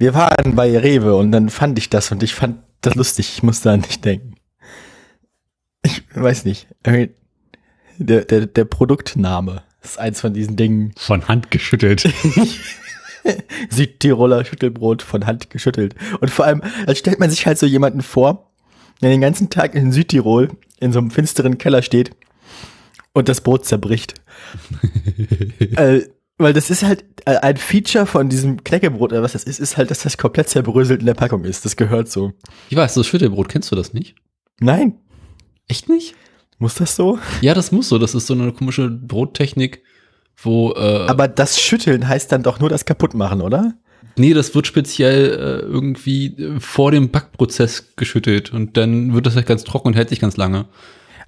Wir waren bei Rewe und dann fand ich das und ich fand das lustig. Ich musste an dich denken. Ich weiß nicht. Der, der, der Produktname ist eins von diesen Dingen. Von Hand geschüttelt. Südtiroler Schüttelbrot von Hand geschüttelt. Und vor allem, als stellt man sich halt so jemanden vor, der den ganzen Tag in Südtirol in so einem finsteren Keller steht und das Brot zerbricht. äh, weil das ist halt äh, ein Feature von diesem Knäckebrot, oder was das ist, ist halt, dass das komplett zerbröselt in der Packung ist. Das gehört so. Ich weiß, das Schüttelbrot, kennst du das nicht? Nein, Echt nicht? muss das so? Ja, das muss so. Das ist so eine komische Brottechnik, wo. Äh, Aber das Schütteln heißt dann doch nur das Kaputtmachen, oder? nee, das wird speziell äh, irgendwie äh, vor dem Backprozess geschüttelt und dann wird das halt ganz trocken und hält sich ganz lange.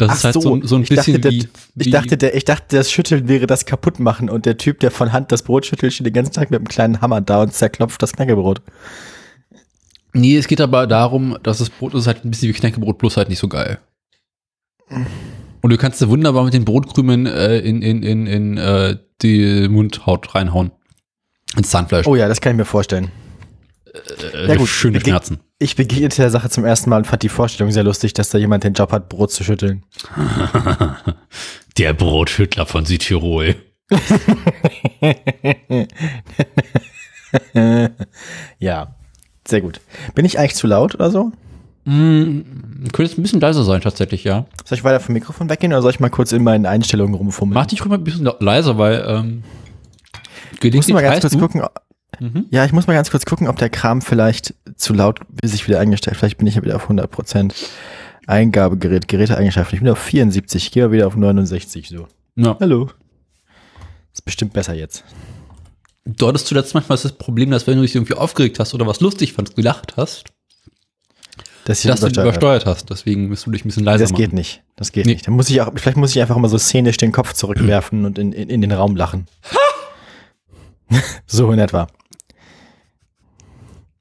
Das Ach ist halt so, so, so ein ich bisschen dachte, wie, der, wie. ich dachte, der, ich dachte, das Schütteln wäre das Kaputtmachen und der Typ, der von Hand das Brot schüttelt, steht den ganzen Tag mit einem kleinen Hammer da und zerklopft das Knäckebrot. Nee, es geht aber darum, dass das Brot ist halt ein bisschen wie Knäckebrot, bloß halt nicht so geil. Und du kannst da wunderbar mit den Brotkrümeln äh, in, in, in, in äh, die Mundhaut reinhauen. Ins Zahnfleisch. Oh ja, das kann ich mir vorstellen. Äh, ja gut, schöne wir- Schmerzen. Ich begegnete der Sache zum ersten Mal und fand die Vorstellung sehr lustig, dass da jemand den Job hat, Brot zu schütteln. Der Brotschüttler von Südtirol. Ja, sehr gut. Bin ich eigentlich zu laut oder so? Mm, könnte ein bisschen leiser sein, tatsächlich, ja. Soll ich weiter vom Mikrofon weggehen oder soll ich mal kurz in meinen Einstellungen rumfummeln? Mach dich ruhig mal ein bisschen leiser, weil ähm, ich muss mal ganz kurz du- gucken. Mhm. Ja, ich muss mal ganz kurz gucken, ob der Kram vielleicht zu laut sich wieder eingestellt. Vielleicht bin ich ja wieder auf 100 Prozent. Eingabegerät, Geräteeigenschaften. Ich bin auf 74, ich gehe mal wieder auf 69. So. Ja. Hallo. Ist bestimmt besser jetzt. Du hattest zuletzt manchmal das Problem, dass wenn du dich irgendwie aufgeregt hast oder was lustig fandst, gelacht hast, Das dass du übersteuert. übersteuert hast. Deswegen müsst du dich ein bisschen leiser Das machen. geht nicht. Das geht Nee. nicht. Da muss ich auch, vielleicht muss ich einfach mal so szenisch den Kopf zurückwerfen und in, in, in den Raum lachen. so in etwa.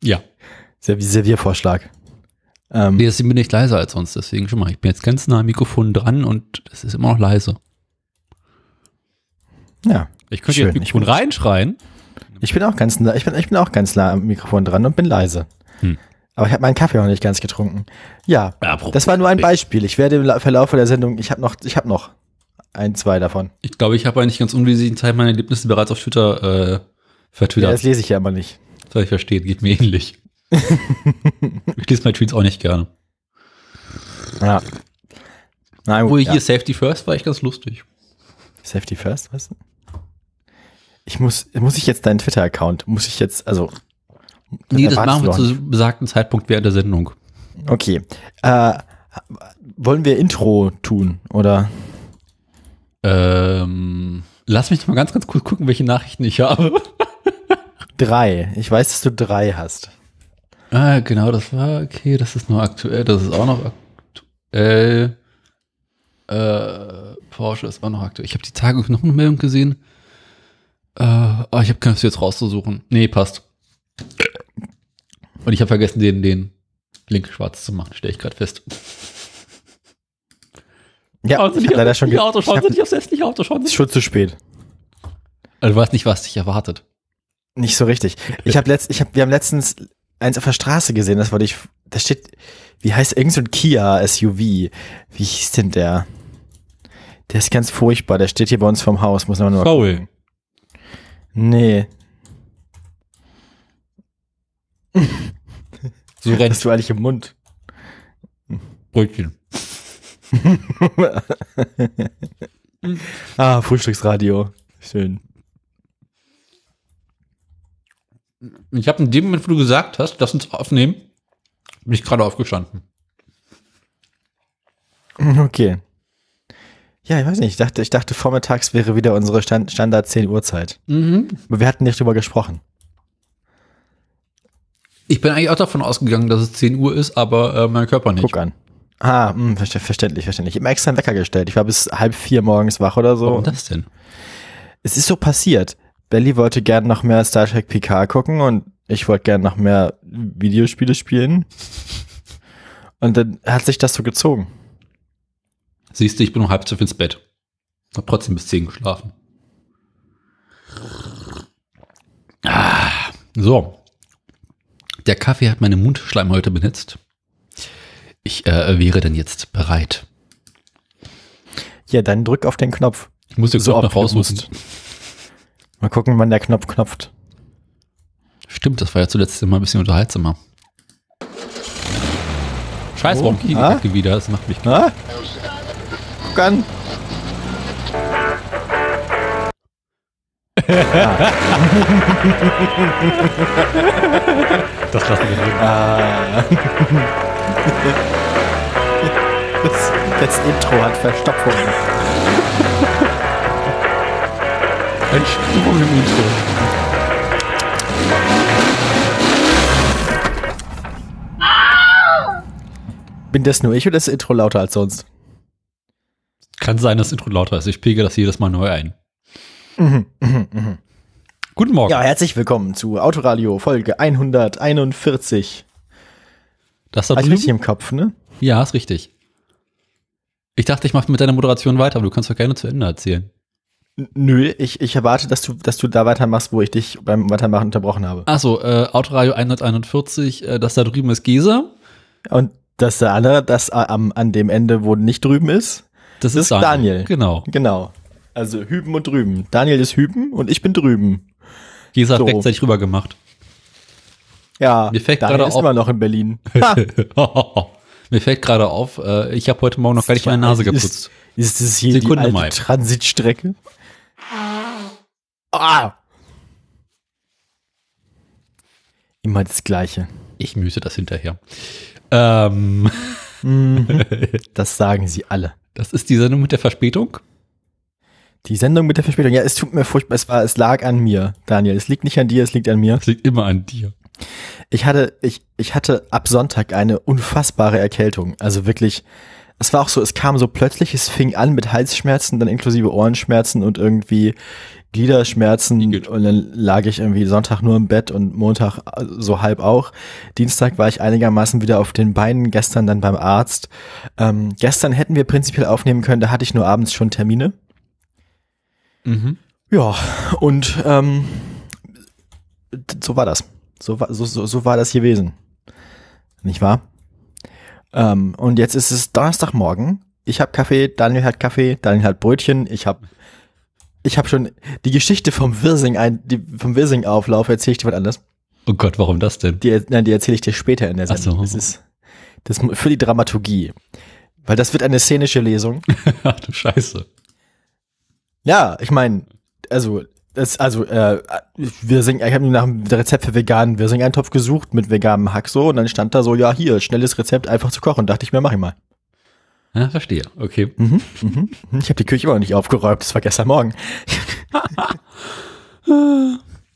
Ja. Servi Serviervorschlag. Ähm, Nee, deswegen bin ich leiser als sonst. Deswegen schon mal, ich bin jetzt ganz nah am Mikrofon dran und es ist immer noch leise. ja. Ich könnte Schön, jetzt Mikrofon ich bin- reinschreien. Ich bin auch ganz nah, ich bin, ich bin auch ganz nah am Mikrofon dran und bin leise. Hm. Aber ich habe meinen Kaffee noch nicht ganz getrunken. Ja, Apropos das war nur ein. Beispiel. Ich werde im La- Verlauf der Sendung, ich habe noch, ich habe noch ein, zwei davon. Ich glaube, ich habe eigentlich ganz unwesentlichen Teil meiner Erlebnisse bereits auf Twitter äh, Ja, vertwittert. das lese ich ja immer nicht. Soll ich verstehen, geht mir ähnlich. ich lese meine Tweets auch nicht gerne. Ja. Na Obwohl ja. hier Safety First war echt ganz lustig. Safety first, was? Ich muss, muss ich jetzt deinen Twitter-Account, muss ich jetzt, also. Nee, das machen wir du zu besagten Zeitpunkt während der Sendung. Okay. Äh, wollen wir Intro tun, oder? Ähm, lass mich mal ganz, ganz kurz gucken, welche Nachrichten ich habe. Drei. Ich weiß, dass du drei hast. ah, genau, das war, okay, das ist noch aktuell, das ist auch noch aktuell. Äh, Porsche ist auch noch aktuell. Ich habe die Tage noch eine Meldung gesehen. Äh, oh, ich habe keine Lust, jetzt rauszusuchen. Nee, passt. Und ich habe vergessen, den, den Link schwarz zu machen, stelle ich gerade fest. Ja, Also ich nicht leider schon, ich Autochance, hab, nicht aufs hässliche Autochance. ist schon zu spät. Also, du weißt nicht, was dich erwartet. Nicht so richtig. Ich habe letzt, ich hab, wir haben letztens eins auf der Straße gesehen, das wollte ich, da steht, wie heißt irgend so ein Kia SUV? Wie hieß denn der? Der ist ganz furchtbar, der steht hier bei uns vorm Haus, muss man nur Faul. Nee, So hast rennt du eigentlich im Mund? Brötchen. ah, Frühstücksradio. Schön. Ich habe in dem Moment, wo du gesagt hast, lass uns aufnehmen, bin ich gerade aufgestanden. Okay. Ja, ich weiß nicht, ich dachte, ich dachte vormittags wäre wieder unsere Stand, Standard 10 Uhr Zeit. Mhm. Aber wir hatten nicht drüber gesprochen. Ich bin eigentlich auch davon ausgegangen, dass es 10 Uhr ist, aber äh, mein Körper nicht. Guck an. Ah, mh, verste- verständlich, verständlich. Ich habe extra einen Wecker gestellt. Ich war bis halb vier morgens wach oder so. Warum das denn? Es ist so passiert. Belly wollte gern noch mehr Star Trek PK gucken und ich wollte gern noch mehr Videospiele spielen. Und dann hat sich das so gezogen. Siehst du, ich bin um halb zwölf ins Bett. Hab trotzdem bis 10 geschlafen. Ah, so. Der Kaffee hat meine Mundschleimhäute benetzt. Ich äh, wäre dann jetzt bereit. Ja, dann drück auf den Knopf. Ich muss den So Knopf oft noch du raussuchen. Mal gucken, wann der Knopf knopft. Stimmt, das war ja zuletzt immer ein bisschen unterhaltsamer. Scheiße, Oh, warum geht die ah. Kacke wieder? Das macht mich. Ah? Guck an. Das lassen wir drin. Ah. Das, das Intro hat Verstopfung. Ein Sprung im Intro. Bin das nur ich oder ist das Intro lauter als sonst? Kann sein, dass das Intro lauter ist. Ich pege das jedes Mal neu ein. Mhm, mhm, mhm. Guten Morgen. Ja, herzlich willkommen zu Autoradio Folge 141. das da ich richtig drüben? im Kopf, ne? Ja, ist richtig. Ich dachte, ich mache mit deiner Moderation weiter, aber du kannst doch gerne zu Ende erzählen. Nö, ich, ich erwarte, dass du, dass du da weitermachst, wo ich dich beim Weitermachen unterbrochen habe. Achso, äh, Autoradio 141, äh, das da drüben ist Gesa. Und dass der andere, das am, an dem Ende, wo nicht drüben ist, Das, ist Daniel. Genau. genau. Also Hüben und drüben. Daniel ist Hüben und ich bin drüben. Gesa hat So. rechtzeitig rüber gemacht. Ja, Mir fällt Daniel ist auf- immer noch in Berlin. Mir fällt gerade auf, äh, ich habe heute Morgen noch gar nicht meine Nase geputzt. Ist, ist das hier Sekunde die mal. alte Transitstrecke? Ah! Immer das Gleiche. Ich müsse das hinterher. Ähm, das sagen sie alle. das ist die Sendung mit der Verspätung. Die Sendung mit der Verspätung. Ja, es tut mir furchtbar. Es war, es lag an mir, Daniel. Es liegt nicht an dir, es liegt an mir. Das liegt immer an dir. Ich hatte, ich, ich hatte ab Sonntag eine unfassbare Erkältung. Also wirklich, es war auch so, es kam so plötzlich, es fing an mit Halsschmerzen, dann inklusive Ohrenschmerzen und irgendwie Gliederschmerzen und dann lag ich irgendwie Sonntag nur im Bett und Montag äh, so halb auch. Dienstag war ich einigermaßen wieder auf den Beinen, gestern dann beim Arzt. Ähm, gestern hätten wir prinzipiell aufnehmen können, da hatte ich nur abends schon Termine. Mhm. Ja, und ähm, so war das. So war, so, so, so war das gewesen. Nicht wahr? Ähm, und jetzt ist es Donnerstagmorgen. Ich habe Kaffee, Daniel hat Kaffee, Daniel hat Brötchen. Ich habe ich hab schon die Geschichte vom Wirsing, ein, die, vom Wirsing-Auflauf erzähle ich dir was anderes. Oh Gott, warum das denn? Die, nein, die erzähle ich dir später in der Ach Sendung. so. Das ist das für die Dramaturgie. Weil das wird eine szenische Lesung. Ach du Scheiße. Ja, ich meine, also, das, also, äh, wir singen, ich habe nach einem Rezept für veganen Wirsing-Eintopf gesucht mit veganem Hack so und dann stand da so, ja, hier, schnelles Rezept, einfach zu kochen. Dachte ich mir, mach ich mal. Ja, verstehe. Okay. Mhm, mhm. Ich habe die Küche immer noch nicht aufgeräumt, das war gestern Morgen.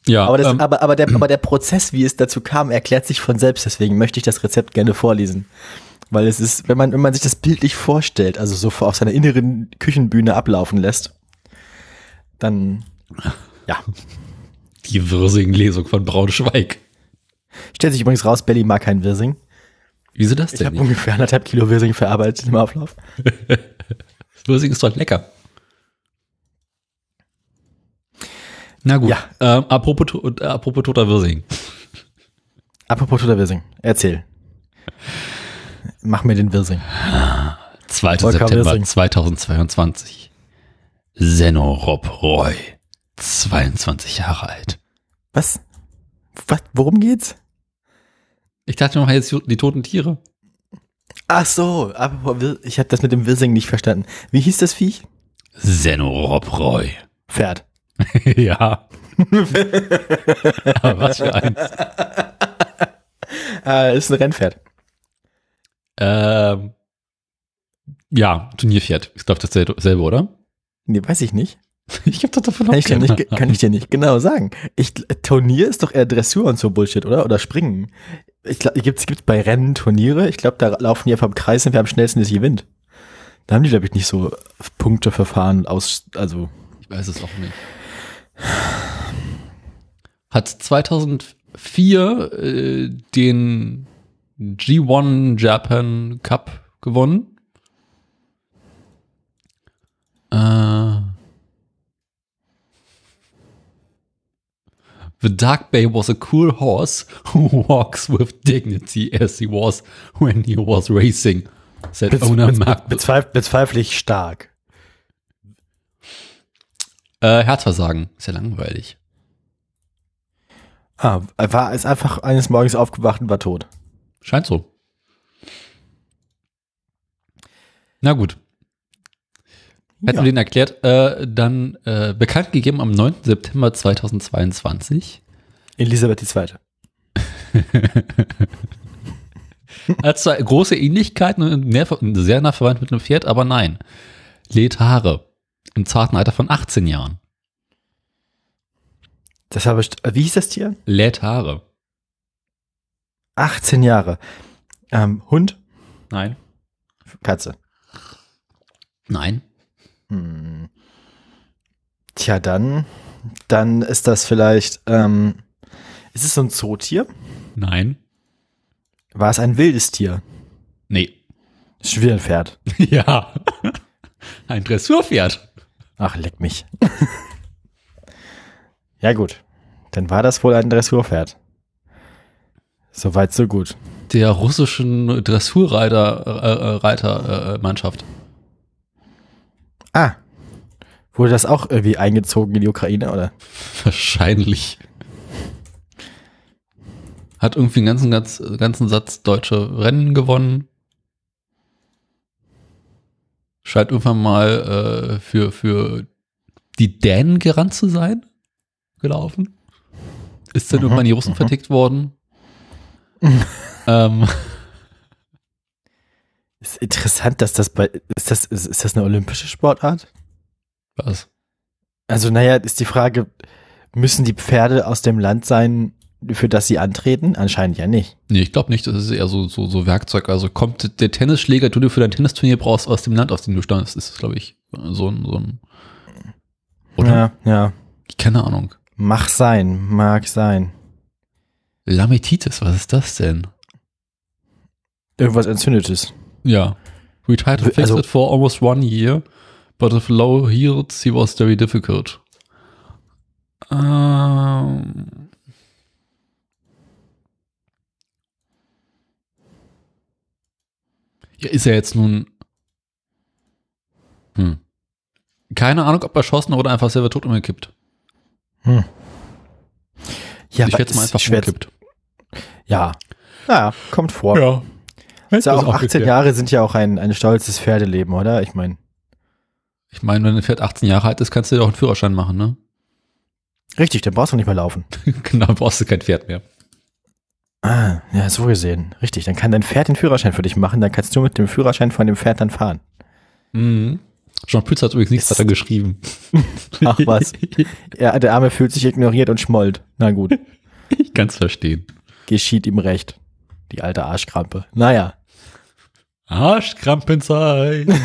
Ja, Aber, das, ähm, aber, aber, der, aber der Prozess, wie es dazu kam, erklärt sich von selbst, deswegen möchte ich das Rezept gerne vorlesen. Weil es ist, wenn man, wenn man sich das bildlich vorstellt, also so auf seiner inneren Küchenbühne ablaufen lässt, dann, ja. die Wirsing-Lesung von Braunschweig. Stellt sich übrigens raus, Belly mag kein Wirsing. Wieso das Ich denn habe nicht? ungefähr anderthalb Kilo Wirsing verarbeitet im Auflauf. Wirsing ist doch lecker. Na gut. Ja. Ähm, apropos, äh, apropos toter Wirsing. Apropos toter Wirsing, erzähl. Mach mir den Wirsing. 2. Volker September Wirsing. 2022. Senno Rob Roy. 22 Jahre alt. Was? Was? Worum geht's? Ich dachte, machen jetzt die toten Tiere. Ach so, Wir- ich habe das mit dem Wirsing nicht verstanden. Wie hieß das Viech? Roy. Pferd. ja. Aber was für eins. Äh, ist ein Rennpferd. Ähm, ja, Turnierpferd. Ich glaube, dasselbe, selbe, oder? Nee, weiß ich nicht. Ich habe davon Kann ich, dir nicht. kann ich dir nicht genau sagen. Ich, Turnier ist doch eher Dressur und so Bullshit, oder? Oder Springen. Ich glaube, gibt's gibt's bei Rennen Turniere. Ich glaube, da laufen die einfach im Kreis und wer am schnellsten ist, gewinnt. Da haben die, glaube ich, nicht so Punkteverfahren aus, also, Ich weiß es auch nicht. Hat 2004 äh, den G1 Japan Cup gewonnen. The Dark Bay was a cool horse who walks with dignity as he was when he was racing, said Bez, owner bez, Mark. bezweif, bezweifle ich stark. Äh, Herzversagen, ist ja langweilig. Ah, er war ist einfach eines Morgens aufgewacht und war tot. Scheint so. Na gut. Hätten Ja. wir den erklärt, äh, dann äh, bekannt gegeben am 9. September 2022. Elisabeth II. Hat zwar große Ähnlichkeiten und näher- sehr nah verwandt mit einem Pferd, aber nein. Lädt Haare. Im zarten Alter von 18 Jahren. Das habe ich, wie hieß das Tier? Lädt Haare. 18 Jahre. Ähm, Hund, Nein. Katze. Nein. Hm. Tja, dann, dann ist das vielleicht, ähm, ist es so ein Zootier? Nein. War es ein wildes Tier? Nee. Ist schon wieder ein Pferd. ja. Ein Dressurpferd. Ach, leck mich. ja, gut. Dann war das wohl ein Dressurpferd. Soweit, so gut. Der russischen Dressurreiter äh, Reiter, äh. Ah. Wurde das auch irgendwie eingezogen in die Ukraine, oder? Wahrscheinlich. Hat irgendwie einen ganzen, ganz, ganzen Satz deutsche Rennen gewonnen. Scheint irgendwann mal äh, für, für die Dänen gerannt zu sein. Gelaufen. Ist dann Mhm, irgendwann die Russen mhm. vertickt worden. ähm, Ist interessant, dass das bei, ist das, ist, ist das eine olympische Sportart? was? Also, naja, ist die Frage, müssen die Pferde aus dem Land sein, für das sie antreten? Anscheinend ja nicht. Nee, ich glaube nicht. Das ist eher so, so, so Werkzeug. Also kommt der Tennisschläger, den du für dein Tennisturnier brauchst, aus dem Land, aus dem du stammst, ist, glaube ich, so ein, so ein. Oder? Ja, ja. Keine Ahnung. Mach sein, mag sein. Lametitis, was ist das denn? Irgendwas Entzündetes. Ja. We tried to fix Also- it for almost one year, but if low healed, he was very difficult. Ähm. Ja, ist er jetzt nun. Hm. Keine Ahnung, ob erschossen oder einfach selber tot umgekippt. Hm. Ja, ich aber werde es mal einfach umgekippt. Ja. Ja, kommt vor. Ja. Ist ja auch 18 Jahre sind ja auch ein, ein stolzes Pferdeleben, oder? Ich meine, Ich meine, wenn ein Pferd 18 Jahre alt ist, kannst du dir auch einen Führerschein machen, ne? richtig, dann brauchst du nicht mehr laufen. genau, brauchst du kein Pferd mehr. Ah, ja, so gesehen. Richtig, dann kann dein Pferd den Führerschein für dich machen, dann kannst du mit dem Führerschein von dem Pferd dann fahren. Mhm. Jean Pütz hat übrigens nichts weiter geschrieben. Ach was. Ja, der Arme fühlt sich ignoriert und schmollt. Na gut, ich kann es verstehen. geschieht ihm recht. Die alte Arschkrampe. Naja. Arschkrampenzeit.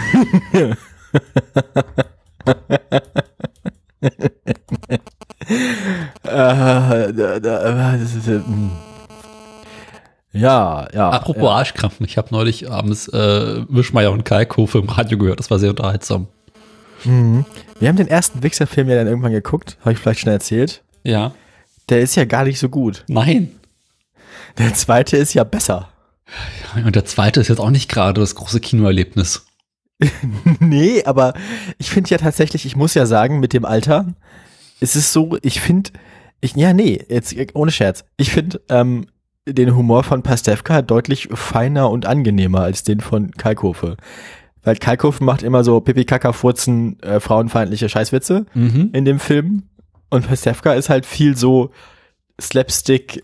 Ja, ja. Apropos ja. Arschkrampen, ich habe neulich abends äh, Wischmeier und Kalkofe im Radio gehört. Das war sehr unterhaltsam. Mhm. Wir haben den ersten Wichser-Film ja dann irgendwann geguckt, habe ich vielleicht schon erzählt. Ja. Der ist ja gar nicht so gut. Nein. Der zweite ist ja besser. Und der zweite ist jetzt auch nicht gerade das große Kinoerlebnis. nee, aber ich finde ja tatsächlich, ich muss ja sagen, mit dem Alter ist es so, ich finde, ich, ja, nee, jetzt ohne Scherz. Ich finde ähm, den Humor von Pastewka deutlich feiner und angenehmer als den von Kalkofe. Weil Kalkofe macht immer so pipi kaka furzen äh, frauenfeindliche Scheißwitze Mhm. in dem Film und Pastewka ist halt viel so Slapstick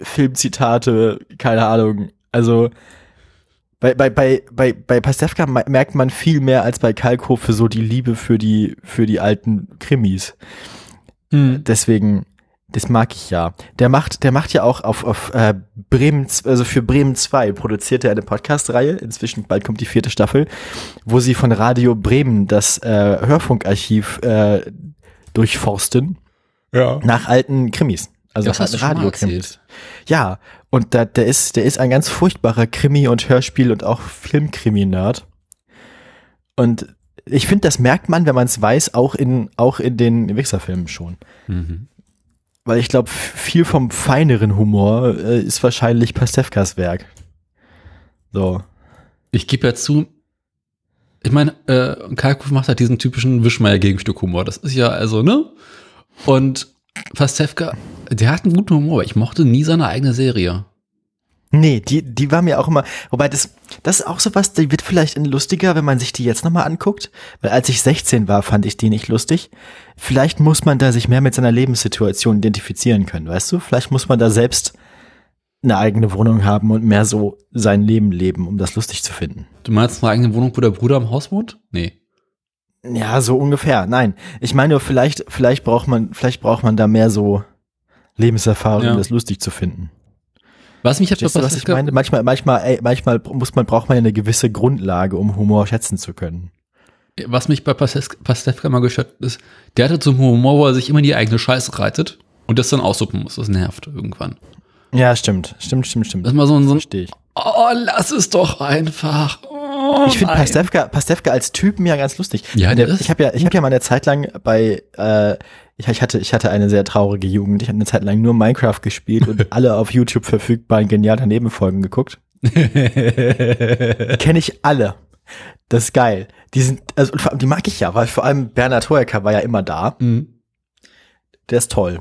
Filmzitate, keine Ahnung. Also bei, bei, bei, bei, bei Pastewka me- merkt man viel mehr als bei Kalkofe so die Liebe für die, für die alten Krimis. Mhm. Deswegen, das mag ich ja. Der macht, der macht ja auch auf, auf äh, Bremen, also für Bremen 2 produziert er eine Podcast-Reihe. Inzwischen, bald kommt die vierte Staffel, wo sie von Radio Bremen das äh, Hörfunkarchiv äh, durchforsten Ja. nach alten Krimis. Also Das hast Radiokrimis. erzählt. Ja, und da, der ist, der ist ein ganz furchtbarer Krimi- und Hörspiel- und auch Filmkrimi-Nerd. Und ich finde, das merkt man, wenn man es weiß, auch in, auch in den Wichser-Filmen schon. Mhm. weil ich glaube, viel vom feineren Humor äh, ist wahrscheinlich Pastewkas Werk. So. Ich gebe ja zu, ich meine, äh, Kalkuf macht halt diesen typischen Wischmeier-Gegenstück-Humor. Das ist ja also, ne? Und Pastewka, der hat einen guten Humor, aber ich mochte nie seine eigene Serie. Nee, die, die war mir auch immer, wobei das, das ist auch so was, die wird vielleicht lustiger, wenn man sich die jetzt nochmal anguckt, weil als ich 16 war, fand ich die nicht lustig. Vielleicht muss man da sich mehr mit seiner Lebenssituation identifizieren können, weißt du? Vielleicht muss man da selbst eine eigene Wohnung haben und mehr so sein Leben leben, um das lustig zu finden. Du meinst eine eigene Wohnung, wo der Bruder im Haus wohnt? Nee. Ja, so ungefähr. Nein, ich meine nur, vielleicht, vielleicht braucht man, vielleicht braucht man da mehr so Lebenserfahrung, Ja. um das lustig zu finden. Was mich jetzt Verstehst du, was ich meine? Manchmal, manchmal, ey, manchmal muss man, braucht man ja eine gewisse Grundlage, um Humor schätzen zu können. was mich bei Pastewka mal gestört ist, der hatte zum Humor, wo er sich immer in die eigene Scheiße reitet und das dann aussuppen muss. Das nervt irgendwann. Ja, stimmt, stimmt, stimmt, stimmt. Das ist mal so ein, so ein Verstehe ich. oh, lass es doch einfach. Oh, Ich finde. Pastewka, Pastewka als Typen ja ganz lustig. Ja, der, ich habe ja, ich habe ja mal eine Zeit lang bei, äh, ich, ich hatte, ich hatte eine sehr traurige Jugend. Ich habe eine Zeit lang nur Minecraft gespielt und alle auf YouTube verfügbaren genial daneben Folgen geguckt. Kenne ich alle. Das ist geil. Die sind, also und vor allem, die mag ich ja, weil vor allem Bernhard Hoeker war ja immer da. Mhm. Der ist toll.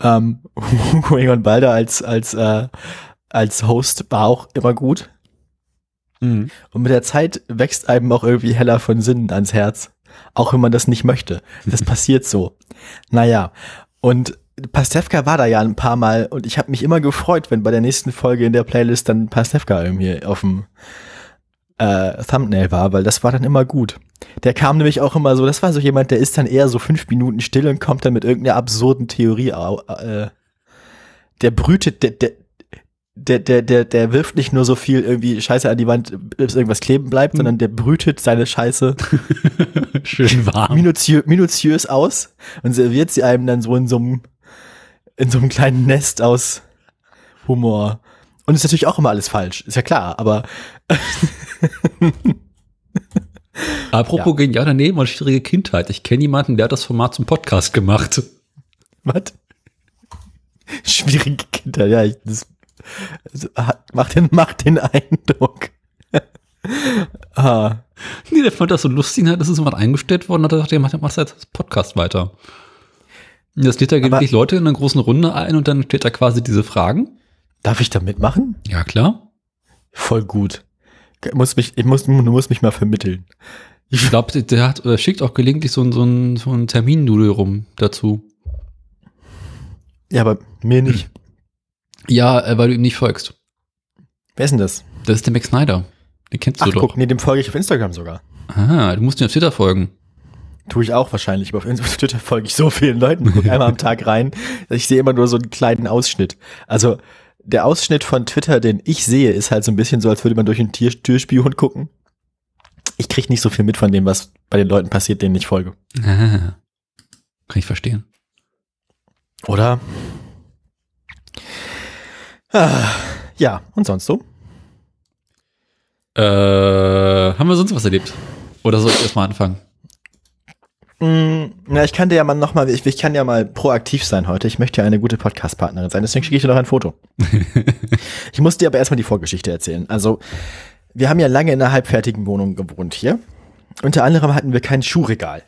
Ähm, Hugo Egon Balder als, als, äh, als Host war auch immer gut. Mhm. Und mit der Zeit wächst einem auch irgendwie heller von Sinnen ans Herz. Auch wenn man das nicht möchte. Das passiert so. Naja. Und Pastewka war da ja ein paar Mal und ich habe mich immer gefreut, wenn bei der nächsten Folge in der Playlist dann Pastewka irgendwie auf dem äh, Thumbnail war, weil das war dann immer gut. Der kam nämlich auch immer so, das war so jemand, der ist dann eher so fünf Minuten still und kommt dann mit irgendeiner absurden Theorie. Äh, der brütet, der, der, der, der, der, der wirft nicht nur so viel irgendwie Scheiße an die Wand, bis irgendwas kleben bleibt, sondern der brütet seine Scheiße Schön warm. minutiö minutiös aus und serviert sie einem dann so in so einem, in so einem kleinen Nest aus Humor. Und ist natürlich auch immer alles falsch, ist ja klar, aber Apropos genial daneben und schwierige Kindheit. Ich kenne jemanden, der hat das Format zum Podcast gemacht. was? Schwierige Kinder, ja, ich, das hat- macht den, macht den Eindruck. ah, Nee, der fand das so lustig, hat, das ist jemand eingestellt worden, hat er gesagt, der macht, macht jetzt das Podcast weiter. Jetzt lädt er wirklich Leute in einer großen Runde ein und dann stellt er quasi diese Fragen. darf ich da mitmachen? Ja, klar. Voll gut. Ich muss mich, ich muss, du musst mich mal vermitteln. Ich glaube, der, hat, oder schickt auch gelegentlich so, so so ein Terminnudel rum dazu. Ja, aber mir nicht. Ja, äh, weil du ihm nicht folgst. Wer ist denn das? Das ist der Max Snyder. Den kennst Ach, du doch. guck, nee, dem folge ich auf Instagram sogar. Aha, du musst ihm auf Twitter folgen. Tue ich auch wahrscheinlich, aber auf Twitter folge ich so vielen Leuten, gucke einmal am Tag rein. Ich sehe immer nur so einen kleinen Ausschnitt. Also der Ausschnitt von Twitter, den ich sehe, ist halt so ein bisschen so, als würde man durch einen Tier Türspion gucken. Ich krieg nicht so viel mit von dem, was bei den Leuten passiert, denen ich folge. Ah, kann ich verstehen. Oder? Ah, ja, und sonst so? Äh, haben wir sonst was erlebt? Oder soll ich erstmal anfangen? Mm, Na, ich kann dir ja mal noch mal, ich, ich kann ja mal proaktiv sein heute. Ich möchte ja eine gute Podcast-Partnerin sein, deswegen schicke ich dir noch ein Foto. ich muss dir aber erstmal die Vorgeschichte erzählen. Also, wir haben ja lange in einer halbfertigen Wohnung gewohnt hier. Unter anderem hatten wir kein Schuhregal.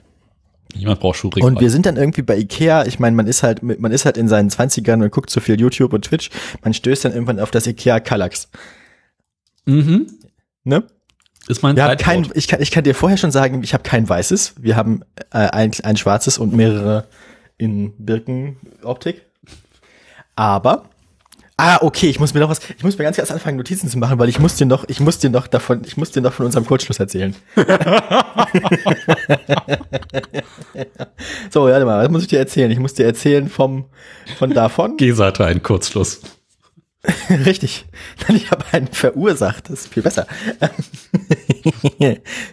Jemand braucht Schuhregal. Und wir sind dann irgendwie bei Ikea, ich meine, man ist halt, man ist halt in seinen 20ern und guckt so viel YouTube und Twitch, man stößt dann irgendwann auf das Ikea Kallax. mhm. Ne? Ist mein Wir haben kein, ich, kann, ich kann dir vorher schon sagen, ich habe kein weißes. Wir haben äh, ein, ein schwarzes und mehrere in Birkenoptik. Aber, ah, okay, ich muss mir noch was, ich muss mir ganz ganz anfangen, Notizen zu machen, weil ich muss dir noch, ich muss dir noch davon, ich muss dir noch von unserem Kurzschluss erzählen. so, warte mal, was muss ich dir erzählen? Ich muss dir erzählen vom, von davon. Gesa hatte einen Kurzschluss. Richtig. Ich habe einen verursacht. Das ist viel besser.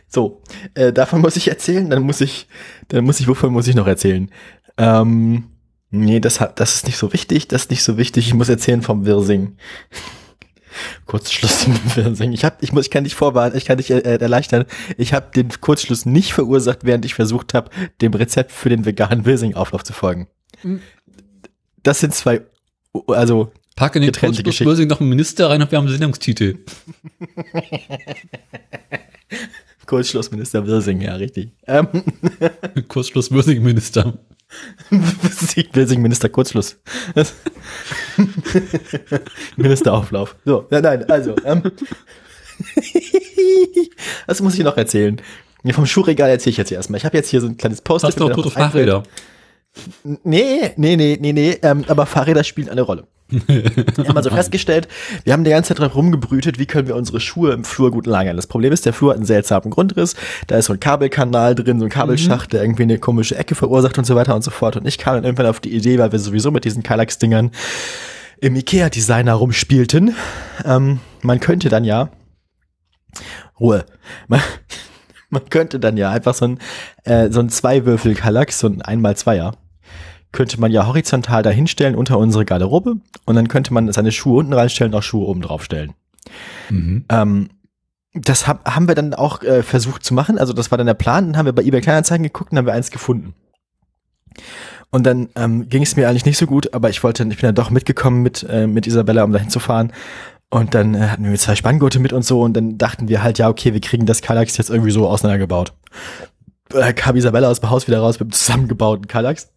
so, äh, davon muss ich erzählen. Dann muss ich, dann muss ich, wovon muss ich noch erzählen? Ähm, nee, das hat, das ist nicht so wichtig. Das ist nicht so wichtig. Ich muss erzählen vom Wirsing. Kurzschluss im Wirsing. Ich hab, ich muss, ich kann dich vorwarnen, ich kann dich äh, erleichtern. Ich habe den Kurzschluss nicht verursacht, während ich versucht habe, dem Rezept für den veganen Wirsing-Auflauf zu folgen. das sind zwei, also Pack in den Getrennte Kurzschluss Geschichten. Börsing noch einen Minister rein und wir haben einen Sendungstitel. Kurzschlussminister Wirsing, ja, richtig. Ähm, Kurzschluss Börsing Minister. Wirsing-Minister Kurzschluss. Das- Ministerauflauf. So, nein, nein, also. Ähm, was muss ich noch erzählen? Vom Schuhregal erzähle ich jetzt erstmal. Ich habe jetzt hier so ein kleines Post. Hast du noch tote Fahrräder? Nee, nee, nee, nee, nee, ähm, aber Fahrräder spielen eine Rolle. Wir haben also festgestellt, wir haben die ganze Zeit drauf rumgebrütet, wie können wir unsere Schuhe im Flur gut lagern. Das Problem ist, der Flur hat einen seltsamen Grundriss, da ist so ein Kabelkanal drin, so ein Kabelschacht, der irgendwie eine komische Ecke verursacht und so weiter und so fort. Und ich kam dann irgendwann auf die Idee, weil wir sowieso mit diesen Kallax-Dingern im Ikea-Designer rumspielten. Ähm, man könnte dann ja Ruhe. Man, man könnte dann ja einfach so ein, äh, so ein Zweiwürfel-Kallax, so ein Einmal-Zweier, könnte man ja horizontal dahinstellen unter unsere Garderobe und dann könnte man seine Schuhe unten reinstellen und auch Schuhe oben drauf stellen. Mhm. Ähm, das hab, haben wir dann auch äh, versucht zu machen. Also das war dann der Plan. Dann haben wir bei eBay Kleinanzeigen geguckt und haben wir eins gefunden. Und dann ähm, ging es mir eigentlich nicht so gut, aber ich wollte, ich bin dann doch mitgekommen mit äh, mit Isabella, um dahin zu fahren. Und dann äh, hatten wir zwei Spanngurte mit und so und dann dachten wir halt, ja okay, wir kriegen das Kallax jetzt irgendwie so auseinandergebaut. Äh, kam Isabella aus dem Haus wieder raus mit dem zusammengebauten Kallax.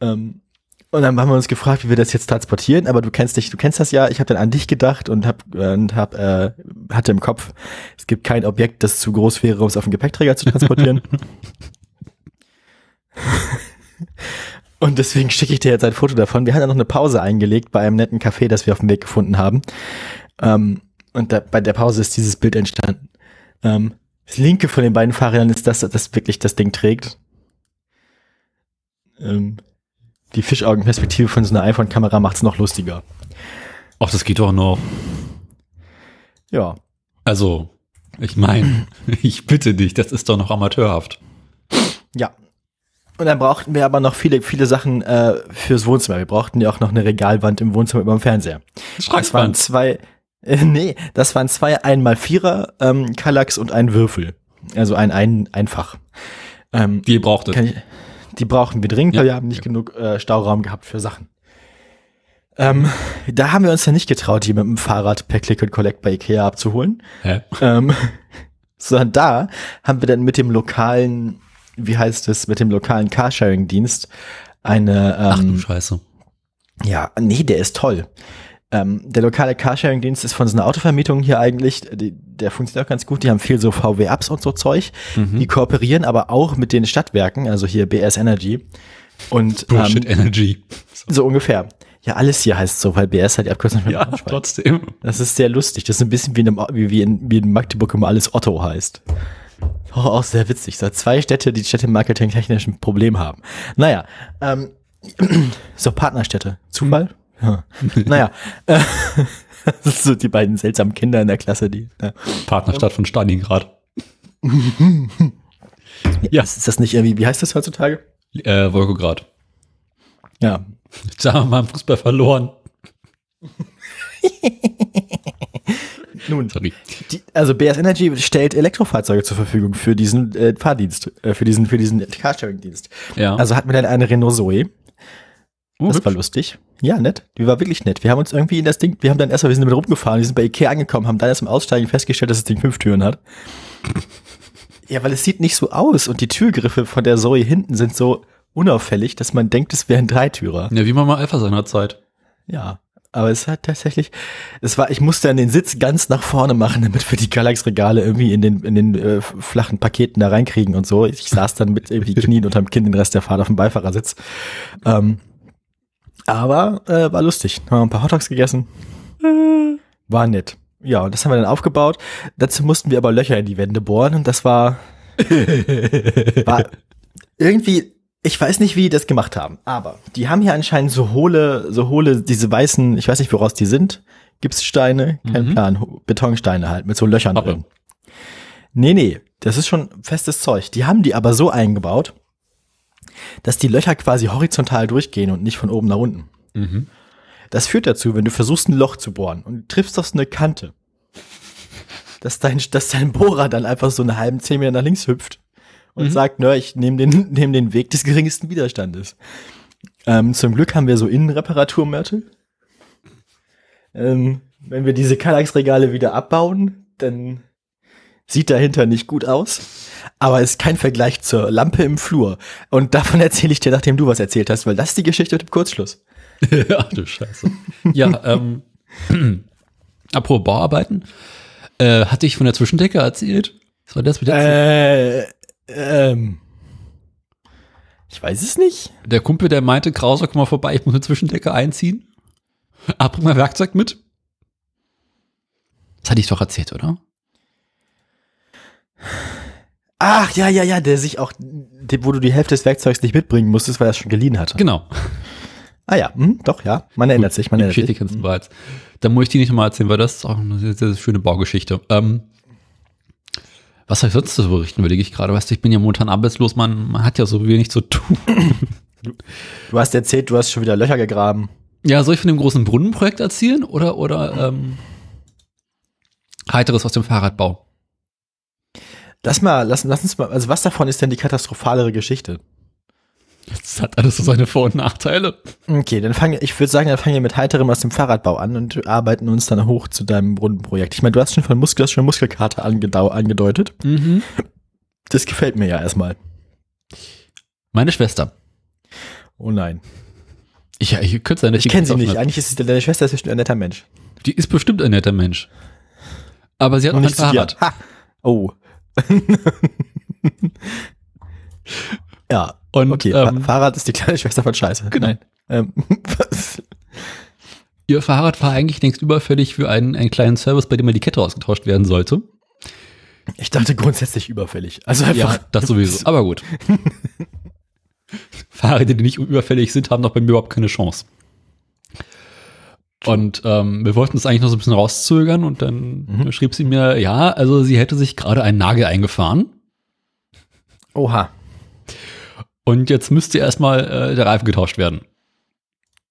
Ähm, und dann haben wir uns gefragt, wie wir das jetzt transportieren, aber du kennst dich, du kennst das ja, ich habe dann an dich gedacht und hab, und hab, äh, hatte im Kopf, es gibt kein Objekt, das zu groß wäre, um es auf den Gepäckträger zu transportieren. und deswegen schicke ich dir jetzt ein Foto davon. Wir haben ja noch eine Pause eingelegt bei einem netten Café, das wir auf dem Weg gefunden haben. Ähm, und da, bei der Pause ist dieses Bild entstanden. Ähm, das linke von den beiden Fahrrädern ist das, das wirklich das Ding trägt. Ähm, die Fischaugenperspektive von so einer iPhone-Kamera macht's noch lustiger. Ach, das geht doch noch. Ja. Also, ich meine, ich bitte dich, das ist doch noch amateurhaft. Ja. Und dann brauchten wir aber noch viele, viele Sachen äh, fürs Wohnzimmer. Wir brauchten ja auch noch eine Regalwand im Wohnzimmer über dem Fernseher. Das waren zwei, äh, nee, das waren zwei einmal Vierer ähm, Kallax und ein Würfel. Also ein, ein einfach. Ähm, Die ihr brauchtet. kann ich, die brauchen wir dringend, Ja. weil wir haben nicht genug äh, Stauraum gehabt für Sachen. Ähm, da haben wir uns dann nicht getraut, die mit dem Fahrrad per Click and Collect bei Ikea abzuholen. Hä? Ähm, sondern da haben wir dann mit dem lokalen, wie heißt es, mit dem lokalen Carsharing-Dienst eine, Ach du ähm, Scheiße. ja, nee, der ist toll. Ähm, der lokale Carsharing-Dienst ist von so einer Autovermietung hier eigentlich, die, der funktioniert auch ganz gut. Die haben viel so VW-Ups und so Zeug. Mhm. Die kooperieren aber auch mit den Stadtwerken, also hier BS Energy. Und Bullshit ähm, Energy. so ungefähr. Ja, alles hier heißt so, weil BS halt die Abkürzung von Ja, trotzdem. Das ist sehr lustig. Das ist ein bisschen wie in, einem, wie, in, wie in Magdeburg immer alles Otto heißt. Auch, auch sehr witzig. So zwei Städte, die Städtemarketing technisch ein Problem haben. Naja, ähm, so Partnerstädte. Zufall? Ja. naja, das sind so die beiden seltsamen Kinder in der Klasse, die. Ja. Partnerstadt von Stalingrad. ja. Ist das nicht irgendwie, wie heißt das heutzutage? Äh, Wolgograd. Ja. Jetzt haben wir mal im Fußball verloren. Nun, Sorry. die, also BS Energy stellt Elektrofahrzeuge zur Verfügung für diesen äh, Fahrdienst, äh, für diesen, für diesen Carsharing-Dienst. Ja. Also hatten wir dann eine Renault Zoe. Oh, Das war lustig. Ja, nett. Die war wirklich nett. Wir haben uns irgendwie in das Ding, wir haben dann erstmal, wir sind damit rumgefahren, wir sind bei Ikea angekommen, haben dann erst im Aussteigen festgestellt, dass das Ding fünf Türen hat. Ja, weil es sieht nicht so aus und die Türgriffe von der Zoe hinten sind so unauffällig, dass man denkt, es wären Dreitürer. ja, wie man mal Alpha seiner Zeit. Ja. Aber es hat tatsächlich, es war, ich musste dann den Sitz ganz nach vorne machen, damit wir die Galax-Regale irgendwie in den, in den äh, flachen Paketen da reinkriegen und so. Ich saß dann mit irgendwie Knien unterm Kinn den Rest der Fahrt auf dem Beifahrersitz. Ähm, aber äh, war lustig. Haben wir ein paar Hotdogs gegessen. War nett. Ja, und das haben wir dann aufgebaut. Dazu mussten wir aber Löcher in die Wände bohren und das war, war irgendwie, ich weiß nicht, wie die das gemacht haben, aber die haben hier anscheinend so hohle, so hohle, diese weißen, ich weiß nicht, woraus die sind. Gipssteine, kein Mhm. Plan, Betonsteine halt, mit so Löchern Pappe. drin. Nee, nee, das ist schon festes Zeug. Die haben die aber so eingebaut, dass die Löcher quasi horizontal durchgehen und nicht von oben nach unten. Mhm. Das führt dazu, wenn du versuchst, ein Loch zu bohren und du triffst auf so eine Kante, dass dein, dass dein Bohrer dann einfach so einen halben Zentimeter nach links hüpft und Mhm. sagt, nö, ich nehme den, nehm den Weg des geringsten Widerstandes. Ähm, zum Glück haben wir so Innenreparaturmörtel. Ähm, wenn wir diese Kallax-Regale wieder abbauen, dann sieht dahinter nicht gut aus. Aber ist kein Vergleich zur Lampe im Flur. Und davon erzähle ich dir, nachdem du was erzählt hast, weil das ist die Geschichte mit dem Kurzschluss. Ach du Scheiße. Ja, ähm, apropos Bauarbeiten, äh, hatte ich von der Zwischendecke erzählt? Was war das mit der Äh, ähm, ich weiß es nicht. Der Kumpel, der meinte, Krauser, komm mal vorbei, ich muss eine Zwischendecke einziehen. Ach, bring mal Werkzeug mit. Das hatte ich doch erzählt, oder? Ach, ja, ja, ja, der sich auch, wo du die Hälfte des Werkzeugs nicht mitbringen musstest, weil er es schon geliehen hatte. Genau. Ah ja, hm, doch, ja. Man erinnert sich, man erinnert Geschichte sich. kennst du bereits. Dann muss ich die nicht nochmal erzählen, weil das ist auch eine sehr, sehr schöne Baugeschichte. Ähm, was soll ich sonst so berichten, überlege ich gerade. Weißt du, ich bin ja momentan arbeitslos, man, man hat ja so wenig zu tun. Du hast erzählt, du hast schon wieder Löcher gegraben. Ja, soll ich von dem großen Brunnenprojekt erzählen oder, oder ähm, heiteres aus dem Fahrradbau? Lass mal, lass, lass uns mal, also was davon ist denn die katastrophalere Geschichte? Das hat alles so seine Vor- und Nachteile. Okay, dann fange ich würde sagen, dann fangen wir mit heiterem aus dem Fahrradbau an und arbeiten uns dann hoch zu deinem Brunnenprojekt. Ich meine, du hast schon von Muskel, hast schon Muskelkater angedeutet. Mhm. Das gefällt mir ja erstmal. Meine Schwester. Oh nein. Ich, ich könnte sein, dass Ich kenne sie nicht. hat. Eigentlich ist sie, deine Schwester ist bestimmt ein netter Mensch. Die ist bestimmt ein netter Mensch. Aber sie hat noch ein nicht. Fahrrad. Ha. Oh. ja, Und okay. ähm, Fa- Fahrrad ist die kleine Schwester von Scheiße. Genau. Nein. Ähm, ihr Fahrrad war eigentlich längst überfällig für einen, einen kleinen Service, bei dem mal die Kette ausgetauscht werden sollte. Ich dachte grundsätzlich überfällig. Also einfach. Ja, das sowieso. Aber gut. Fahrräder, die nicht überfällig sind, haben doch bei mir überhaupt keine Chance. Und ähm, wir wollten es eigentlich noch so ein bisschen rauszögern und dann Mhm. schrieb sie mir, ja, also sie hätte sich gerade einen Nagel eingefahren Oha. und jetzt müsste erstmal äh, der Reifen getauscht werden.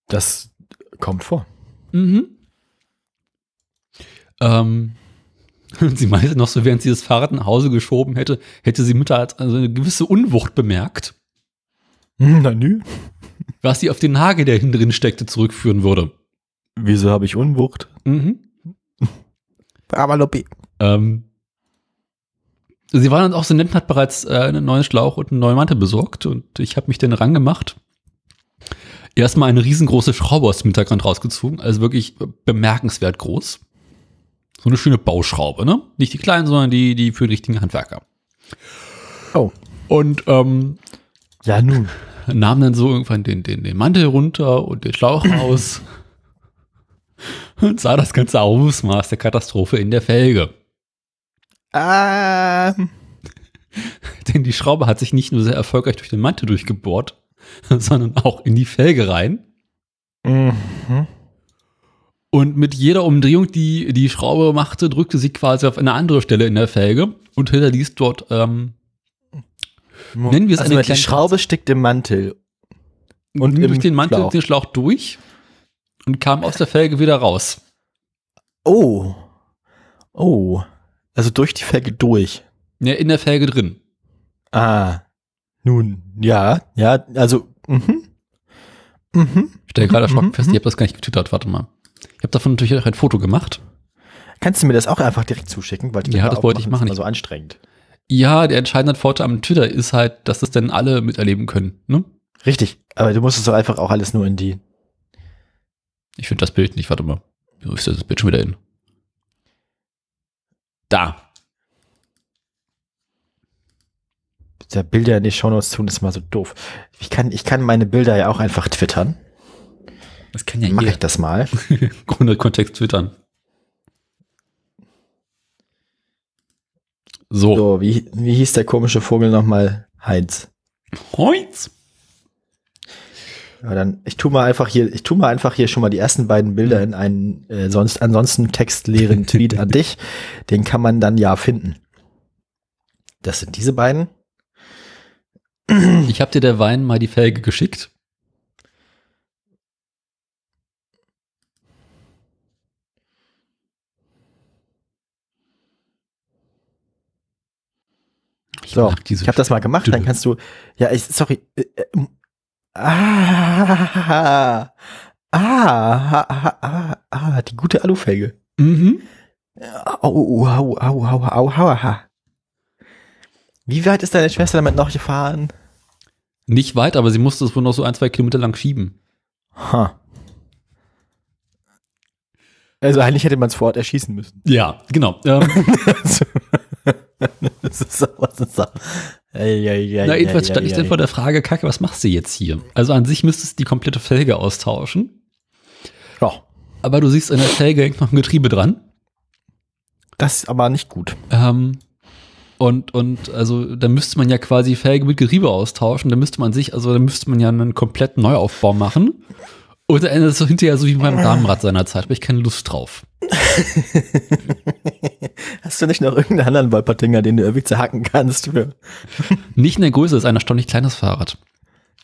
Das kommt vor. Mhm. Ähm, und sie meinte noch so, während sie das Fahrrad nach Hause geschoben hätte, hätte sie mittags also eine gewisse Unwucht bemerkt, Hm, Na nü. was sie auf den Nagel, der hinten drin steckte, zurückführen würde. Wieso habe ich Unwucht? Mhm. Aber Lobby. Ähm, sie war dann auch so nett und hat bereits äh, einen neuen Schlauch und einen neuen Mantel besorgt und ich habe mich dann rangemacht. Erstmal eine riesengroße Schraube aus dem Hintergrund rausgezogen, also wirklich bemerkenswert groß. So eine schöne Bauschraube, ne? Nicht die kleinen, sondern die, die für den richtigen Handwerker. Oh. Und ähm, Ja, nun. nahm dann so irgendwann den, den, den Mantel runter und den Schlauch raus und sah das ganze Ausmaß der Katastrophe in der Felge. Ähm. Denn die Schraube hat sich nicht nur sehr erfolgreich durch den Mantel durchgebohrt, sondern auch in die Felge rein. Mhm. Und mit jeder Umdrehung, die die Schraube machte, drückte sie quasi auf eine andere Stelle in der Felge und hinterließ dort, ähm, Nennen wir es also eine die Schraube steckt im Mantel. Und durch den Mantel, Schlauch. den Schlauch durch und kam aus der Felge wieder raus. Oh. Oh. Also durch die Felge durch. Ja, in der Felge drin. Ah. Nun, ja, ja, also, mhm. Mhm. Ich stelle gerade Mhm, erschrocken mhm, fest, ich habe das gar nicht getwittert. Warte mal. Ich habe davon natürlich auch ein Foto gemacht. Kannst du mir das auch einfach direkt zuschicken? Weil Ja, das wollte ich machen. Das ist so anstrengend. Ja, der entscheidende Vorteil am Twitter ist halt, dass das dann alle miterleben können. Ne? Richtig. Aber du musst es doch einfach auch alles nur in die. Ich finde das Bild nicht. Warte mal. Wo ist das Bild schon wieder hin? Da. Der Bilder in die Shownotes tun, ist mal so doof. Ich kann, ich kann meine Bilder ja auch einfach twittern. Das kann ja Mache ich das mal. Ohne Kontext twittern. So. So, wie, wie hieß der komische Vogel nochmal? Heinz. Heutz. Ja, dann, ich tu mal einfach hier, ich tu mal einfach hier schon mal die ersten beiden Bilder in einen äh, sonst ansonsten textleeren Tweet an dich. Den kann man dann ja finden. Das sind diese beiden. Ich habe dir der Wein mal die Felge geschickt. Ich So, ich habe das mal gemacht, dann kannst du, ja, ich, sorry, äh, äh, Ah, ah, ah, ah, ah, die gute Alufelge. Mhm. Au, au, au, au, au, au, au. Wie weit ist deine Schwester damit noch gefahren? Nicht weit, aber sie musste es wohl noch so ein, zwei Kilometer lang schieben. Ha. Also eigentlich hätte man es vor Ort erschießen müssen. Ja, genau. Ähm, das ist so, na, jedenfalls stand ich dann vor der Frage, Kacke, was machst du jetzt hier? Also an sich müsstest du die komplette Felge austauschen, Ja, aber du siehst, an der Felge hängt noch ein Getriebe dran. das ist aber nicht gut. Ähm, und, und also da müsste man ja quasi Felge mit Getriebe austauschen. Da müsste man sich, also da müsste man ja einen kompletten Neuaufbau machen. Und dann endet es so hinterher so wie beim Damenrad seiner Zeit. Habe ich keine Lust drauf. Hast du nicht noch irgendeinen anderen Wolpertinger, den du irgendwie zerhacken kannst? Für, Nicht in der Größe, ist ein erstaunlich kleines Fahrrad.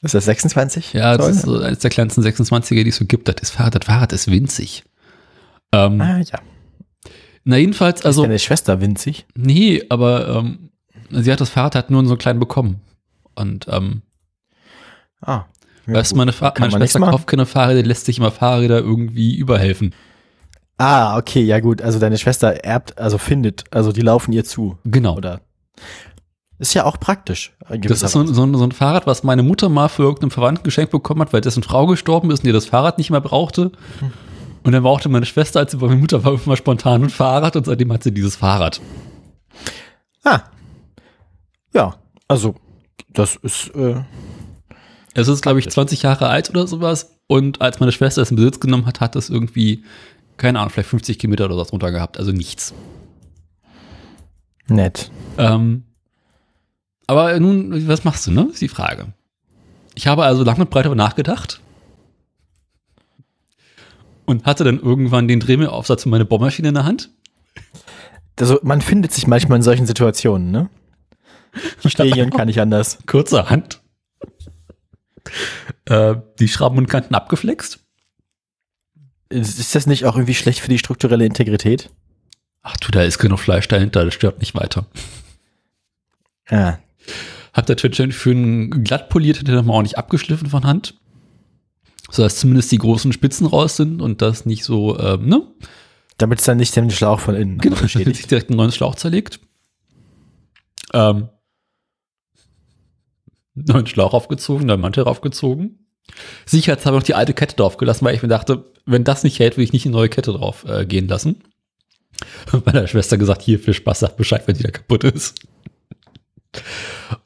ist das 26? Ja, das Zoll? ist so eines der kleinsten 26er, die es so gibt. Das ist Fahrrad, das Fahrrad ist winzig. Ähm, Ah, ja. na jedenfalls, Also, ist deine Schwester winzig? nee, aber ähm, sie hat das Fahrrad halt nur so klein bekommen. Und ähm, Ah. Ja, weißt du, meine, Fa meine Schwester kauft keine Fahrräder, lässt sich immer Fahrräder irgendwie überhelfen. Ah, okay, ja gut. Also deine Schwester erbt, also findet, also die laufen ihr zu. Genau. Oder? Ist ja auch praktisch. in Das ist so, so, ein- so ein Fahrrad, was meine Mutter mal für irgendeinen Verwandten geschenkt bekommen hat, weil dessen Frau gestorben ist und ihr das Fahrrad nicht mehr brauchte. Und dann brauchte meine Schwester, als sie bei meiner Mutter war, immer spontan ein Fahrrad und seitdem hat sie dieses Fahrrad. Ah. Ja, also das ist äh, Es ist, glaube ich, 20 Jahre alt oder sowas. Und als meine Schwester es in Besitz genommen hat, hat es irgendwie, keine Ahnung, vielleicht 50 Kilometer oder was runter gehabt. Also nichts. nett. Ähm, aber nun, was machst du, ne? Ist die Frage. Ich habe also lange und breit darüber nachgedacht. Und hatte dann irgendwann den Drehmilaufsatz für meine Bohrmaschine in der Hand. Also man findet sich manchmal in solchen Situationen, ne? Ich stehe hier und kann nicht anders. Kurzerhand. Äh, die Schrauben und Kanten abgeflext. Ist das nicht auch irgendwie schlecht für die strukturelle Integrität? Ach du, da ist genug Fleisch dahinter, das stört nicht weiter. Ja. Hab der Twitch für einen glatt poliert, hätte nochmal ordentlich abgeschliffen von Hand. So dass zumindest die großen Spitzen raus sind und das nicht so, ähm, ne? Damit es dann nicht den Schlauch von innen Genau, beschädigt. sich direkt einen neuen Schlauch zerlegt. Ähm, neuen Schlauch aufgezogen, neuen Mantel aufgezogen. Sicherheitshalber noch die alte Kette drauf gelassen, weil ich mir dachte, wenn das nicht hält, will ich nicht eine neue Kette drauf äh, gehen lassen. Und meiner Schwester gesagt, hier viel Spaß, sag Bescheid, wenn die da kaputt ist.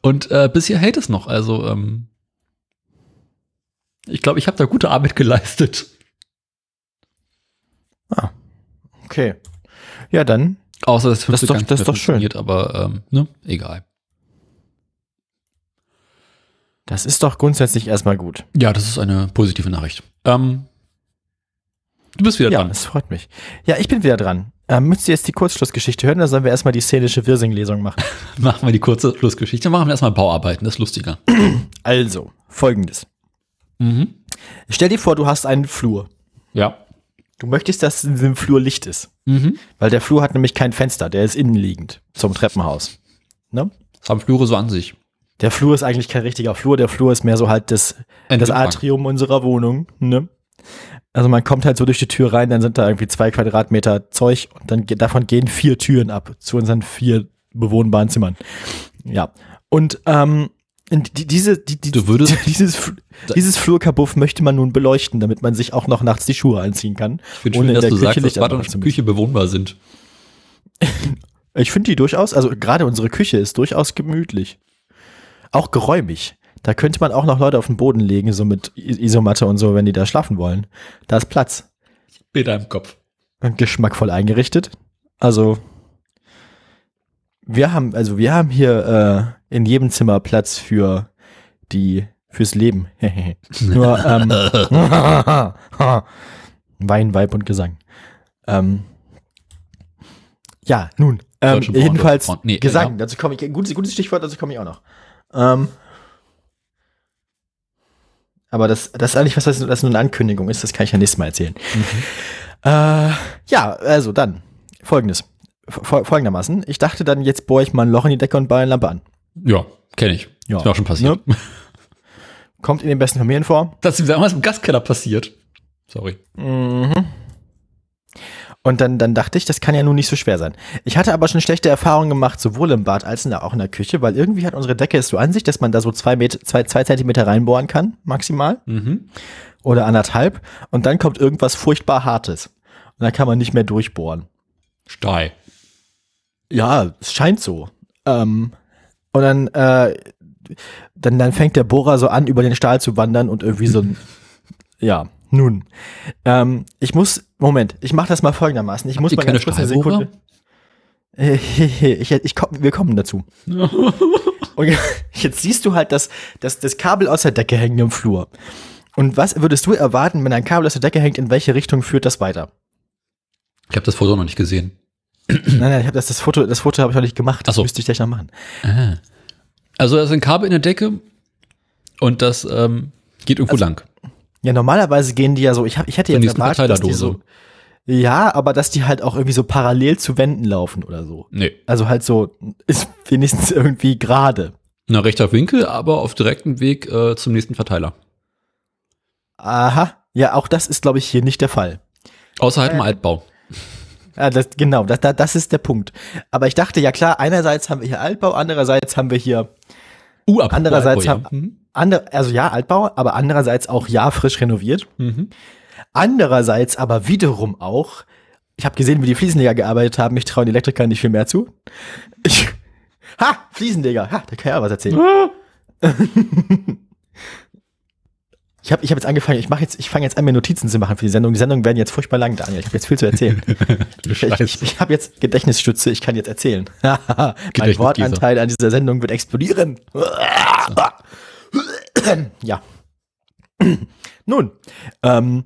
Und äh, bisher hält es noch. Also ähm, ich glaube, ich habe da gute Arbeit geleistet. Okay. Ja, dann. Außer dass Das ist doch- das ist doch schön. funktioniert, Aber ähm, ne, egal. Das ist doch grundsätzlich erstmal gut. Ja, das ist eine positive Nachricht. Ähm, du bist wieder Ja, dran. das freut mich. Ja, ich bin wieder dran. Ähm, müsst ihr jetzt die Kurzschlussgeschichte hören, oder sollen wir erstmal die szenische Wirsing-Lesung machen? Machen wir die kurze Schlussgeschichte. Machen wir erstmal Bauarbeiten, das ist lustiger. Also, folgendes. Mhm. Stell dir vor, du hast einen Flur. Ja. Du möchtest, dass in diesem Flur Licht ist. Mhm. Weil der Flur hat nämlich kein Fenster, der ist innenliegend zum Treppenhaus. Ne? Das haben Flure so an sich. Der Flur ist eigentlich kein richtiger Flur, der Flur ist mehr so halt das, das. Atrium unserer Wohnung. Ne? Also man kommt halt so durch die Tür rein, dann sind da irgendwie zwei Quadratmeter Zeug und dann davon gehen vier Türen ab zu unseren vier bewohnbaren Zimmern. Ja. Und ähm, die, diese, die, die, dieses, dieses Flurkabuff möchte man nun beleuchten, damit man sich auch noch nachts die Schuhe anziehen kann. Ich finde ohne schön, dass du Küche sagst, dass Bad und. Küche bewohnbar sind. Ich finde die durchaus, also gerade unsere Küche ist durchaus gemütlich. Auch geräumig. Da könnte man auch noch Leute auf den Boden legen, so mit Isomatte und so, wenn die da schlafen wollen. Da ist Platz. Bilder im Kopf. Geschmackvoll eingerichtet. Also, wir haben, also wir haben hier äh, in jedem Zimmer Platz für die, fürs Leben. Nur, ähm, Wein, Weib und Gesang. Ähm, ja, nun, ähm, jedenfalls. Nee, Gesang, ja. dazu komme ich, gutes, gutes Stichwort, dazu komme ich auch noch. Ähm, aber das, das ist eigentlich was, das das nur eine Ankündigung ist, das kann ich ja nächstes Mal erzählen. Äh, ja, also dann, folgendes, Fol- folgendermaßen, ich dachte dann, jetzt bohre ich mal ein Loch in die Decke und baue eine Lampe an. Ja, kenne ich. Ja. Ist mir auch schon passiert. kommt in den besten Familien vor. Das ist damals im Gastkeller passiert. Sorry. Mhm. Und dann, dann dachte ich, das kann ja nun nicht so schwer sein. Ich hatte aber schon schlechte Erfahrungen gemacht, sowohl im Bad als auch in der Küche, weil irgendwie hat unsere Decke es so an sich, dass man da so zwei, Meter, zwei, zwei Zentimeter reinbohren kann, maximal. Mhm. Oder anderthalb. Und dann kommt irgendwas furchtbar Hartes. Und dann kann man nicht mehr durchbohren. Stahl. Ja, es scheint so. Ähm, und dann, äh, dann, dann fängt der Bohrer so an, über den Stahl zu wandern und irgendwie so ein, ja, nun. Ähm, ich muss, Moment, ich mache das mal folgendermaßen. Ich muss ihr mal ganz kurz eine? Sekunde. Ich, ich, komm, wir kommen dazu. Und jetzt siehst du halt das, das, das Kabel aus der Decke hängen im Flur. Und was würdest du erwarten, wenn ein Kabel aus der Decke hängt, in welche Richtung führt das weiter? Ich habe das Foto noch nicht gesehen. Nein, nein, ich habe das, das Foto, das Foto habe ich noch nicht gemacht. Das so. müsste ich gleich noch machen. Ah. Also da ist ein Kabel in der Decke und das ähm, geht irgendwo lang. Ja, normalerweise gehen die ja so, ich, hab, ich hätte jetzt erwartet, dass die so, ja, aber dass die halt auch irgendwie so parallel zu Wänden laufen oder so. Nee. Also halt so, ist wenigstens irgendwie gerade. Na, rechter Winkel, aber auf direktem Weg äh, zum nächsten Verteiler. Aha, ja, auch das ist, glaube ich, hier nicht der Fall. Außer halt Äh, im Altbau. Ja, das, genau, das, das, ist der Punkt. Aber ich dachte, ja klar, einerseits haben wir hier Altbau, andererseits haben wir hier, Uh, andererseits Altbau, haben, andere, also ja, Altbau, aber andererseits auch ja frisch renoviert. ja. Mhm. Andererseits aber wiederum auch, ich habe gesehen, wie die Fliesenleger gearbeitet haben, ich traue den Elektrikern nicht viel mehr zu. Ich, ha, Fliesenleger, ha, da kann ich auch was erzählen. Ich habe ich hab jetzt angefangen, ich mache jetzt, ich fange jetzt an, mir Notizen zu machen für die Sendung. Die Sendungen werden jetzt furchtbar lang, Daniel. Ich habe jetzt viel zu erzählen. Ich, ich, ich habe jetzt Gedächtnisstütze, ich kann jetzt erzählen. mein. Wortanteil an dieser Sendung wird explodieren. Ja. Nun, ähm,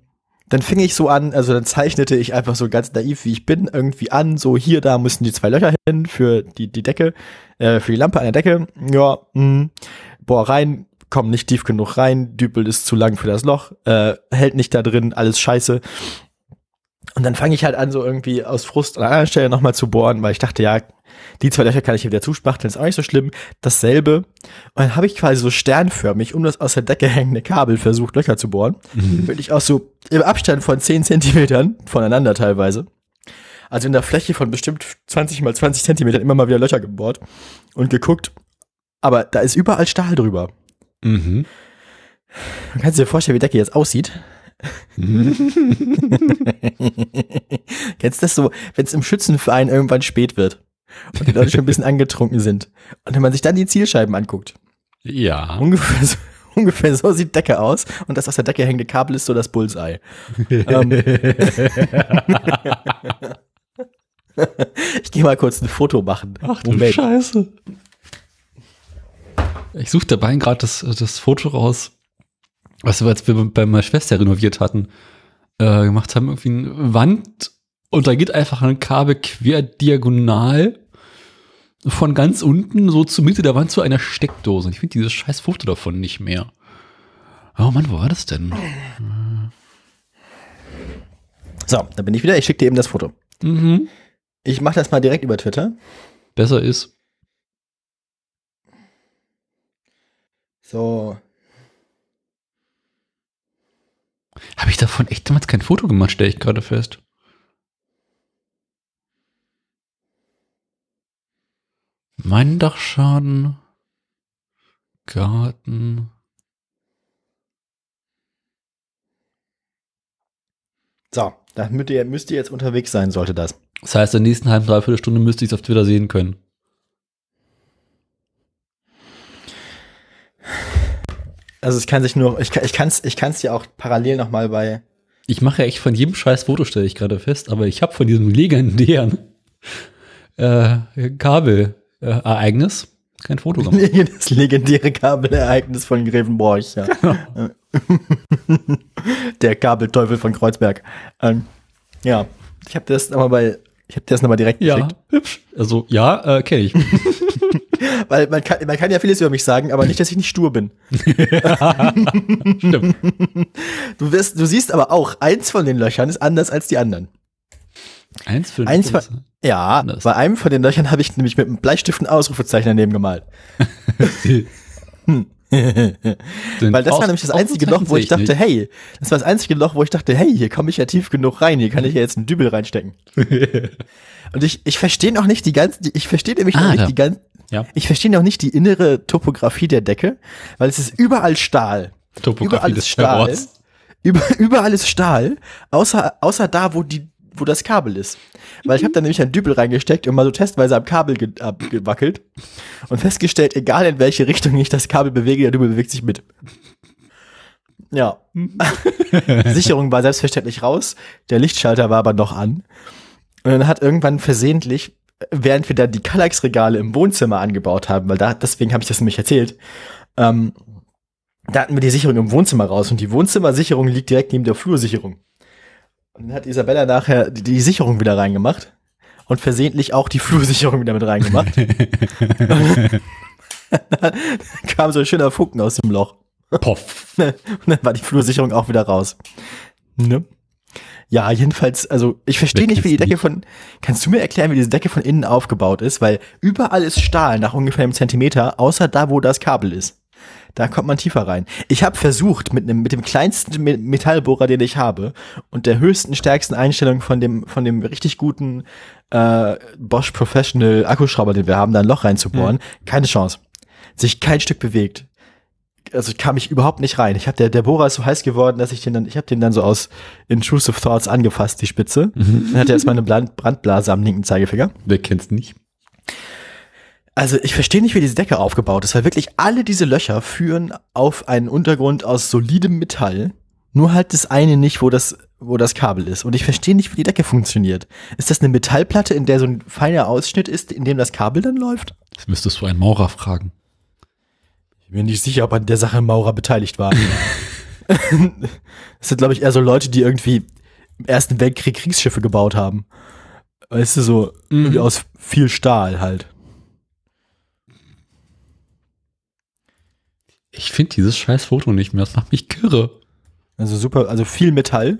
dann fing ich so an, also dann zeichnete ich einfach so ganz naiv, wie ich bin, irgendwie an, so hier, da müssen die zwei Löcher hin für die, die Decke, äh, für die Lampe an der Decke. Ja, mh, boah, rein, komm nicht tief genug rein, Dübel ist zu lang für das Loch, äh, hält nicht da drin, alles scheiße. Und dann fange ich halt an, so irgendwie aus Frust an einer Stelle nochmal zu bohren, weil ich dachte, ja, die zwei Löcher kann ich hier wieder zuspachteln, ist auch nicht so schlimm. Dasselbe. Und dann habe ich quasi so sternförmig um das aus der Decke hängende Kabel versucht, Löcher zu bohren. Wirklich auch so im Abstand von 10 Zentimetern voneinander teilweise. Also in der Fläche von bestimmt 20 mal 20 Zentimetern immer mal wieder Löcher gebohrt und geguckt. Aber da ist überall Stahl drüber. Mhm. Man kann sich dir vorstellen, wie die Decke jetzt aussieht. Kennst du das so, wenn es im Schützenverein irgendwann spät wird und die Leute schon ein bisschen angetrunken sind und wenn man sich dann die Zielscheiben anguckt, Ja. ungefähr so, ungefähr so sieht Decke aus und das aus der Decke hängende Kabel ist so das Bullseye. ähm, ich gehe mal kurz ein Foto machen. Ach du Scheiße. Ich suche dabei gerade das, das Foto raus, was wir, als wir bei meiner Schwester renoviert hatten, äh, gemacht haben. Irgendwie eine Wand und da geht einfach ein Kabel quer diagonal von ganz unten so zur Mitte der Wand zu einer Steckdose. Ich finde dieses scheiß Foto davon nicht mehr. Oh Mann, wo war das denn? So, da bin ich wieder. Ich schicke dir eben das Foto. Mhm. Ich mache das mal direkt über Twitter. Besser ist. So, Habe ich davon echt damals kein Foto gemacht, stelle ich gerade fest. Mein Dachschaden. Garten. so, da müsst ihr, müsst ihr jetzt unterwegs sein, sollte das. Das heißt, in der nächsten halben, dreiviertel Stunde müsste ich es auf Twitter sehen können. Also es kann sich nur, ich kann, ich kann's, ich kann's dir auch parallel noch mal bei. Ich mache ja echt von jedem scheiß Foto, stelle ich gerade fest, aber ich habe von diesem legendären äh, Kabel-Ereignis kein Foto gemacht. Das legendäre Kabelereignis von Grevenbroich, ja. Der Kabelteufel von Kreuzberg. Ähm, ja, ich habe das nochmal bei, ich habe das nochmal direkt Ja, geschickt. hübsch. Also ja, äh, kenne ich. Weil man kann, man kann ja vieles über mich sagen, aber nicht, dass ich nicht stur bin. Stimmt. Du wirst, du siehst aber auch, eins von den Löchern ist anders als die anderen. Eins für Eins von, ja, Anders. bei einem von den Löchern habe ich nämlich mit einem Bleistift ein Ausrufezeichen daneben gemalt. Weil das war nämlich das einzige Loch, wo ich dachte, hey, das war das einzige Loch, wo ich dachte, hey, hier komme ich ja tief genug rein, hier kann ich ja jetzt einen Dübel reinstecken. Und ich, ich verstehe noch nicht die ganze, ich verstehe nämlich ah, noch nicht ja. die ganze, ja. ich verstehe noch nicht die innere Topografie der Decke, weil es ist überall Stahl. Topografie überall ist Stahl. Über, überall ist Stahl, außer, außer da, wo die, wo das Kabel ist. Weil ich habe da nämlich einen Dübel reingesteckt und mal so testweise am Kabel ge abgewackelt und festgestellt, egal in welche Richtung ich das Kabel bewege, der Dübel bewegt sich mit. Ja. Sicherung war selbstverständlich raus, der Lichtschalter war aber noch an. Und dann hat irgendwann versehentlich, während wir da die Kallax-Regale im Wohnzimmer angebaut haben, weil da, deswegen habe ich das nämlich erzählt, ähm, da hatten wir die Sicherung im Wohnzimmer raus und die Wohnzimmersicherung liegt direkt neben der Flursicherung. Und dann hat Isabella nachher die, die Sicherung wieder reingemacht und versehentlich auch die Flursicherung wieder mit reingemacht. dann kam so ein schöner Funken aus dem Loch. Poff. Und dann war die Flursicherung auch wieder raus. Ne? Ja, jedenfalls, also ich verstehe nicht, wie die Decke von. Kannst du mir erklären, wie diese Decke von innen aufgebaut ist? Weil überall ist Stahl nach ungefähr einem Zentimeter, außer da, wo das Kabel ist. Da kommt man tiefer rein. Ich habe versucht, mit, einem, mit dem kleinsten Metallbohrer, den ich habe, und der höchsten, stärksten Einstellung von dem, von dem richtig guten äh, Bosch Professional Akkuschrauber, den wir haben, da ein Loch reinzubohren. Mhm. Keine Chance. Sich kein Stück bewegt. Also kam ich überhaupt nicht rein. Ich habe der der Bohrer ist so heiß geworden, dass ich den dann ich habe den dann so aus intrusive thoughts angefasst, die Spitze. Mhm. Dann hat er erstmal eine Brandblase am linken Zeigefinger. Wer kennt's nicht? Also ich verstehe nicht, wie diese Decke aufgebaut ist, weil wirklich alle diese Löcher führen auf einen Untergrund aus solidem Metall. Nur halt das eine nicht, wo das, wo das Kabel ist. Und ich verstehe nicht, wie die Decke funktioniert. Ist das eine Metallplatte, in der so ein feiner Ausschnitt ist, in dem das Kabel dann läuft? Das müsstest du einen Maurer fragen. Ich bin nicht sicher, ob an der Sache Maurer beteiligt war. das sind, glaube ich, eher so Leute, die irgendwie im Ersten Weltkrieg Kriegsschiffe gebaut haben. Weißt du, so mhm. aus viel Stahl halt. Ich finde dieses scheiß Foto nicht mehr. Das macht mich kirre. Also super, also viel Metall.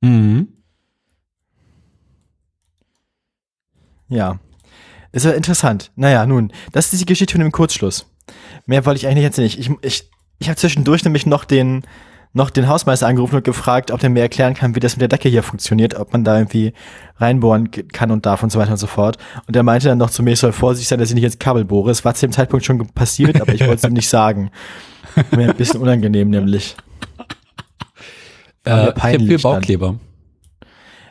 Mhm. Ja. Ist ja interessant. Naja, nun, das ist die Geschichte von dem Kurzschluss. Mehr wollte ich eigentlich jetzt nicht. Ich, ich, ich habe zwischendurch nämlich noch den, noch den Hausmeister angerufen und gefragt, ob der mir erklären kann, wie das mit der Decke hier funktioniert, ob man da irgendwie reinbohren kann und darf und so weiter und so fort. Und er meinte dann noch zu mir, ich soll vorsichtig sein, dass ich nicht ins Kabel bohre. Es war zu dem Zeitpunkt schon passiert, aber ich wollte es ihm nicht sagen. Mir ein bisschen unangenehm nämlich. Äh, ich habe viel Baukleber.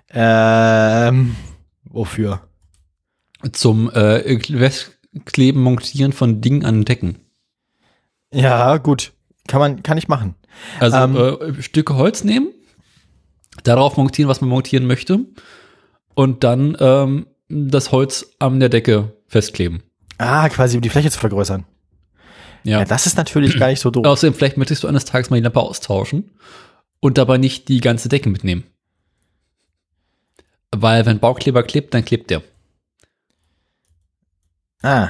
Ähm, wofür? Zum äh, Kleben, Montieren von Dingen an Decken. Ja, gut. Kann man, kann ich machen. Also ähm, äh, Stücke Holz nehmen, darauf montieren, was man montieren möchte, und dann ähm, das Holz an der Decke festkleben. Ah, quasi um die Fläche zu vergrößern. Ja. ja das ist natürlich gar nicht so doof. Außerdem, vielleicht möchtest du eines Tages mal die Lampe austauschen und dabei nicht die ganze Decke mitnehmen. Weil wenn Baukleber klebt, dann klebt der. Ah.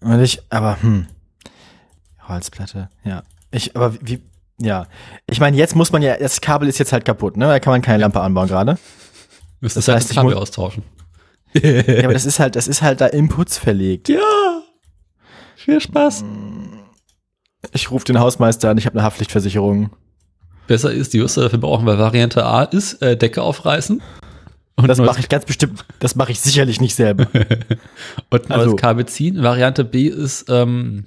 Und ich, aber, hm. Holzplatte, ja. Ich, aber wie, ja. Ich meine, jetzt muss man ja, das Kabel ist jetzt halt kaputt, ne? Da kann man keine Lampe anbauen gerade. Müsste das heißt, das Kabel austauschen. ja, aber das ist halt, das ist halt da im Putz verlegt. Ja. Viel Spaß. Ich rufe den Hausmeister an, ich habe eine Haftpflichtversicherung. Besser ist, die wirst du dafür brauchen, weil Variante A ist äh, Decke aufreißen. Und das mache ich ganz bestimmt, das mache ich sicherlich nicht selber. und also, das Kabel ziehen. Variante B ist ähm,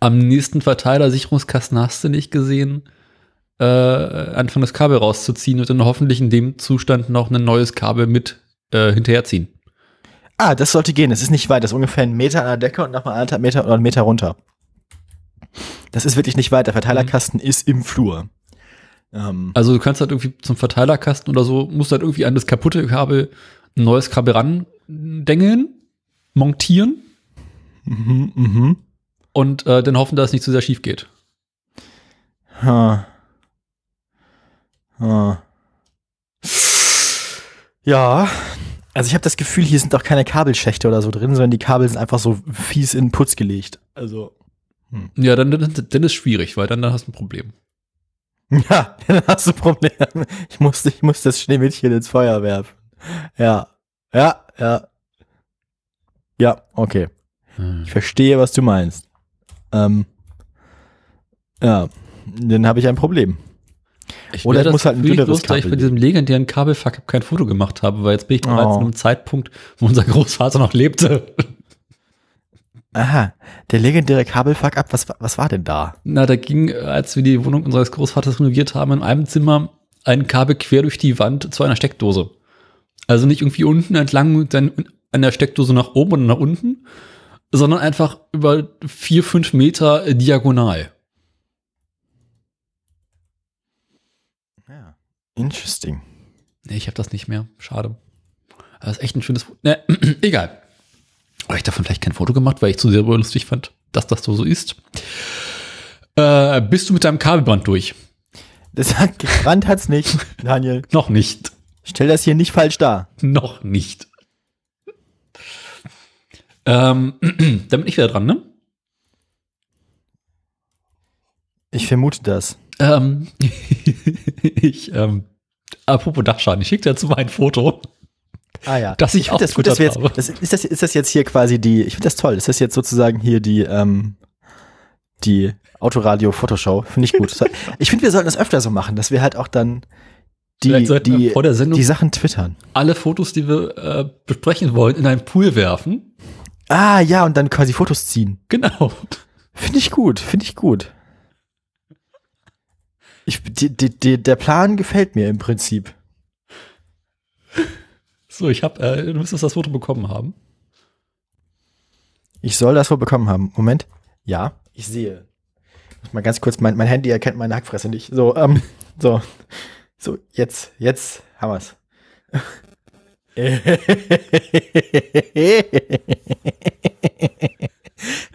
am nächsten Verteiler Sicherungskasten hast du nicht gesehen, äh, anfangen das Kabel rauszuziehen und dann hoffentlich in dem Zustand noch ein neues Kabel mit äh, hinterherziehen. Ah, das sollte gehen. Das ist nicht weit. Das ist ungefähr ein Meter an der Decke und nochmal anderthalb Meter oder einen Meter runter. Das ist wirklich nicht weit. Der Verteilerkasten mhm. ist im Flur. Ähm. Also du kannst halt irgendwie zum Verteilerkasten oder so, musst halt irgendwie an das kaputte Kabel ein neues Kabel randengeln, montieren. Mhm, mhm und äh, dann hoffen, dass es nicht zu sehr schief geht. Ha. Ha. Ja, also ich habe das Gefühl, hier sind auch keine Kabelschächte oder so drin, sondern die Kabel sind einfach so fies in den Putz gelegt. Also. Hm. Ja, dann, dann, dann ist schwierig, weil dann, dann hast du ein Problem. Ja, dann hast du ein Problem. Ich musste, ich musste das Schneemädchen ins Feuer werfen. Ja, ja, ja. Ja, okay. Hm. Ich verstehe, was du meinst. Ähm, ja, dann habe ich ein Problem. Ich Oder es muss halt ein dünneres los, da ich Kabel bei diesem legendären Kabelfuck kein Foto gemacht habe, weil jetzt bin ich bereits Oh. an einem Zeitpunkt, wo unser Großvater noch lebte. Aha, der legendäre Kabelfuck ab, was, wa- was war denn da? Na, da ging, als wir die Wohnung unseres Großvaters renoviert haben, in einem Zimmer ein Kabel quer durch die Wand zu einer Steckdose. Also nicht irgendwie unten entlang und dann an der Steckdose nach oben und nach unten, sondern einfach über vier, fünf Meter äh, diagonal. Ja. Interesting. Nee, ich habe das nicht mehr. Schade. Aber Das ist echt ein schönes. Ne, egal. Habe ich davon vielleicht kein Foto gemacht, weil ich zu sehr lustig fand, dass das so so ist. Äh, bist du mit deinem Kabelband durch? Das hat gebrannt hat's nicht, Daniel. Noch nicht. Stell das hier nicht falsch dar. Noch nicht. Ähm, dann bin ich wieder dran, ne? Ich vermute das. Ähm, ich, ähm, apropos Dachschaden, ich schicke dazu mal ein Foto. Ah ja. Dass ich find das auch gut, dass wir jetzt, das, ist, das, ist das jetzt hier quasi die, ich finde das toll, ist das jetzt sozusagen hier die, ähm, die Autoradio-Fotoshow? Finde ich gut. Ich finde, wir sollten das öfter so machen, dass wir halt auch dann die, Vielleicht sollten wir die, vor der Sendung die Sachen twittern. alle Fotos, die wir äh, besprechen wollen, in einen Pool werfen. Ah ja, und dann quasi Fotos ziehen. Genau. Finde ich gut, finde ich gut. Ich, die, die, der Plan gefällt mir im Prinzip. So, ich habe, äh, du müsstest das Foto bekommen haben. Ich soll das wohl bekommen haben. Moment. Ja, ich sehe. Muss mal ganz kurz, mein, mein Handy erkennt meine Hackfresse nicht. So, ähm, so. So, jetzt, jetzt haben wir's.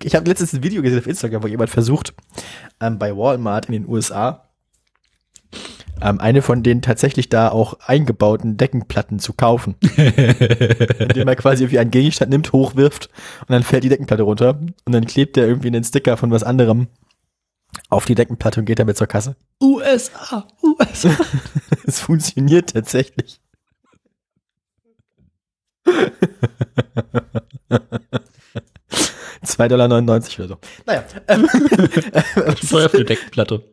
Ich habe letztens ein Video gesehen auf Instagram, wo jemand versucht, ähm, bei Walmart in den USA ähm, eine von den tatsächlich da auch eingebauten Deckenplatten zu kaufen. indem er quasi irgendwie einen Gegenstand nimmt, hochwirft und dann fällt die Deckenplatte runter und dann klebt er irgendwie einen Sticker von was anderem auf die Deckenplatte und geht damit zur Kasse. USA, USA. Es funktioniert tatsächlich. Zwei Dollar neunundneunzig oder so. Naja. Ähm, Teuer für die Deckplatte.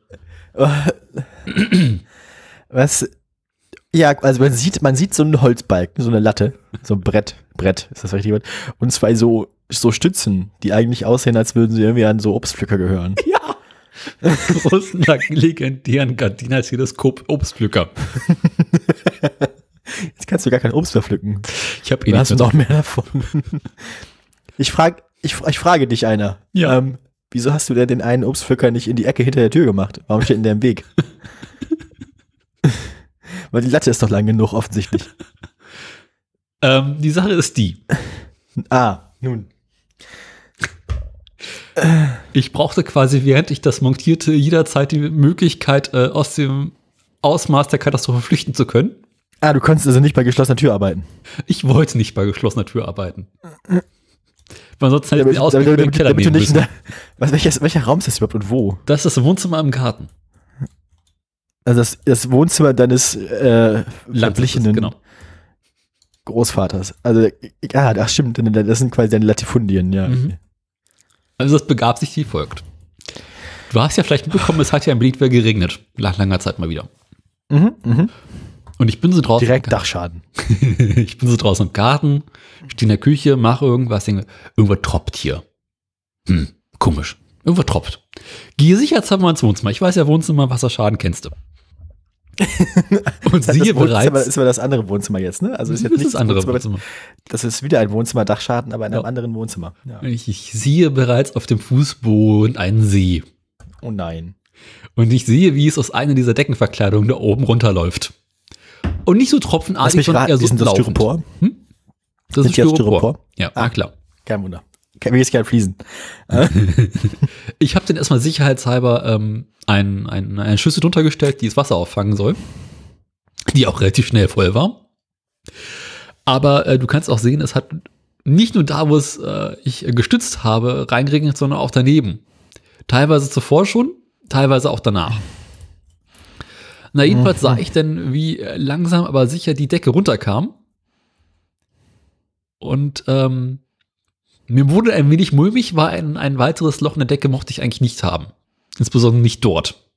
was? Ja, also man sieht, man sieht so einen Holzbalken, so eine Latte, so ein Brett, Brett, ist das richtig? Und zwei so, so Stützen, die eigentlich aussehen, als würden sie irgendwie an so Obstpflücker gehören. Ja. Großen, legendären Gardiner-Teleskop Obstpflücker. Jetzt kannst du gar kein Obst mehr pflücken. Ich habe eh Du nicht hast mehr so noch mehr davon. Ich frage, ich, ich frage dich einer. Ja. Ähm, wieso hast du denn den einen Obstpflücker nicht in die Ecke hinter der Tür gemacht? Warum steht denn der im Weg? Weil die Latte ist doch lang genug, offensichtlich. Ähm, die Sache ist die. Ah, nun. Ich brauchte quasi, während ich das montierte, jederzeit die Möglichkeit, äh, aus dem Ausmaß der Katastrophe flüchten zu können. Ah, du konntest also nicht bei geschlossener Tür arbeiten. Ich wollte nicht bei geschlossener Tür arbeiten. Weil sonst hätte ich Damit, damit, damit, Keller damit du nicht der, was, welches, welcher Raum ist das überhaupt und wo? Das ist das Wohnzimmer im Garten. Also das, das Wohnzimmer deines äh, verblichenen genau. Großvaters. Also, ja, ach stimmt, das sind quasi deine Latifundien, ja. Mhm. Also das begab sich wie folgt. Du hast ja vielleicht mitbekommen, es hat ja in Berlin wieder geregnet. Nach langer Zeit mal wieder. Mhm, mhm. Und ich bin so draußen. Direkt Dachschaden. ich bin so draußen im Garten, stehe in der Küche, mache irgendwas, denke, irgendwas tropft hier. Hm, komisch. Irgendwas tropft. Gehe sicherheitshalber ins Wohnzimmer. Ich weiß ja, Wohnzimmer, Wasserschaden kennst du. Und Das, siehe bereits, ist aber das andere Wohnzimmer jetzt, ne? Also ist jetzt das nicht ist das andere Wohnzimmer, Wohnzimmer. Das ist wieder ein Wohnzimmer Dachschaden, aber in einem Ja. anderen Wohnzimmer. Ja. Ich, ich sehe bereits auf dem Fußboden einen See. Oh nein. Und ich sehe, wie es aus einer dieser Deckenverkleidungen da oben runterläuft. Und nicht so tropfenartig, sondern eher so ist das. Styropor? Das Sind ist Styropor. Styropor? Ja, Ah. na klar. Kein Wunder. Mir ist kein Fliesen. Ich habe den erstmal sicherheitshalber ähm, ein, ein, eine Schüssel drunter gestellt, die das Wasser auffangen soll. Die auch relativ schnell voll war. Aber äh, du kannst auch sehen, es hat nicht nur da, wo es äh, ich gestützt habe, reingeregnet, sondern auch daneben. Teilweise zuvor schon, teilweise auch danach. Na, jedenfalls sah ich dann, wie äh, langsam aber sicher die Decke runterkam. Und ähm, Mir wurde ein wenig mulmig, weil ein, ein weiteres Loch in der Decke mochte ich eigentlich nicht haben. Insbesondere nicht dort.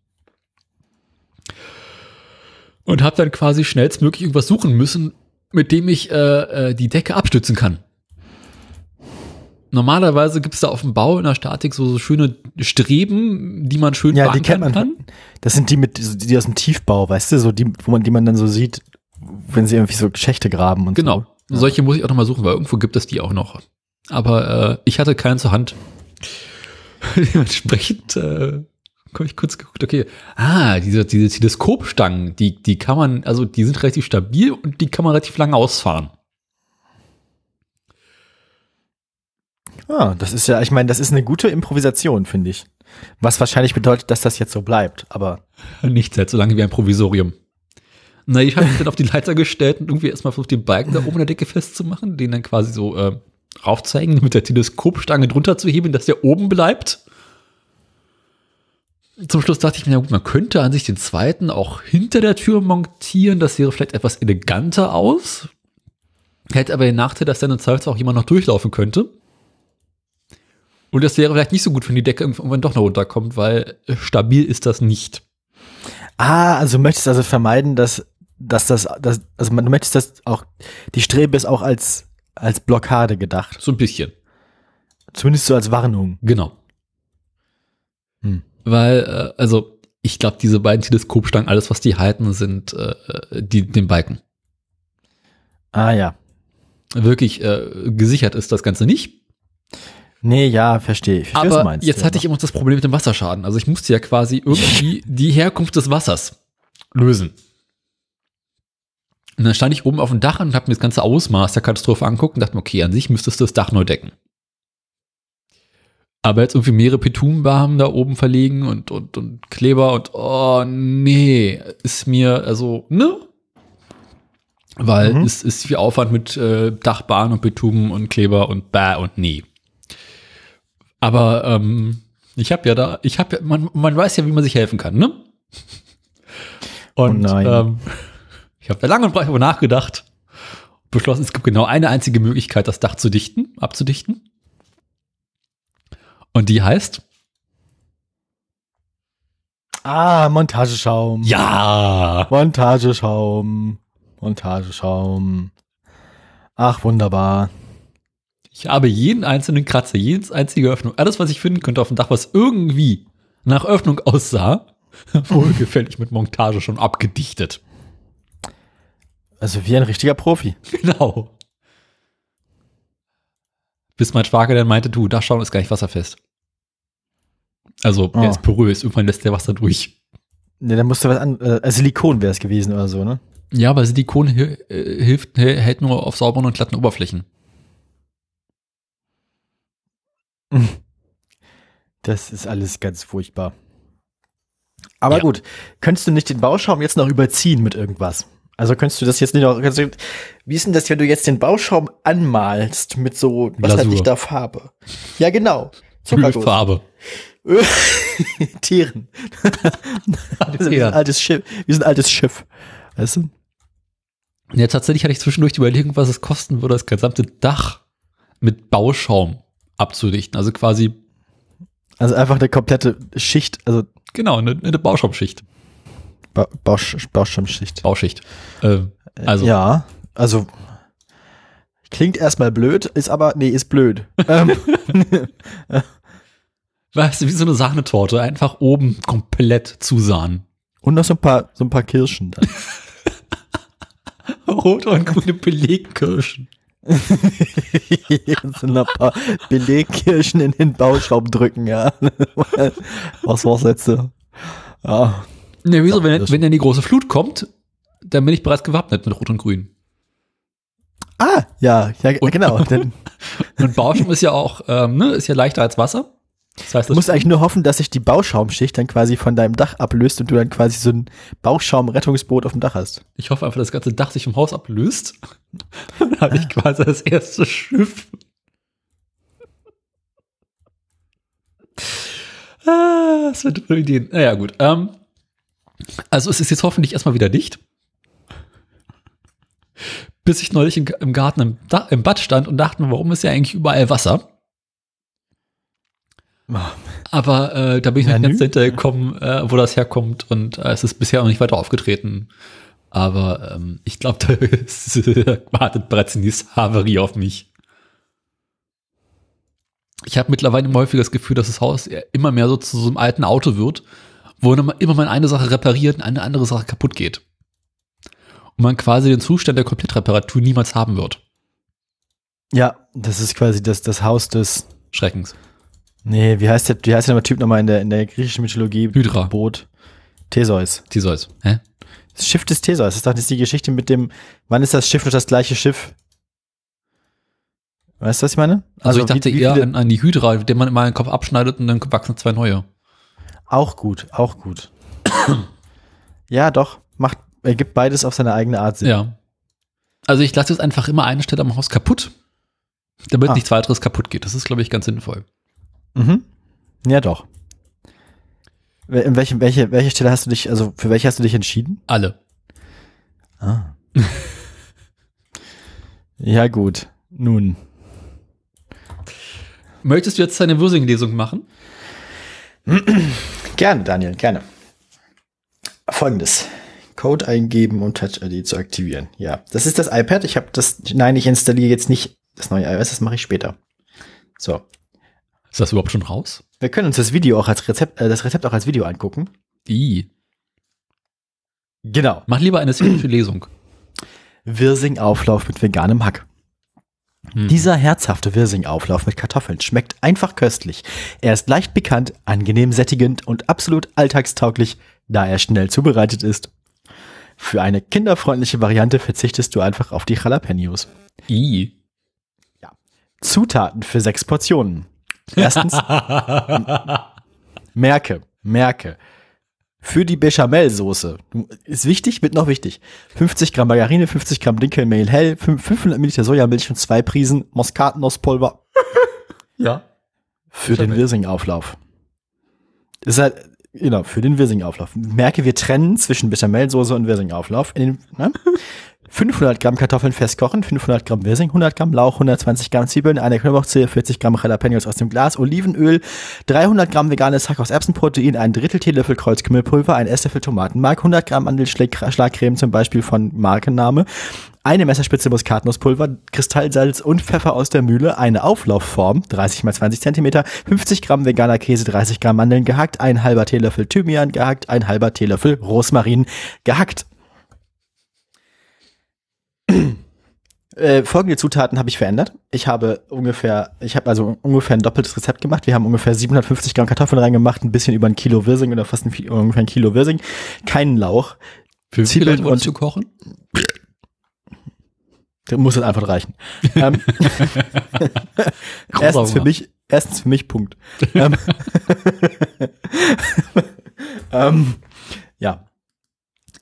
Und habe dann quasi schnellstmöglich irgendwas suchen müssen, mit dem ich äh, äh, die Decke abstützen kann. Normalerweise gibt es da auf dem Bau in der Statik so, so schöne Streben, die man schön Ja, die kennt man. kann. Das sind die mit, die aus dem Tiefbau, weißt du, so die, wo man, die man dann so sieht, wenn sie irgendwie so Schächte graben und Genau. so. Solche muss ich auch noch mal suchen, weil irgendwo gibt es die auch noch. Aber äh, ich hatte keinen zur Hand. Dementsprechend äh, habe ich kurz geguckt, okay, ah, diese, diese Teleskopstangen, die, die kann man, also die sind relativ stabil und die kann man relativ lange ausfahren. Ah, das ist ja, ich meine, das ist eine gute Improvisation, finde ich. Was wahrscheinlich bedeutet, dass das jetzt so bleibt, aber Nichts hält so lange wie ein Provisorium. Na, ich habe mich dann auf die Leiter gestellt und irgendwie erstmal versucht, den Balken da oben in der Decke festzumachen, den dann quasi so äh, raufzeigen, mit der Teleskopstange drunter zu heben, dass der oben bleibt. Zum Schluss dachte ich mir, ja gut, man könnte an sich den zweiten auch hinter der Tür montieren. Das wäre vielleicht etwas eleganter aus. Hätte aber den Nachteil, dass dann im Zweifelsfall auch jemand noch durchlaufen könnte. Und das wäre vielleicht nicht so gut, wenn die Decke irgendwann doch noch runterkommt, weil stabil ist das nicht. Ah, also du möchtest also vermeiden, dass, dass das, dass, also man, du möchtest das auch, die Strebe ist auch als, als Blockade gedacht. So ein bisschen. Zumindest so als Warnung. Genau. Hm. Weil, äh, also, ich glaube, diese beiden Teleskopstangen, alles, was die halten, sind äh, die, den Balken. Ah, ja. Wirklich äh, gesichert ist das Ganze nicht. Nee, ja, verstehe. Ich du Aber meinst. jetzt ja. hatte ich immer das Problem mit dem Wasserschaden. Also ich musste ja quasi irgendwie die Herkunft des Wassers lösen. Und dann stand ich oben auf dem Dach und habe mir das ganze Ausmaß der Katastrophe angeguckt und dachte mir, okay, an sich müsstest du das Dach neu decken. Aber jetzt irgendwie mehrere Petumenbarmen da oben verlegen und, und, und Kleber und oh nee, ist mir, also, ne? Weil Mhm. es ist viel Aufwand mit äh, Dachbahn und Betumen und Kleber und bäh und nee. Aber ähm, ich habe ja da, ich habe ja, man, man weiß ja, wie man sich helfen kann, ne? Und Oh nein. Ähm, ich habe da lange und breit darüber nachgedacht, beschlossen, es gibt genau eine einzige Möglichkeit, das Dach zu dichten, abzudichten. Und die heißt Ah, Montageschaum. Ja. Montageschaum. Montageschaum. Ach, wunderbar. Ich habe jeden einzelnen Kratzer, jedes einzige Öffnung, alles, was ich finden könnte auf dem Dach, was irgendwie nach Öffnung aussah, wohlgefällig mit Montage schon abgedichtet. Also wie ein richtiger Profi. Genau. Bis mein Schwager dann meinte, du, Dachschaum ist gar nicht wasserfest. Also, der Oh. ist porös, irgendwann lässt der Wasser durch. Ne, dann musst du was an, äh, Silikon wäre es gewesen oder so, ne? Ja, aber Silikon äh, hilft, hä- hält nur auf sauberen und glatten Oberflächen. Das ist alles ganz furchtbar. Aber Ja. gut, könntest du nicht den Bauschaum jetzt noch überziehen mit irgendwas? Also könntest du das jetzt nicht noch, du, wie ist denn das, wenn du jetzt den Bauschaum anmalst mit so, was ich da, Farbe? Ja, genau. Ölfarbe. Tieren. Wir sind altes Schiff. Wir sind ein altes Schiff. Weißt du? Ja, tatsächlich hatte ich zwischendurch die Überlegung, was es kosten würde, das gesamte Dach mit Bauschaum abzudichten. Also quasi, Also einfach eine komplette Schicht, also genau, eine, eine Bauschaumschicht. ba Bausch Bauschaumschicht. Bauschicht. Äh, also, Ja, also klingt erstmal blöd, ist aber, nee, ist blöd. ähm, weißt du, wie so eine Sahnetorte, einfach oben komplett zusahnen. und noch so ein paar, so ein paar Kirschen dann. Rote und grüne Belegkirschen. so ein paar Belegkirschen in den Bauschaum drücken, ja. Was jetzt? so? Ja. Ne, wieso, wenn, wenn dann die große Flut kommt, dann bin ich bereits gewappnet mit Rot und Grün. Ah, ja, ja, genau. Und Bauschaum ist ja auch, ähm, ne, ist ja leichter als Wasser. Das heißt, du musst eigentlich nur hoffen, dass sich die Bauschaumschicht dann quasi von deinem Dach ablöst und du dann quasi so ein Bauschaum-Rettungsboot auf dem Dach hast. ich hoffe einfach, das ganze Dach sich vom Haus ablöst. Dann habe ich quasi das erste Schiff. Ah, das wird tolle Ideen. Naja, gut. Ähm, also es ist jetzt hoffentlich erstmal wieder dicht. Bis ich neulich im, Garten im, im Bad stand und dachte mir, warum ist ja eigentlich überall Wasser? Aber äh, da bin ich nicht ganz hintergekommen, äh, wo das herkommt und äh, es ist bisher auch nicht weiter aufgetreten. Aber ähm, ich glaube, da ist, wartet bereits die Haverie auf mich. Ich habe mittlerweile immer häufiger das Gefühl, dass das Haus immer mehr so zu so einem alten Auto wird, wo immer immer mal eine Sache repariert und eine andere Sache kaputt geht. Und man quasi den Zustand der Komplettreparatur niemals haben wird. Ja, das ist quasi das, das Haus des. Schreckens. Nee, wie heißt der, wie heißt der Typ nochmal in der, in der griechischen Mythologie? Hydra. Boot. Theseus. Theseus. Hä? Das Schiff des Theseus. Das ist doch ist die Geschichte mit dem, wann ist das Schiff noch das gleiche Schiff? Weißt du, was ich meine? Also, ich wie- dachte wie eher viele- an, an die Hydra, den man immer einen Kopf abschneidet und dann wachsen zwei neue. Auch gut, auch gut. ja, doch. Macht, er gibt beides auf seine eigene Art Sinn. Ja. Also ich lasse jetzt einfach immer eine Stelle am Haus kaputt, damit Ah. nichts weiteres kaputt geht. Das ist, glaube ich, ganz sinnvoll. Mhm. Ja, doch. In welche, welche, welche Stelle hast du dich, also für welche hast du dich entschieden? Alle. Ah. ja, gut. Nun. Möchtest du jetzt deine Würsing-Lesung machen? Gerne, Daniel, gerne. Folgendes. Code eingeben und Touch ID zu aktivieren. Ja, das ist das iPad. Ich habe das, nein, ich installiere jetzt nicht das neue iOS, das mache ich später. So. Ist das überhaupt schon raus? Wir können uns das Video auch als Rezept, äh, das Rezept auch als Video angucken. I. Genau. Mach lieber eine szenische Lesung. Wirsing-Auflauf mit veganem Hack. Hm. Dieser herzhafte Wirsing-Auflauf mit Kartoffeln schmeckt einfach köstlich. Er ist leicht pikant, angenehm sättigend und absolut alltagstauglich, da er schnell zubereitet ist. Für eine kinderfreundliche Variante verzichtest du einfach auf die Jalapenos. I. Zutaten für sechs Portionen. Erstens, merke, merke. Für die Bechamelsoße. Ist wichtig, wird noch wichtig. 50 Gramm Margarine, 50 Gramm Dinkelmehl hell, 5 500 Milliliter Sojamilch und zwei Prisen Muskatnusspulver ja. für den Wirsing-Auflauf. Ist halt, genau, für den Wirsing-Auflauf. Merke, wir trennen zwischen Bechamelsoße und Wirsing-Auflauf. Ne? 500 Gramm Kartoffeln festkochen, 500 Gramm Wirsing, 100 Gramm Lauch, 120 Gramm Zwiebeln, eine Knoblauchzehe, 40 Gramm Jalapenos aus dem Glas, Olivenöl, 300 Gramm veganes Hack aus Erbsenprotein, ein Drittel Teelöffel Kreuzkümmelpulver, ein Esslöffel Tomatenmark, 100 Gramm Mandelschlagcreme zum Beispiel von Markenname, eine Messerspitze Muskatnusspulver, Kristallsalz und Pfeffer aus der Mühle, eine Auflaufform, 30 mal 20 Zentimeter, 50 Gramm veganer Käse, 30 Gramm Mandeln gehackt, ein halber Teelöffel Thymian gehackt, ein halber Teelöffel Rosmarin gehackt. Äh, folgende Zutaten habe ich verändert. Ich habe ungefähr, ich habe also ungefähr ein doppeltes Rezept gemacht. Wir haben ungefähr 750 Gramm Kartoffeln reingemacht, ein bisschen über ein Kilo Wirsing oder fast ein, ungefähr ein Kilo Wirsing, keinen Lauch. Für Zwiebeln und- du kochen? Muss das einfach reichen. ähm, erstens für mich, erstens für mich Punkt. ähm, ähm, ja.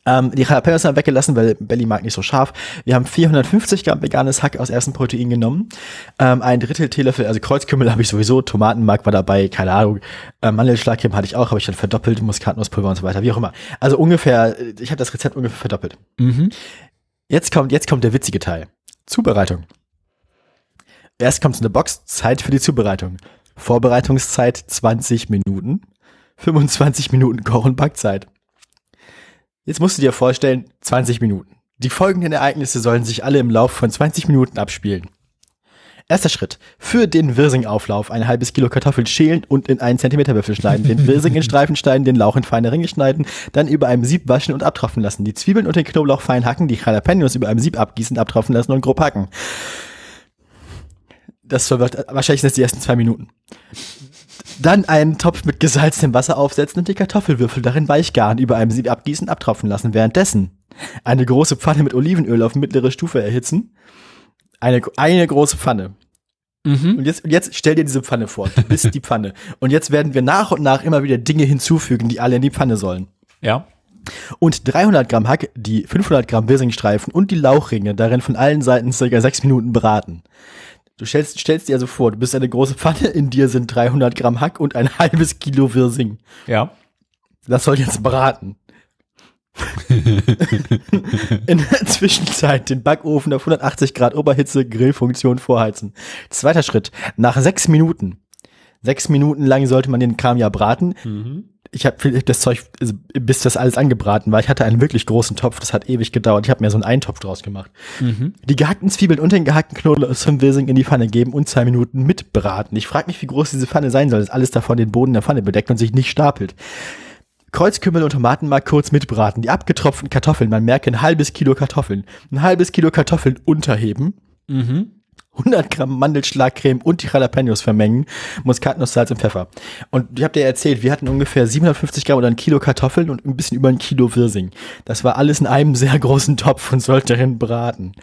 Ähm, die Jalapenos haben wir weggelassen, weil Belly mag nicht so scharf. Wir haben 450 Gramm veganes Hack aus Erbsenprotein genommen. Ähm, ein Drittel Teelöffel, also Kreuzkümmel habe ich sowieso, Tomatenmark war dabei, keine Ahnung. Ähm, Mandelschlagcreme hatte ich auch, habe ich dann verdoppelt, Muskatnusspulver und so weiter, wie auch immer. Also ungefähr, äh, ich habe das Rezept ungefähr verdoppelt. Mhm. Jetzt kommt, jetzt kommt der witzige Teil. Zubereitung. Erst kommt eine Box, Zeit für die Zubereitung. Vorbereitungszeit 20 Minuten. 25 Minuten Koch- und Backzeit. Jetzt musst du dir vorstellen, 20 Minuten. Die folgenden Ereignisse sollen sich alle im Laufe von 20 Minuten abspielen. Erster Schritt. Für den Wirsing-Auflauf ein halbes Kilo Kartoffeln schälen und in einen Zentimeter Würfel schneiden. Den Wirsing in Streifen schneiden, den Lauch in feine Ringe schneiden, dann über einem Sieb waschen und abtropfen lassen. Die Zwiebeln und den Knoblauch fein hacken, die Jalapenos über einem Sieb abgießen, abtropfen lassen und grob hacken. Das verwirrt, wahrscheinlich sind das die ersten zwei Minuten. Dann einen Topf mit gesalzenem Wasser aufsetzen und die Kartoffelwürfel darin weichgaren, über einem Sieb abgießen, abtropfen lassen. Währenddessen eine große Pfanne mit Olivenöl auf mittlere Stufe erhitzen. Eine, eine große Pfanne. Mhm. Und jetzt, und jetzt stell dir diese Pfanne vor. Du bist die Pfanne. Und jetzt werden wir nach und nach immer wieder Dinge hinzufügen, die alle in die Pfanne sollen. Ja. Und 300 Gramm Hack, die 500 Gramm Wirsingstreifen und die Lauchringe darin von allen Seiten circa sechs Minuten braten. Du stellst, stellst dir also vor, du bist eine große Pfanne, in dir sind 300 Gramm Hack und ein halbes Kilo Wirsing. Ja. Das soll jetzt braten. In der Zwischenzeit den Backofen auf 180 Grad Oberhitze Grillfunktion vorheizen. Zweiter Schritt. Nach sechs Minuten Sechs Minuten lang sollte man den Kram ja braten. Mhm. Ich habe das Zeug, also, bis das alles angebraten war. Ich hatte einen wirklich großen Topf, das hat ewig gedauert. Ich habe mir so einen Eintopf draus gemacht. Mhm. Die gehackten Zwiebeln und den gehackten Knoblauch zum Wirsing in die Pfanne geben und zwei Minuten mitbraten. Ich frage mich, wie groß diese Pfanne sein soll, dass alles davon den Boden der Pfanne bedeckt und sich nicht stapelt. Kreuzkümmel und Tomatenmark kurz mitbraten. Die abgetropften Kartoffeln, man merke ein halbes Kilo Kartoffeln. Ein halbes Kilo Kartoffeln unterheben. Mhm. 100 Gramm Mandelschlagcreme und die Jalapenos vermengen, Muskatnuss, Salz und Pfeffer. Und ich habe dir erzählt, wir hatten ungefähr 750 Gramm oder ein Kilo Kartoffeln und ein bisschen über ein Kilo Wirsing. Das war alles in einem sehr großen Topf und sollte darin braten.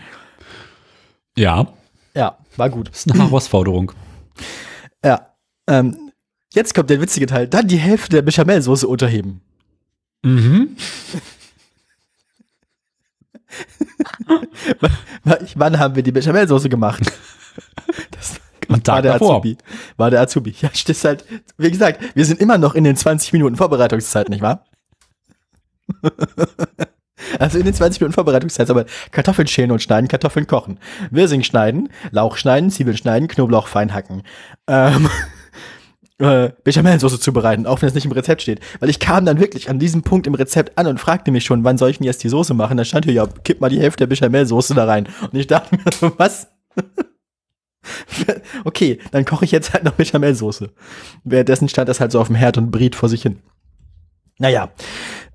Ja, Ja, war gut. ist eine Herausforderung. Ja. Ähm, jetzt kommt der witzige Teil. Dann die Hälfte der Bechamelsoße unterheben. Mhm. Wann haben wir die Bechamelsoße gemacht? Das Am Tag war der davor. Azubi. War der Azubi. Ja, das halt, wie gesagt, wir sind immer noch in den 20 Minuten Vorbereitungszeit, nicht wahr? Also in den 20 Minuten Vorbereitungszeit, aber Kartoffeln schälen und schneiden, Kartoffeln kochen. Wirsing schneiden, Lauch schneiden, Zwiebeln schneiden, Knoblauch fein hacken. Ähm, äh, Bechamelsoße zubereiten, auch wenn es nicht im Rezept steht. Weil ich kam dann wirklich an diesem Punkt im Rezept an und fragte mich schon, wann soll ich denn jetzt die Soße machen? Da stand hier, ja, kipp mal die Hälfte der Bechamelsoße da rein. Und ich dachte mir so, was? okay, dann koche ich jetzt halt noch Bechamelsoße. Währenddessen stand das halt so auf dem Herd und briet vor sich hin. Naja,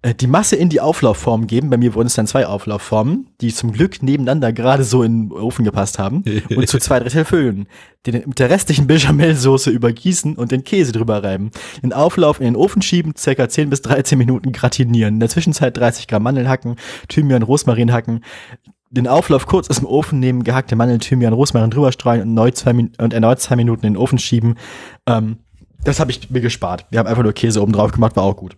äh, die Masse in die Auflaufform geben. Bei mir wurden es dann zwei Auflaufformen, die zum Glück nebeneinander gerade so in den Ofen gepasst haben. und zu zwei Drittel füllen. Den mit der restlichen Bechamelsoße übergießen und den Käse drüber reiben. Den Auflauf in den Ofen schieben, circa 10 bis 13 Minuten gratinieren. In der Zwischenzeit 30 Gramm Mandeln hacken, Thymian, Rosmarin hacken. Den Auflauf kurz aus dem Ofen nehmen, gehackte Mandeln, Thymian, Rosmarin drüber streuen und erneut zwei, und erneut zwei Minuten in den Ofen schieben. Ähm, das habe ich mir gespart. Wir haben einfach nur Käse oben drauf gemacht, war auch gut.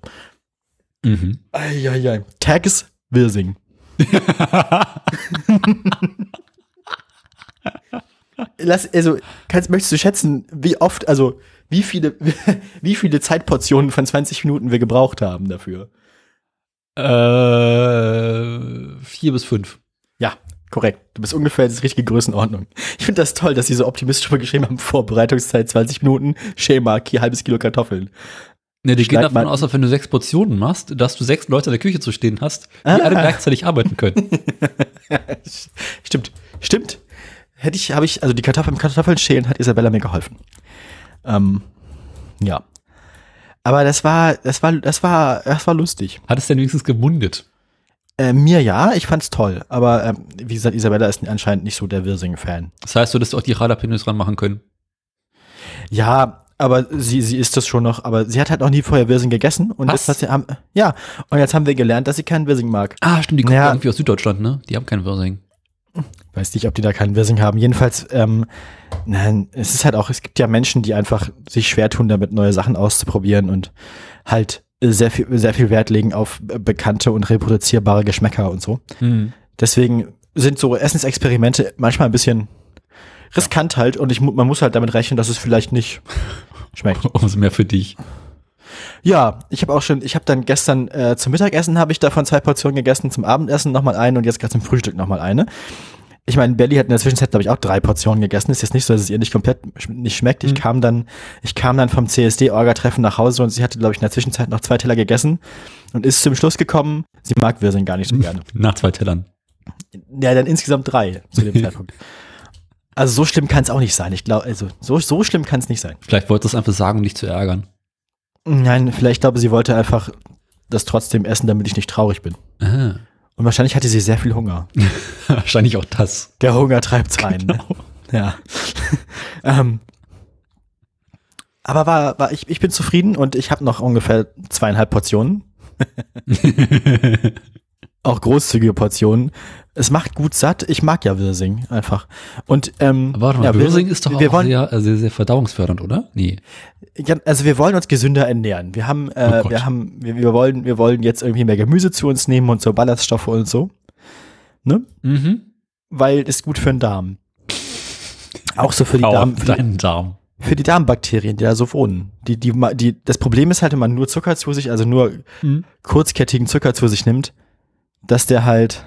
Mhm. Eieiei. Tags Wirsing. Lass, also, kannst, möchtest du schätzen, wie oft, also, wie viele, wie viele Zeitportionen von 20 Minuten wir gebraucht haben dafür? Äh, vier bis fünf. Ja, korrekt. Du bist ungefähr die richtige Größenordnung. Ich finde das toll, dass sie so optimistisch mal geschrieben haben, Vorbereitungszeit 20 Minuten, Schema, halbes Kilo Kartoffeln. Ne, die gehen davon aus, dass wenn du sechs Portionen machst, dass du sechs Leute in der Küche zu stehen hast, die Ah. alle gleichzeitig arbeiten können. Stimmt, stimmt. Hätte ich, habe ich, also die Kartoffeln, Kartoffeln schälen hat Isabella mir geholfen. Ähm, ja. Aber das war, das war, das war, das war lustig. Hat es denn wenigstens gemundet? Äh, mir ja, ich fand's toll. Aber ähm, wie gesagt, Isabella ist anscheinend nicht so der Wirsing-Fan. Das heißt, du hättest auch die Jalapenos dran machen können. Ja, aber sie, sie isst das schon noch. Aber sie hat halt noch nie vorher Wirsing gegessen. Und Was? jetzt, sie haben, ja. Und jetzt haben wir gelernt, dass sie keinen Wirsing mag. Ah, stimmt, die kommen Ja. irgendwie aus Süddeutschland, ne? Die haben keinen Wirsing. Weiß nicht, ob die da keinen Wirsing haben. Jedenfalls, ähm, nein, es ist halt auch, es gibt ja Menschen, die einfach sich schwer tun, damit neue Sachen auszuprobieren und halt sehr viel, sehr viel Wert legen auf bekannte und reproduzierbare Geschmäcker und so. Hm. Deswegen sind so Essensexperimente manchmal ein bisschen riskant halt und ich, man muss halt damit rechnen, dass es vielleicht nicht schmeckt. Umso mehr für dich. Ja, ich habe auch schon, ich habe dann gestern äh, zum Mittagessen habe ich davon zwei Portionen gegessen, zum Abendessen nochmal eine und jetzt gerade zum Frühstück nochmal eine. Ich meine, Belly hat in der Zwischenzeit, glaube ich, auch drei Portionen gegessen. Ist jetzt nicht so, dass es ihr nicht komplett sch- nicht schmeckt. Ich Mhm. kam dann, ich kam dann vom CSD-Orga-Treffen nach Hause und sie hatte, glaube ich, in der Zwischenzeit noch zwei Teller gegessen und ist zum Schluss gekommen, sie mag Wirsing gar nicht so gerne. Nach zwei Tellern. Ja, dann insgesamt drei zu dem Zeitpunkt. Also so schlimm kann es auch nicht sein. Ich glaube, also so, so schlimm kann es nicht sein. Vielleicht wolltest du es einfach sagen, um dich zu ärgern. Nein, vielleicht glaube sie wollte einfach das trotzdem essen, damit ich nicht traurig bin. Ah. Und wahrscheinlich hatte sie sehr viel Hunger. Wahrscheinlich auch das. Der Hunger treibt's rein. Ne? Ja. ähm, aber war, war ich, ich bin zufrieden und ich habe noch ungefähr zweieinhalb Portionen. Auch großzügige Portionen. Es macht gut satt. Ich mag ja Wirsing einfach. Und ähm, Aber warte mal, ja, Wirsing ist doch auch wollen, sehr, äh, sehr, sehr verdauungsfördernd, oder? Nee. Ja, also wir wollen uns gesünder ernähren. Wir haben, Oh äh, Gott. wir haben, wir, wir wollen, wir wollen jetzt irgendwie mehr Gemüse zu uns nehmen und so Ballaststoffe und so, ne? Mhm. Weil ist gut für den Darm. Auch so für die Darm, für die, deinen Darm. für die Darmbakterien, die da so wohnen. Die, die, die, das Problem ist halt, wenn man nur Zucker zu sich, also nur Mhm. kurzkettigen Zucker zu sich nimmt, dass der halt,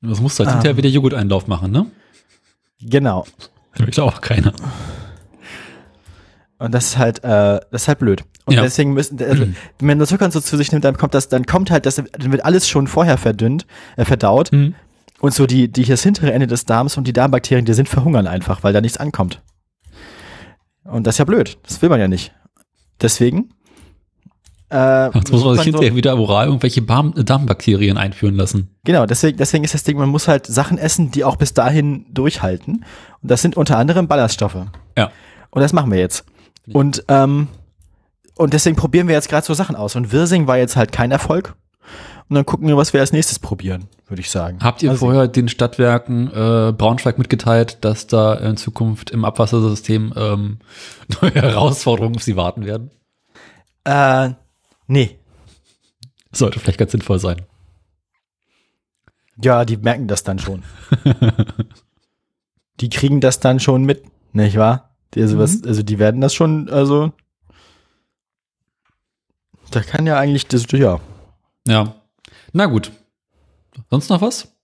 Das musst du halt Ah. hinterher wieder Joghurt-Einlauf machen, ne? genau. Das will auch keiner. Und das ist halt, äh, das ist halt blöd. Und Ja. deswegen müssen, also, wenn man das Zucker so zu sich nimmt, dann kommt das, dann kommt halt, das, dann wird alles schon vorher verdünnt, äh, verdaut. Mhm. Und so die, die, das hintere Ende des Darms und die Darmbakterien, die sind verhungern einfach, weil da nichts ankommt. Und das ist ja blöd. Das will man ja nicht. Deswegen. Äh, Jetzt muss man sich so- hinterher wieder oral irgendwelche Darm Darmbakterien einführen lassen. Genau, deswegen, deswegen ist das Ding, man muss halt Sachen essen, die auch bis dahin durchhalten. Und das sind unter anderem Ballaststoffe. Ja. Und das machen wir jetzt. Und, ähm, und deswegen probieren wir jetzt gerade so Sachen aus. Und Wirsing war jetzt halt kein Erfolg. Und dann gucken wir, was wir als nächstes probieren, würde ich sagen. Habt ihr Also, vorher den Stadtwerken äh, Braunschweig mitgeteilt, dass da in Zukunft im Abwassersystem ähm, neue Herausforderungen auf sie warten werden? Äh, nee. Sollte vielleicht ganz sinnvoll sein. Ja, die merken das dann schon. die kriegen das dann schon mit, nicht wahr? Die, also, was, also die werden das schon, also da kann ja eigentlich das, ja. Ja. Na gut. Sonst noch was?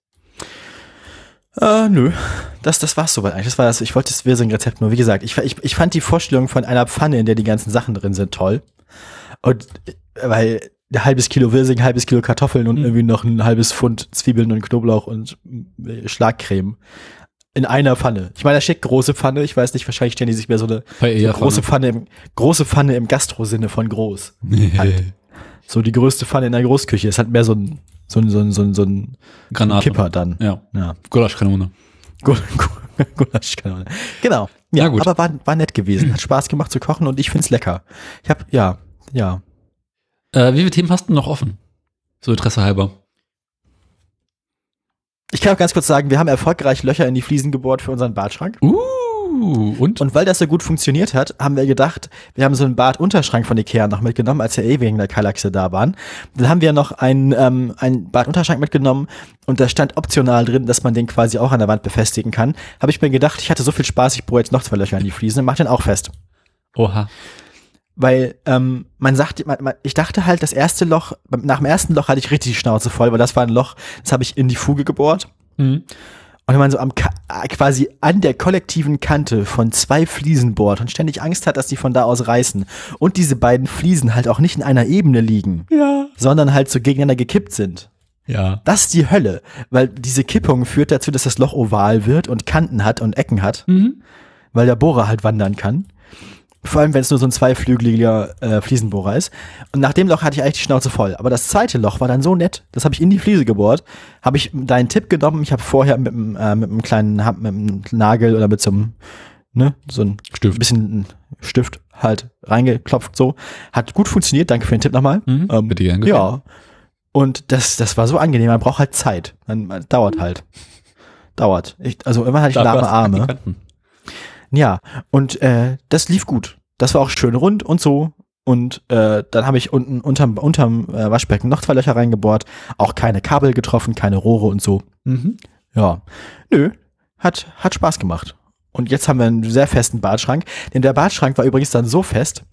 Äh, nö. Das, das war's soweit eigentlich. Das war das, ich wollte das Wirsing-Rezept nur. Wie gesagt, ich, ich, ich fand die Vorstellung von einer Pfanne, in der die ganzen Sachen drin sind, toll. Und, weil ein halbes Kilo Wirsing, ein halbes Kilo Kartoffeln und Mhm. irgendwie noch ein halbes Pfund Zwiebeln und Knoblauch und äh, Schlagcreme. In einer Pfanne. Ich meine, da steht große Pfanne. Ich weiß nicht, wahrscheinlich stellen die sich mehr so eine so große Pfanne im, große Pfanne im Gastro-Sinne von groß. Pfanne. So die größte Pfanne in der Großküche. Ist halt mehr so ein, so ein, so ein, so ein, so ein Granate. Kipper dann. Ja. Ja. Gulaschkanone. Gul- Gul- Gulaschkanone. Genau. Ja, Na gut. aber war, war nett gewesen. Hat Spaß gemacht zu kochen und ich find's lecker. Ich hab, ja, ja. Äh, wie viele Themen hast du noch offen? So Interesse halber. Ich kann auch ganz kurz sagen, wir haben erfolgreich Löcher in die Fliesen gebohrt für unseren Badschrank. Uh, und? Und weil das so gut funktioniert hat, haben wir gedacht, wir haben so einen Badunterschrank von Ikea noch mitgenommen, als wir eh wegen der Kallaxe da waren. Dann haben wir noch einen, ähm, einen Badunterschrank mitgenommen und da stand optional drin, dass man den quasi auch an der Wand befestigen kann. Habe ich mir gedacht, ich hatte so viel Spaß, ich bohre jetzt noch zwei Löcher in die Fliesen und mach den auch fest. Oha. Weil ähm, man sagt, man, man, ich dachte halt, das erste Loch, nach dem ersten Loch hatte ich richtig die Schnauze voll, weil das war ein Loch, das habe ich in die Fuge gebohrt. Mhm. Und wenn man so am äh, quasi an der kollektiven Kante von zwei Fliesen bohrt und ständig Angst hat, dass die von da aus reißen und diese beiden Fliesen halt auch nicht in einer Ebene liegen, Ja. sondern halt so gegeneinander gekippt sind. Ja. Das ist die Hölle, weil diese Kippung führt dazu, dass das Loch oval wird und Kanten hat und Ecken hat, Mhm. weil der Bohrer halt wandern kann. Vor allem, wenn es nur so ein zweiflügeliger äh, Fliesenbohrer ist. Und nach dem Loch hatte ich eigentlich die Schnauze voll. Aber das zweite Loch war dann so nett, das habe ich in die Fliese gebohrt, habe ich deinen Tipp genommen. Ich habe vorher mit einem, äh, mit einem kleinen mit einem Nagel oder mit so einem, ne, so ein Stift. bisschen Stift halt reingeklopft so. Hat gut funktioniert, danke für den Tipp nochmal. Mhm. Ähm, Bitte gern geschehen. ja. Und das, das war so angenehm, man braucht halt Zeit. Man, man dauert halt. Dauert. Ich, also immer hatte ich lahme Arme. Ja, und äh, das lief gut. Das war auch schön rund und so. Und äh, dann habe ich unten unterm, unterm äh, Waschbecken noch zwei Löcher reingebohrt. Auch keine Kabel getroffen, keine Rohre und so. Mhm. Ja, nö, hat, hat Spaß gemacht. Und jetzt haben wir einen sehr festen Badschrank. Denn der Badschrank war übrigens dann so fest,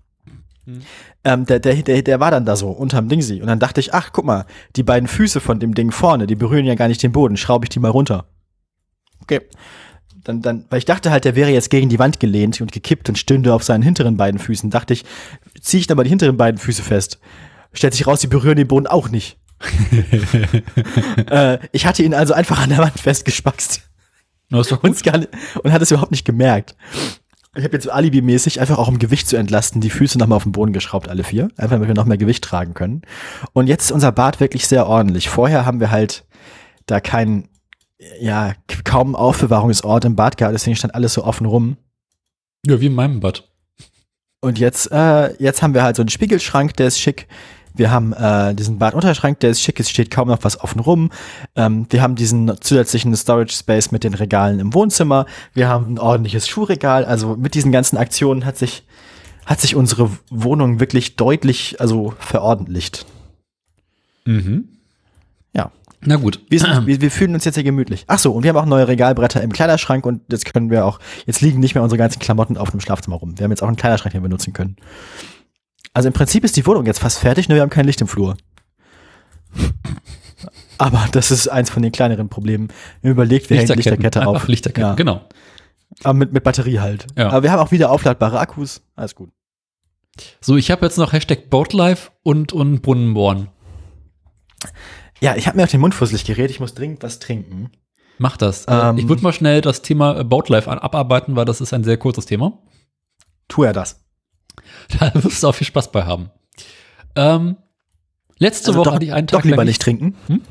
Mhm. ähm, der, der, der, der war dann da so unterm Dingsi. Und dann dachte ich, ach, guck mal, die beiden Füße von dem Ding vorne, die berühren ja gar nicht den Boden. Schraube ich die mal runter. Okay. Dann, dann, weil ich dachte halt, der wäre jetzt gegen die Wand gelehnt und gekippt und stünde auf seinen hinteren beiden Füßen. Dachte ich, ziehe ich dann mal die hinteren beiden Füße fest. Stellt sich raus, die berühren den Boden auch nicht. äh, ich hatte ihn also einfach an der Wand festgespackst Das doch und, gut. es gar nicht, und hat es überhaupt nicht gemerkt. Ich habe jetzt so alibimäßig einfach auch um Gewicht zu entlasten, die Füße nochmal auf den Boden geschraubt, alle vier. Einfach damit wir noch mehr Gewicht tragen können. Und jetzt ist unser Bad wirklich sehr ordentlich. Vorher haben wir halt da keinen, ja, kaum Aufbewahrungsort im Bad gehabt, deswegen stand alles so offen rum. Ja, wie in meinem Bad. Und jetzt, äh, jetzt haben wir halt so einen Spiegelschrank, der ist schick. Wir haben äh, diesen Badunterschrank, der ist schick, es steht kaum noch was offen rum. Ähm, wir haben diesen zusätzlichen Storage Space mit den Regalen im Wohnzimmer. Wir haben ein ordentliches Schuhregal. Also mit diesen ganzen Aktionen hat sich, hat sich unsere Wohnung wirklich deutlich, also verordentlicht. Mhm. Ja. Na gut. Wir, sind, wir, wir fühlen uns jetzt hier gemütlich. Ach so, und wir haben auch neue Regalbretter im Kleiderschrank und jetzt können wir auch, jetzt liegen nicht mehr unsere ganzen Klamotten auf dem Schlafzimmer rum. Wir haben jetzt auch einen Kleiderschrank, den wir benutzen können. Also im Prinzip ist die Wohnung jetzt fast fertig, nur wir haben kein Licht im Flur. Aber das ist eins von den kleineren Problemen. Man überlegt, wir hängen Lichterkette Einfach auf. Lichterketten, Ja. genau. Aber mit, mit Batterie halt. Ja. Aber wir haben auch wieder aufladbare Akkus. Alles gut. So, ich habe jetzt noch Hashtag Boatlife und, und Brunnenbohren. Ja, ich habe mir auf den Mund fusselig geredet. Ich muss dringend was trinken. Mach das. Ähm. Äh, ich würde mal schnell das Thema Boatlife abarbeiten, weil das ist ein sehr kurzes Thema. Tu er das. Da wirst du auch viel Spaß bei haben. Ähm, letzte Also Woche doch, hatte ich einen Tag doch lieber lang nicht trinken. Hm?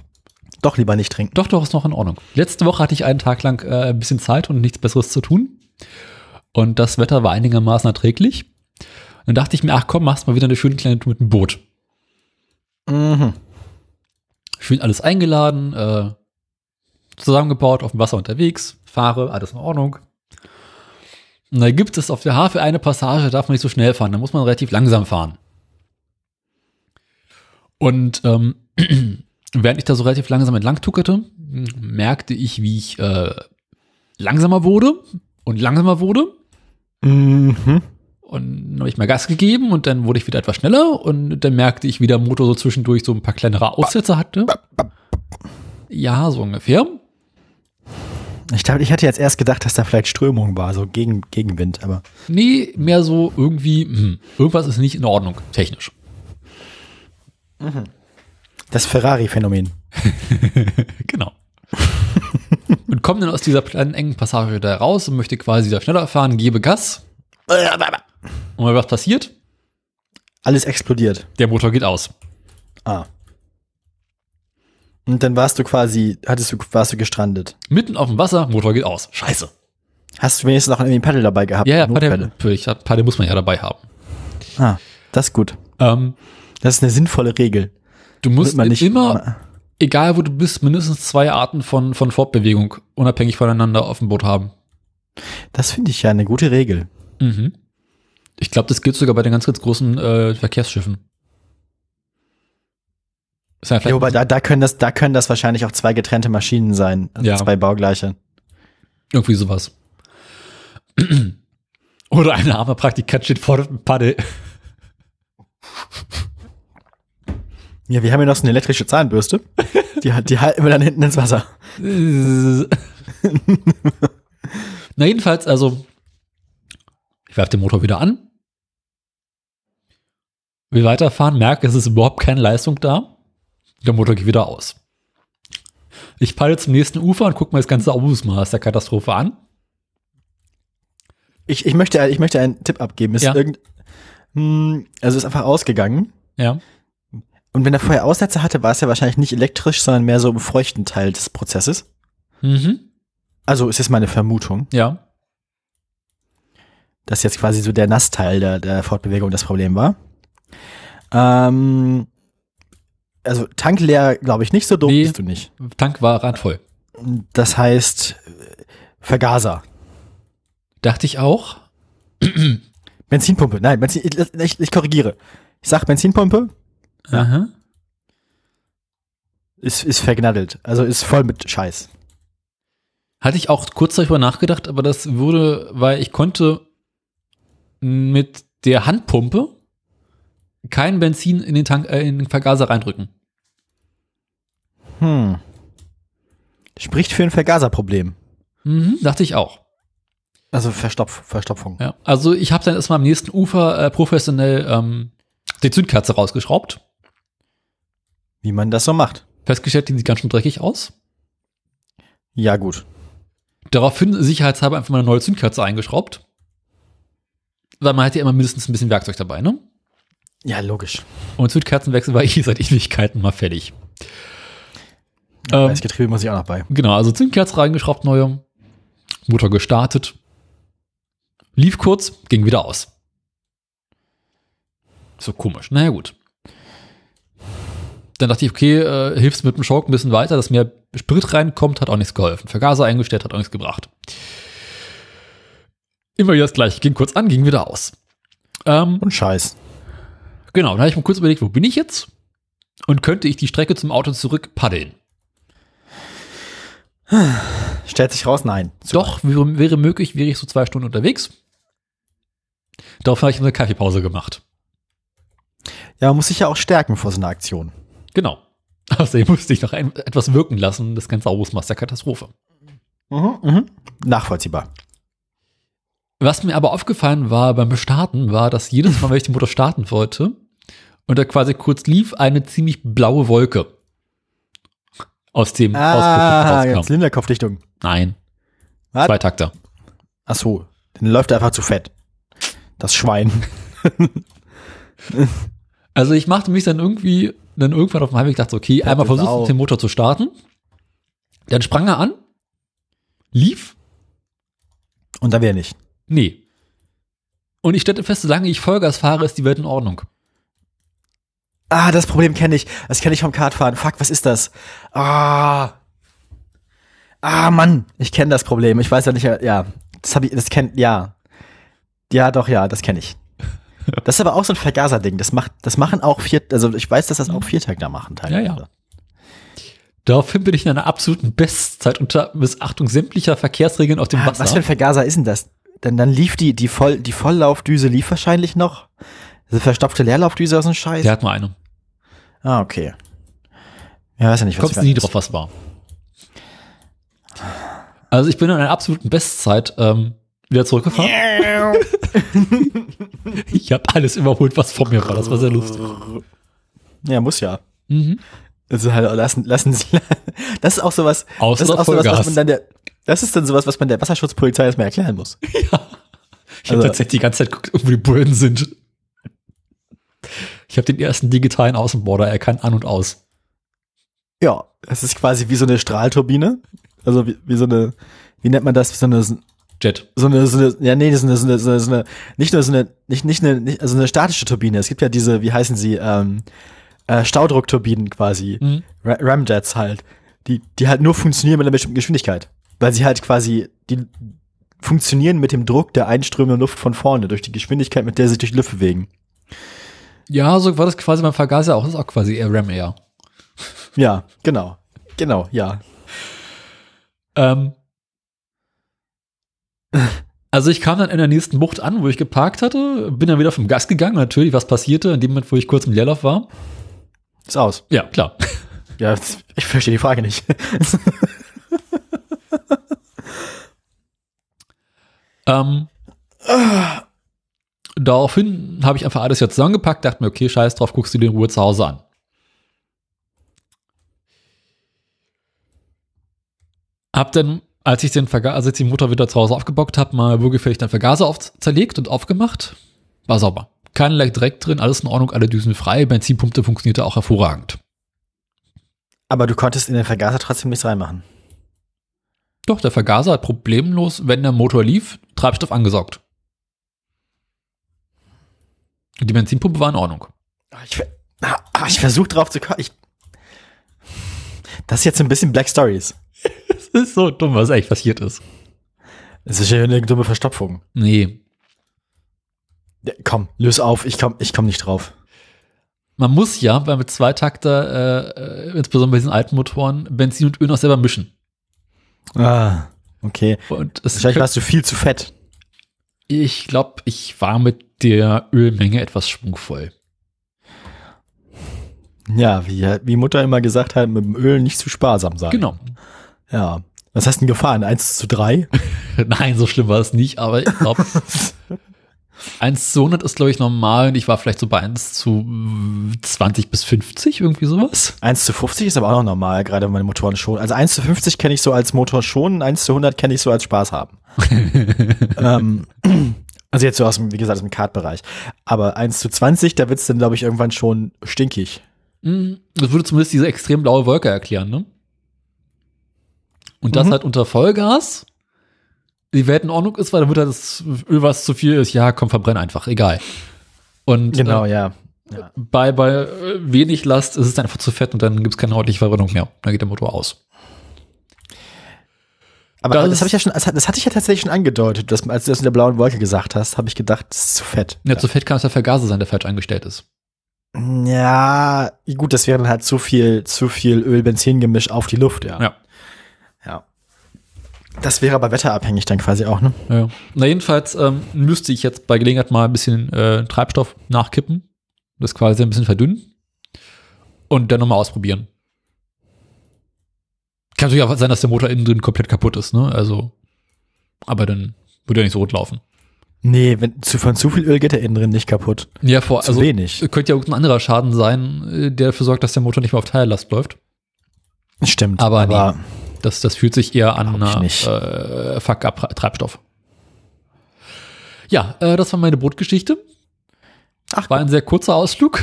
Doch lieber nicht trinken. Doch, doch, ist noch in Ordnung. Letzte Woche hatte ich einen Tag lang äh, ein bisschen Zeit und nichts Besseres zu tun. Und das Wetter war einigermaßen erträglich. Dann dachte ich mir, ach komm, machst mal wieder eine schöne kleine Tour mit dem Boot. Mhm. Schön alles eingeladen, äh, zusammengebaut, auf dem Wasser unterwegs, fahre, alles in Ordnung. Und da gibt es auf der Havel eine Passage, da darf man nicht so schnell fahren, da muss man relativ langsam fahren. Und ähm, während ich da so relativ langsam entlang tuckerte, merkte ich, wie ich äh, langsamer wurde und langsamer wurde. Mhm. Und dann habe ich mal Gas gegeben und dann wurde ich wieder etwas schneller und dann merkte ich, wie der Motor so zwischendurch so ein paar kleinere Aussätze hatte. Ja, so ungefähr. Ich glaube, ich hatte jetzt erst gedacht, dass da vielleicht Strömung war, so gegen, Gegenwind, aber. Nee, mehr so irgendwie, hm, irgendwas ist nicht in Ordnung, technisch. Das Ferrari-Phänomen. genau. und komme dann aus dieser kleinen engen Passage da raus und möchte quasi da schneller fahren, gebe Gas. Und was passiert? Alles explodiert. Der Motor geht aus. Ah. Und dann warst du quasi, hattest du, warst du gestrandet. Mitten auf dem Wasser, Motor geht aus. Scheiße. Hast du wenigstens noch irgendwie ein Paddel dabei gehabt? Ja, ja. Paddel, natürlich, Paddel muss man ja dabei haben. Ah, das ist gut. Ähm, Das ist eine sinnvolle Regel. du musst nicht immer, egal wo du bist, mindestens zwei Arten von, von Fortbewegung unabhängig voneinander auf dem Boot haben. Das finde ich ja eine gute Regel. Mhm. Ich glaube, das gilt sogar bei den ganz, ganz großen äh, Verkehrsschiffen. Ja vielleicht wobei da, da können das, da können das wahrscheinlich auch zwei getrennte Maschinen sein. Also Ja. Zwei baugleiche. irgendwie sowas. Oder ein armer Praktikant steht vor dem Paddel. Ja, wir haben ja noch so eine elektrische Zahnbürste. Die, die halten wir dann hinten ins Wasser. Na, jedenfalls, also, ich werfe den Motor wieder an. Will weiterfahren, merke, es ist überhaupt keine Leistung da. Der Motor geht wieder aus. Ich paddel zum nächsten Ufer und gucke mir das ganze Ausmaß der Katastrophe an. Ich, ich, möchte, ich möchte einen Tipp abgeben. Ist Ja. irgend, hm, also ist einfach ausgegangen. Ja. Und wenn er vorher Aussätze hatte, war es ja wahrscheinlich nicht elektrisch, sondern mehr so im feuchten Teil des Prozesses. Mhm. Also ist jetzt meine Vermutung, Ja. Dass jetzt quasi so der Nassteil der, der Fortbewegung das Problem war. Ähm, also tankleer, glaube ich, nicht so dumm Nee. bist du nicht. Tank war randvoll. Das heißt Vergaser. Dachte ich auch. Benzinpumpe. Nein, Benzin, ich, ich, ich korrigiere. Ich sag Benzinpumpe, Ja. Aha. ist, ist vergnaddelt. Also ist voll mit Scheiß. Hatte ich auch kurz darüber nachgedacht, aber das wurde, weil ich konnte mit der Handpumpe kein Benzin in den Tank, äh, in den Vergaser reindrücken. Hm. Spricht für ein Vergaserproblem. Mhm, dachte ich auch. Also Verstopf, Verstopfung. Ja. Also ich habe dann erstmal am nächsten Ufer äh, professionell ähm, die Zündkerze rausgeschraubt. Wie man das so macht. Festgestellt, die sieht ganz schön dreckig aus. Ja, gut. Daraufhin sicherheitshalber einfach mal eine neue Zündkerze eingeschraubt. Weil man hat ja immer mindestens ein bisschen Werkzeug dabei, ne? Ja, logisch. Und Zündkerzenwechsel war eh seit Ewigkeiten mal fertig. Ja, Ähm, Das Getriebe muss ich auch noch bei. Genau, also Zündkerze reingeschraubt, neue. Motor gestartet. Lief kurz, ging wieder aus. So komisch. Naja, gut. Dann dachte ich, okay, äh, hilfst mit dem Schock ein bisschen weiter, dass mehr Sprit reinkommt, hat auch nichts geholfen. Vergaser eingestellt, hat auch nichts gebracht. Immer wieder das gleiche. Ging kurz an, ging wieder aus. Ähm, Und Scheiß. genau, dann habe ich mir kurz überlegt, wo bin ich jetzt? Und könnte ich die Strecke zum Auto zurück paddeln? Stellt sich raus, nein. Doch, wäre, wäre möglich, wäre ich so zwei Stunden unterwegs. Darauf habe ich eine Kaffeepause gemacht. Ja, man muss sich ja auch stärken vor so einer Aktion. Genau. Außerdem musste ich noch ein, etwas wirken lassen, das ganze Ausmaß der Katastrophe. Mhm, mhm. Nachvollziehbar. Was mir aber aufgefallen war beim Starten, war, dass jedes Mal, wenn ich den Motor starten wollte und er quasi kurz lief, eine ziemlich blaue Wolke aus dem Ah, rauskam. Zylinderkopfdichtung. Nein, Was? Zweitakter. Ach so, dann läuft er einfach zu fett. Das Schwein. Also ich machte mich dann irgendwie, dann irgendwann auf dem Heimweg, dachte okay, einmal ist versucht auch- den Motor zu starten. Dann sprang er an, lief, Und dann wäre nicht. Nee. Und ich stellte fest, solange ich Vollgas fahre, ist die Welt in Ordnung. Ah, das Problem kenne ich. Das kenne ich vom Kartfahren. Fuck, was ist das? Ah. Ah, Mann. Ich kenne das Problem. Ich weiß ja nicht, ja. Das habe ich, das kennt, ja. Ja, doch, ja, das kenne ich. Das ist aber auch so ein Vergaser-Ding. Das macht, das machen auch vier, also ich weiß, dass das auch Viertakter machen teilweise. Ja, ja. Daraufhin bin ich in einer absoluten Bestzeit unter Missachtung sämtlicher Verkehrsregeln auf dem Ah, Wasser. Was für ein Vergaser ist denn das? Dann, dann lief die, die, Voll, die Volllaufdüse lief wahrscheinlich noch. Diese verstopfte Leerlaufdüse aus dem Scheiß. Der hat nur eine. Ah, okay. Ja, weiß ja nicht, was Kommst du nie drauf, was war. Also ich bin in einer absoluten Bestzeit ähm, wieder zurückgefahren. ich habe alles überholt, was vor mir war. Das war sehr lustig. Ja, muss ja. Mhm. Also halt, lassen, lassen Sie, das ist auch sowas, Außer das ist auch sowas, was man dann der, das ist dann sowas, was man der Wasserschutzpolizei erstmal erklären muss. Ich habe Also- tatsächlich die ganze Zeit geguckt, wo die Bullen sind. Ich habe den ersten digitalen Außenborder erkannt, an und aus. Ja, es ist quasi wie so eine Strahlturbine. Also wie, wie so eine, wie nennt man das? Wie so eine, so Jet. eine, so eine, ja, nee, so eine, so eine, so eine, so eine nicht nur so eine, nicht, nicht eine, nicht, also eine statische Turbine. Es gibt ja diese, wie heißen sie, ähm, äh, Staudruckturbinen quasi. Mhm. Ra- Ramjets halt. Die, die halt nur funktionieren mit einer bestimmten Geschwindigkeit. Weil sie halt quasi, die funktionieren mit dem Druck der einströmenden Luft von vorne, durch die Geschwindigkeit, mit der sie sich durch die Luft bewegen. Ja, so war das quasi beim Vergaser auch. Das ist auch quasi eher Ram Air. Ja, genau. Genau, ja. Ähm, also ich kam dann in der nächsten Bucht an, wo ich geparkt hatte, bin dann wieder vom Gas gegangen. Natürlich, was passierte in dem Moment, wo ich kurz im Leerlauf war? Ist aus. Ja, klar. Ja, ich verstehe die Frage nicht. Ähm, daraufhin habe ich einfach alles jetzt zusammengepackt, dachte mir, okay, scheiß drauf, guckst du dir in Ruhe zu Hause an. Hab dann, als ich den Verga als ich den Motor wieder zu Hause aufgebockt habe, mal würgefällig den Vergaser auf zerlegt und aufgemacht. War sauber. Kein Leck direkt drin, alles in Ordnung, alle Düsen frei, Benzinpumpe funktionierte auch hervorragend. Aber du konntest in den Vergaser trotzdem nichts reinmachen. Doch, der Vergaser hat problemlos, wenn der Motor lief, Treibstoff angesaugt. Die Benzinpumpe war in Ordnung. Ah, Ich, ah, ah, ich versuche drauf zu kommen. Ich, das ist jetzt ein bisschen Black Stories. Das ist so dumm, was eigentlich passiert ist. Das ist ja eine dumme Verstopfung. Nee. Ja, komm, löse auf. Ich komm, ich komm nicht drauf. Man muss ja, weil mit Zweitakter, äh, äh, insbesondere bei diesen alten Motoren, Benzin und Öl noch selber mischen. Ah, okay. Und es Wahrscheinlich warst du viel zu fett. ich glaube, ich war mit der Ölmenge etwas schwungvoll. Ja, wie, wie Mutter immer gesagt hat, mit dem Öl nicht zu sparsam sein. Genau. Ja. Was hast du denn gefahren? 1 zu 3? Nein, so schlimm war es nicht, aber ich glaube, 1 zu 100 ist, glaube ich, normal und ich war vielleicht so bei 1 zu 20 bis 50, irgendwie sowas. 1 zu 50 ist aber auch noch normal, gerade wenn meine Motoren schon. Also 1 zu 50 kenne ich so als Motor schon, 1 zu 100 kenne ich so als Spaß haben. ähm, also jetzt so aus dem, wie gesagt, aus dem Kartbereich. Aber 1 zu 20, da wird's dann, glaube ich, irgendwann schon stinkig. Mm, Das würde zumindest diese extrem blaue Wolke erklären, ne? Und das Mhm. halt unter Vollgas die Welt in Ordnung ist, weil dann wird halt das Öl, was zu viel ist, ja, komm, verbrenn einfach, egal. Und Genau, äh, ja. ja. bei, bei äh, wenig Last ist es einfach zu fett und dann gibt es keine ordentliche Verbrennung mehr. Dann geht der Motor aus. Aber Das- das, habe ich ja schon, das, hat- das hatte ich ja tatsächlich schon angedeutet, dass, als du das in der blauen Wolke gesagt hast, habe ich gedacht, das ist zu fett. Ja, zu fett kann es der Vergaser sein, der falsch eingestellt ist. Ja, gut, das wäre dann halt zu viel, zu viel Öl-Benzin-Gemisch auf die Luft, ja. Ja. ja. Das wäre aber wetterabhängig dann quasi auch, ne? Ja. Na, jedenfalls ähm, müsste ich jetzt bei Gelegenheit mal ein bisschen äh, Treibstoff nachkippen. Das quasi ein bisschen verdünnen. Und dann nochmal ausprobieren. Kann natürlich auch sein, dass der Motor innen drin komplett kaputt ist, ne? Also, aber dann würde er nicht so rot laufen. Nee, wenn, zu, von zu viel Öl geht der innen drin nicht kaputt. Ja, vor, Zu also wenig. könnte ja irgendein anderer Schaden sein, äh, der dafür sorgt, dass der Motor nicht mehr auf Teillast läuft. Stimmt. Aber nee. Das, das fühlt sich eher an äh, Fuck-up-Treibstoff. Ja, äh, das war meine Bootgeschichte. Ach, War ein sehr kurzer Ausflug.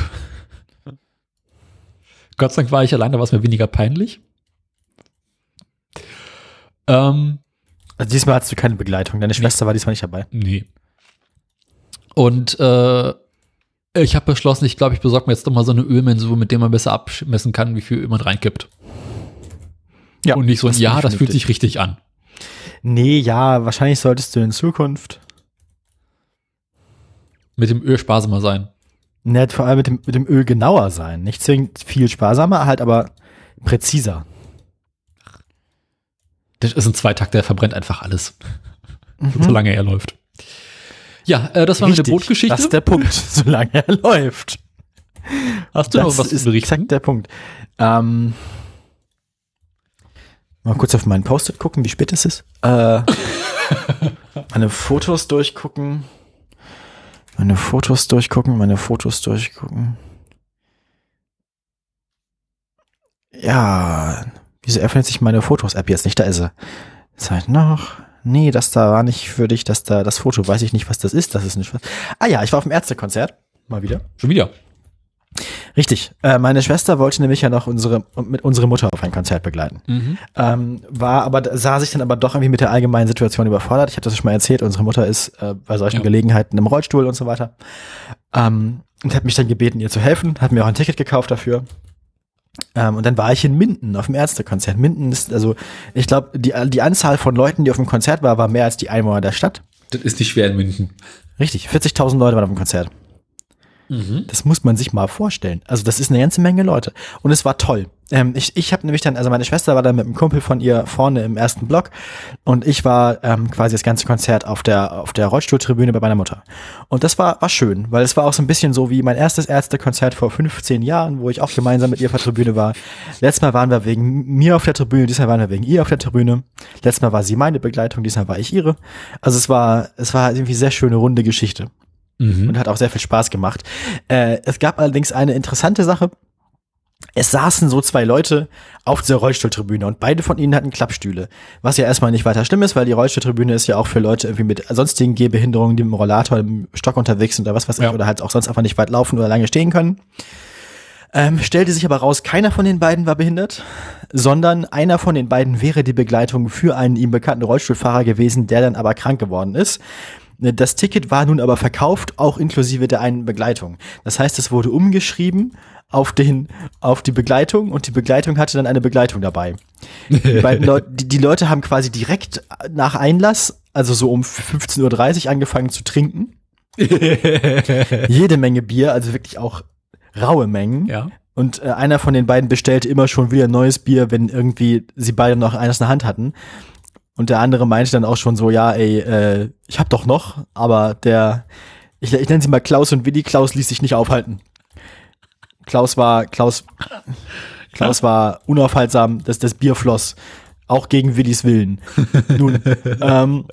Gott sei Dank war ich alleine, war es mir weniger peinlich. Ähm, also diesmal hattest du keine Begleitung. Deine Schwester war diesmal nicht dabei. nee. Und äh, ich habe beschlossen, ich glaube, ich besorge mir jetzt doch mal so eine Ölmensur, mit der man besser abmessen kann, wie viel Öl man reinkippt. Ja. Und nicht so ein Ja, das fühlt sich richtig an. Nee, ja, wahrscheinlich solltest du in Zukunft Mit dem Öl sparsamer sein. nett vor allem mit dem, mit dem Öl genauer sein. Nicht zwingend viel sparsamer, halt aber präziser. Das ist ein Zweitakt, der verbrennt einfach alles, Mhm. solange er läuft. Ja, äh, das war Richtig, Bootgeschichte. Das ist der Punkt, solange er läuft. Hast du noch das was zu ist berichten? exakt der Punkt. Ähm, mal kurz auf meinen Post-it gucken, wie spät es ist. Äh, meine Fotos durchgucken. Meine Fotos durchgucken, meine Fotos durchgucken. Ja, wieso öffnet sich meine Fotos-App jetzt nicht? Da ist sie. Zeit noch. Nee, das da war nicht für dich, das da, das Foto, weiß ich nicht, was das ist. Das ist nicht was. Ah ja, ich war auf dem Ärztekonzert. Mal wieder. Schon wieder. Richtig. Äh, meine Schwester wollte nämlich ja noch unsere, mit unsere Mutter auf ein Konzert begleiten. Mhm. Ähm, war aber, sah sich dann aber doch irgendwie mit der allgemeinen Situation überfordert. Ich habe das schon mal erzählt, unsere Mutter ist äh, bei solchen Ja. Gelegenheiten im Rollstuhl und so weiter. Ähm, und hat mich dann gebeten, ihr zu helfen, hat mir auch ein Ticket gekauft dafür. Ähm, und dann war ich in Minden auf dem Ärztekonzert. Minden ist, also, ich glaube, die, die Anzahl von Leuten, die auf dem Konzert war, war mehr als die Einwohner der Stadt. Das ist nicht schwer in München. Richtig, 40.000 Leute waren auf dem Konzert. Mhm. Das muss man sich mal vorstellen. Also das ist eine ganze Menge Leute. Und es war toll. Ähm, ich ich habe nämlich dann, also meine Schwester war dann mit einem Kumpel von ihr vorne im ersten Block und ich war ähm, quasi das ganze Konzert auf der auf der Rollstuhltribüne bei meiner Mutter. Und das war war schön, weil es war auch so ein bisschen so wie mein erstes Ärztekonzert vor 15 Jahren, wo ich auch gemeinsam mit ihr auf der Tribüne war. Letztes Mal waren wir wegen mir auf der Tribüne, diesmal waren wir wegen ihr auf der Tribüne. Letztes Mal war sie meine Begleitung, diesmal war ich ihre. Also es war es war irgendwie sehr schöne runde Geschichte Mhm. und hat auch sehr viel Spaß gemacht. Äh, es gab allerdings eine interessante Sache. Es saßen so zwei Leute auf dieser Rollstuhltribüne und beide von ihnen hatten Klappstühle. Was ja erstmal nicht weiter schlimm ist, weil die Rollstuhltribüne ist ja auch für Leute irgendwie mit sonstigen Gehbehinderungen, die mit dem Rollator, im Stock unterwegs sind oder was weiß ich, Ja. oder halt auch sonst einfach nicht weit laufen oder lange stehen können. Ähm, stellte sich aber raus, keiner von den beiden war behindert, sondern einer von den beiden wäre die Begleitung für einen ihm bekannten Rollstuhlfahrer gewesen, der dann aber krank geworden ist. Das Ticket war nun aber verkauft, auch inklusive der einen Begleitung. Das heißt, es wurde umgeschrieben auf den, auf die Begleitung und die Begleitung hatte dann eine Begleitung dabei. Die, Leute, die, die Leute haben quasi direkt nach Einlass, also so um 15.30 Uhr angefangen zu trinken. Jede Menge Bier, also wirklich auch raue Mengen. Ja. Und äh, einer von den beiden bestellte immer schon wieder neues Bier, wenn irgendwie sie beide noch eines in der Hand hatten. Und der andere meinte dann auch schon so, ja, ey, äh, ich hab doch noch, aber der, ich, ich nenne sie mal Klaus und Willi, Klaus ließ sich nicht aufhalten. Klaus war, Klaus, Klaus war unaufhaltsam, dass das Bier floss. Auch gegen Willis Willen. Nun, ähm,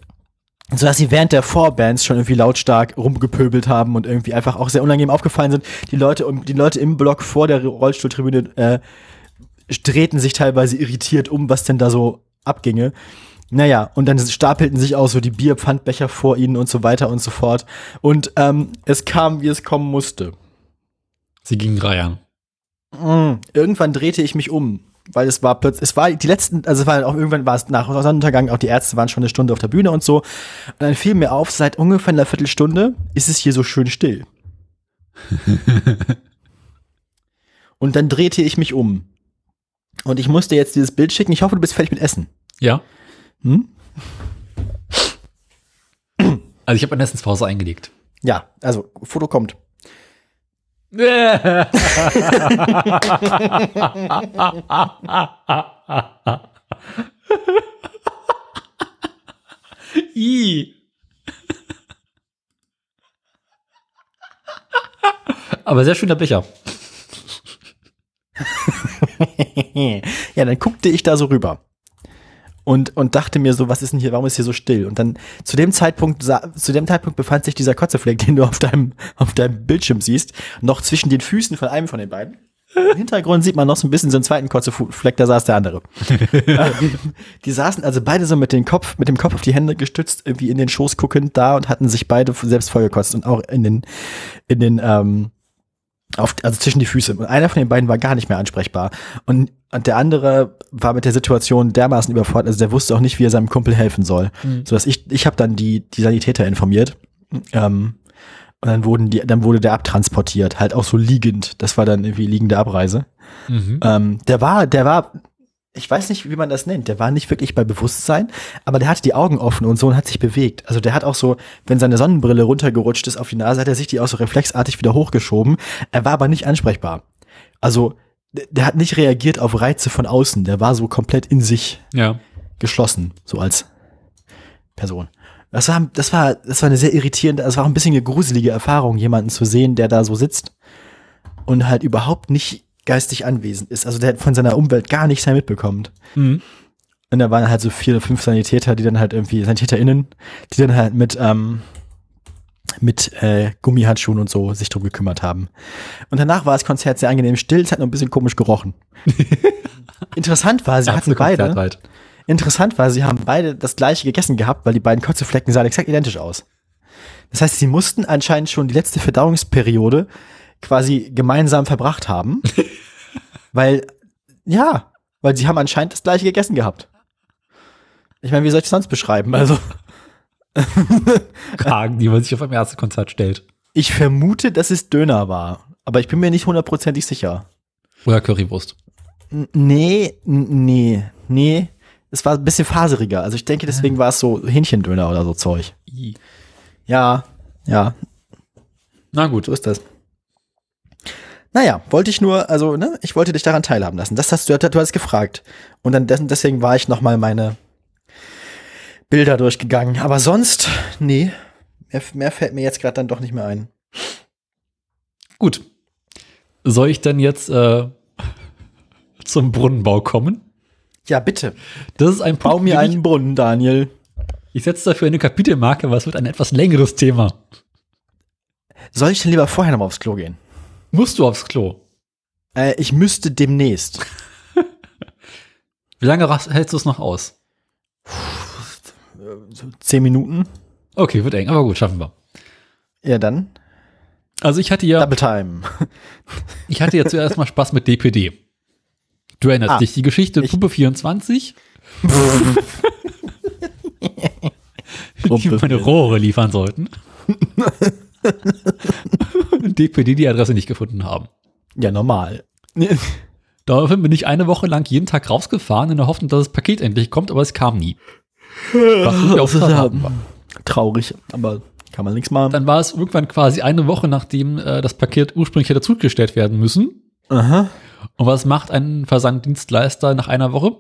so dass sie während der Vorbands schon irgendwie lautstark rumgepöbelt haben und irgendwie einfach auch sehr unangenehm aufgefallen sind. Die Leute, die Leute im Block vor der Rollstuhltribüne äh, drehten sich teilweise irritiert um, was denn da so abginge. Naja, und dann stapelten sich auch so die Bierpfandbecher vor ihnen und so weiter und so fort. Und ähm, es kam, wie es kommen musste. Sie gingen reiern. Mm, Irgendwann drehte ich mich um, weil es war plötzlich, es war die letzten, also es war auch irgendwann war es nach Sonnenuntergang, auch die Ärzte waren schon eine Stunde auf der Bühne und so. Und dann fiel mir auf, seit ungefähr einer Viertelstunde ist es hier so schön still. und dann drehte ich mich um. Und ich musste jetzt dieses Bild schicken. Ich hoffe, du bist fertig mit Essen. Ja. Hm? Also ich habe eine Essenspause eingelegt. Ja, also Foto kommt. I. Aber sehr schöner Becher. ja, dann guckte ich da so rüber. Und, und dachte mir so, was ist denn hier, warum ist hier so still? Und dann zu dem Zeitpunkt, zu dem Zeitpunkt befand sich dieser Kotzefleck, den du auf deinem, auf deinem Bildschirm siehst, noch zwischen den Füßen von einem von den beiden. Im Hintergrund sieht man noch so ein bisschen so einen zweiten Kotzefleck, da saß der andere. die saßen also beide so mit dem Kopf, mit dem Kopf auf die Hände gestützt, irgendwie in den Schoß guckend da und hatten sich beide selbst vollgekotzt und auch in den, in den, ähm, auf, also zwischen die Füße. Und einer von den beiden war gar nicht mehr ansprechbar. Und, und der andere war mit der Situation dermaßen überfordert, also der wusste auch nicht, wie er seinem Kumpel helfen soll. Mhm. So dass ich, ich habe dann die, die Sanitäter informiert. Ähm, und dann wurden die, dann wurde der abtransportiert, halt auch so liegend. Das war dann irgendwie liegende Abreise. Mhm. Ähm, der war, der war, ich weiß nicht, wie man das nennt, der war nicht wirklich bei Bewusstsein, aber der hatte die Augen offen und so und hat sich bewegt. Also der hat auch so, wenn seine Sonnenbrille runtergerutscht ist auf die Nase, hat er sich die auch so reflexartig wieder hochgeschoben. Er war aber nicht ansprechbar. Also der, hat nicht reagiert auf Reize von außen, der war so komplett in sich Ja. geschlossen, so als Person. Das war, das war, das war eine sehr irritierende, das war auch ein bisschen eine gruselige Erfahrung, jemanden zu sehen, der da so sitzt und halt überhaupt nicht geistig anwesend ist. Also der von seiner Umwelt gar nichts mehr mitbekommt. Mhm. Und da waren halt so vier oder fünf Sanitäter, die dann halt irgendwie, SanitäterInnen, die dann halt mit, ähm, mit äh, Gummihandschuhen und so sich drum gekümmert haben. Und danach war das Konzert sehr angenehm still, es hat noch ein bisschen komisch gerochen. Interessant war, sie hatten beide, Halt. interessant war, sie haben beide das gleiche gegessen gehabt, weil die beiden Kotzeflecken sahen exakt identisch aus. Das heißt, sie mussten anscheinend schon die letzte Verdauungsperiode quasi gemeinsam verbracht haben. weil, ja, weil sie haben anscheinend das gleiche gegessen gehabt. Ich meine, wie soll ich das sonst beschreiben? Also, Kragen, die man sich auf einem ersten Konzert stellt. ich vermute, dass es Döner war. Aber ich bin mir nicht hundertprozentig sicher. Oder Currywurst. N- Nee, nee, nee. Es war ein bisschen faseriger. Also ich denke, deswegen war es so Hähnchendöner oder so Zeug. I. Ja, ja, Na gut. so ist das. Naja, wollte ich nur, also, ne, ich wollte dich daran teilhaben lassen. Das hast du, du hast gefragt. Und dann deswegen war ich nochmal meine Bilder durchgegangen. Aber sonst, nee, mehr, mehr fällt mir jetzt gerade dann doch nicht mehr ein. Gut. Soll ich dann jetzt äh, zum Brunnenbau kommen? Ja, bitte. Das ist ein Bau Punkt, mir den einen Brunnen, Daniel. Ich, setze dafür eine Kapitelmarke, aber es wird ein etwas längeres Thema. Soll ich denn lieber vorher noch mal aufs Klo gehen? Musst du aufs Klo? Äh, ich müsste demnächst. Wie lange hältst du es noch aus? So zehn Minuten. Okay, wird eng, aber gut, schaffen wir. Ja, dann. Also ich hatte ja, Double Time. ich hatte ja zuerst mal Spaß mit DPD. Du erinnerst Ah, dich, die Geschichte ich- Puppe 24, die meine Rohre liefern sollten. Und DPD die Adresse nicht gefunden haben. Ja, normal. Daraufhin bin ich eine Woche lang jeden Tag rausgefahren in der Hoffnung, dass das Paket endlich kommt, aber es kam nie. Was irgendwie auf Verraten war. Traurig, aber kann man nichts machen. Dann war es irgendwann quasi eine Woche, nachdem äh, das Paket ursprünglich hätte zugestellt werden müssen. Aha. Und was macht ein Versanddienstleister nach einer Woche?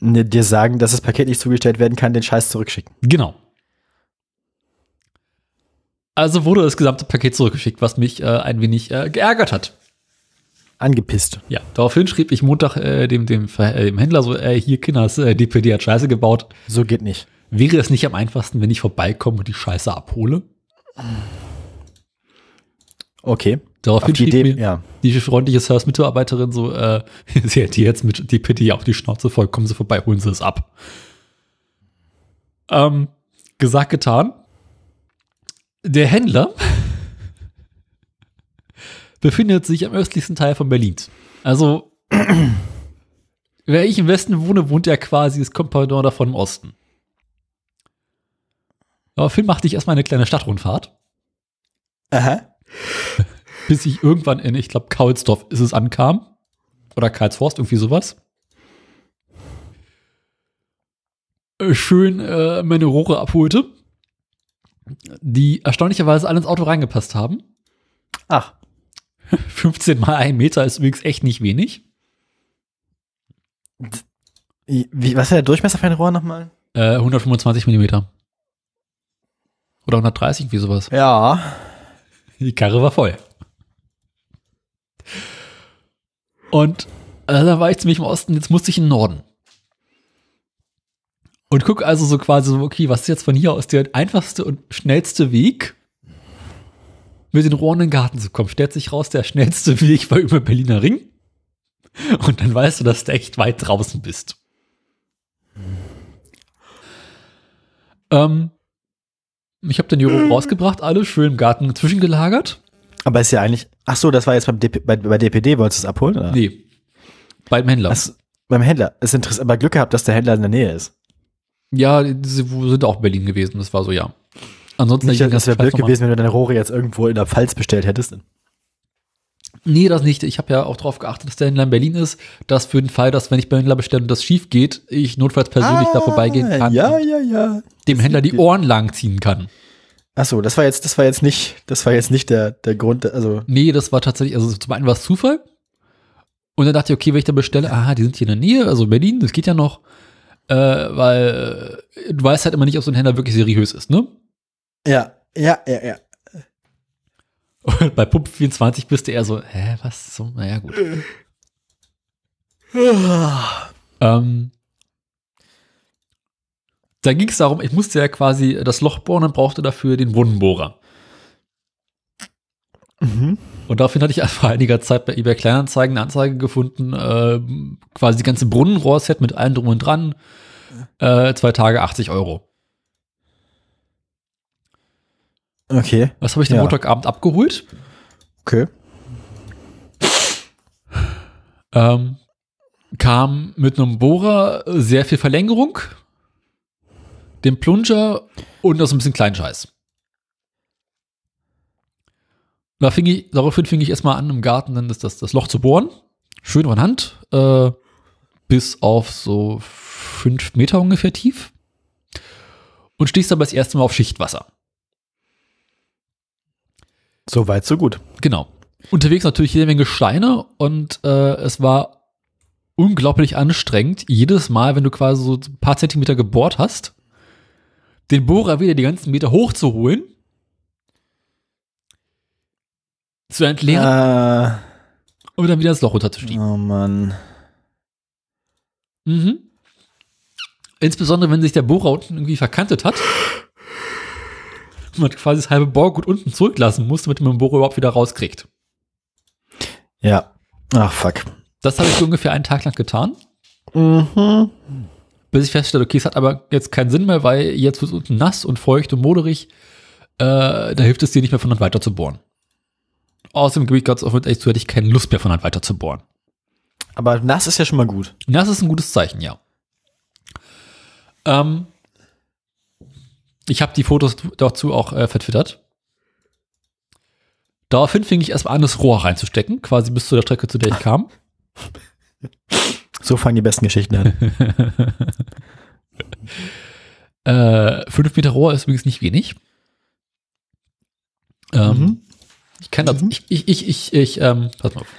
Ne, dir sagen, dass das Paket nicht zugestellt werden kann, den Scheiß zurückschicken. Genau. Also wurde das gesamte Paket zurückgeschickt, was mich äh, ein wenig äh, geärgert hat. Angepisst. Ja, daraufhin schrieb ich Montag äh, dem, dem, äh, dem Händler so, äh, hier Kinders, äh, DPD hat Scheiße gebaut. So geht nicht. Wäre es nicht am einfachsten, wenn ich vorbeikomme und die Scheiße abhole? Okay. Daraufhin schrieb Idee, mir ja. die freundliche Service-Mitarbeiterin so, äh, sie hätte jetzt mit DPD auch die Schnauze voll, kommen Sie vorbei, holen Sie es ab. Ähm, gesagt, getan. Der Händler befindet sich am östlichsten Teil von Berlin. Also, wer ich im Westen wohne, wohnt er quasi das Kompagnon davon im Osten. Daraufhin machte ich erstmal eine kleine Stadtrundfahrt, Aha. bis ich irgendwann in, ich glaube, Kaulsdorf ist es ankam. Oder Karlshorst, irgendwie sowas. Äh, Schön äh, meine Rohre abholte, die erstaunlicherweise alle ins Auto reingepasst haben. Ach, 15 mal ein Meter ist übrigens echt nicht wenig. wie, was ist der Durchmesser für ein Rohr nochmal? Äh, 125 Millimeter. Oder 130, wie sowas. Ja. Die Karre war voll. Und äh, da war ich ziemlich im Osten, jetzt musste ich in den Norden. Und guck also so quasi so, okay, was ist jetzt von hier aus der einfachste und schnellste Weg, mit den Rohren in den Garten zu kommen? Stellt sich raus, der schnellste Weg war über Berliner Ring. Und dann weißt du, dass du echt weit draußen bist. Ähm, ich habe den Juro rausgebracht, alle schön im Garten zwischengelagert. Aber ist ja eigentlich, ach so, das war jetzt beim DP, bei, bei DPD, wolltest du es abholen? Oder? Nee, beim Händler. Das, beim Händler. Ist interessant, aber Glück gehabt, dass der Händler in der Nähe ist. ja, die sind auch in Berlin gewesen, das war so, ja. Ansonsten Nicht, das wäre blöd gewesen, wenn du deine Rohre jetzt irgendwo in der Pfalz bestellt hättest. Nee, das nicht. Ich habe ja auch darauf geachtet, dass der Händler in Berlin ist, dass für den Fall, dass wenn ich beim Händler bestelle und das schief geht, ich notfalls persönlich da vorbeigehen kann Ah, Ja, ja, ja. dem Händler die Ohren lang ziehen kann. Ach so, das war jetzt, das war jetzt nicht, das war jetzt nicht der, der Grund, also, Nee, das war tatsächlich, also zum einen war es Zufall. Und dann dachte ich, okay, wenn ich da bestelle, aha, die sind hier in der Nähe, also Berlin, das geht ja noch. Äh, weil äh, du weißt halt immer nicht, ob so ein Händler wirklich seriös ist, ne? Ja, ja, ja, ja. Und bei Pump 24 bist du eher so, hä, was so, naja, gut. Ähm, da ging es darum, ich musste ja quasi das Loch bohren und brauchte dafür den Wundenbohrer. Mhm. Und daraufhin hatte ich vor einiger Zeit bei eBay Kleinanzeigen eine Anzeige gefunden, äh, quasi die ganze Brunnenrohrset mit allem drum und dran, äh, zwei Tage 80 Euro. Okay, Was habe ich den Ja. Montagabend abgeholt? okay. Ähm, kam mit einem Bohrer, äh, sehr viel Verlängerung, dem Plunger und noch so ein bisschen Kleinscheiß. Da fing ich, daraufhin fing ich erstmal an, im Garten dann das, das, das Loch zu bohren. Schön von Hand, äh, bis auf so fünf Meter ungefähr tief. Und stehst aber das erste Mal auf Schichtwasser. So weit, so gut. Genau. Unterwegs natürlich jede Menge Steine und äh, es war unglaublich anstrengend, jedes Mal, wenn du quasi so ein paar Zentimeter gebohrt hast, den Bohrer wieder die ganzen Meter hochzuholen, zu entleeren Äh, und dann wieder ins Loch runterzustiegen. oh Mann. Mhm. Insbesondere, wenn sich der Bohrer unten irgendwie verkantet hat man quasi das halbe Bohrgut unten zurücklassen muss, damit man den Bohrer überhaupt wieder rauskriegt. Ja. Ach, fuck. Das habe ich ungefähr einen Tag lang getan. Mhm. bis ich feststelle, okay, es hat aber jetzt keinen Sinn mehr, weil jetzt wird es unten nass und feucht und moderig. Äh, da hilft es dir nicht mehr von Hand weiter zu bohren. Außerdem gebe ich ganz offen echt zu, hätte ich keine Lust mehr von Hand weiter zu bohren. Aber nass ist ja schon mal gut. Das ist ein gutes Zeichen, ja. Ähm, ich habe die Fotos dazu auch äh, vertwittert. Daraufhin fing ich erstmal an, das Rohr reinzustecken, quasi bis zu der Strecke, zu der ich kam. So fangen die besten Geschichten an. Äh, fünf Meter Rohr ist übrigens nicht wenig. Ähm, Mhm. Ich kann das, Mhm. ich, ich, ich, ich, ich, ähm, pass mal auf.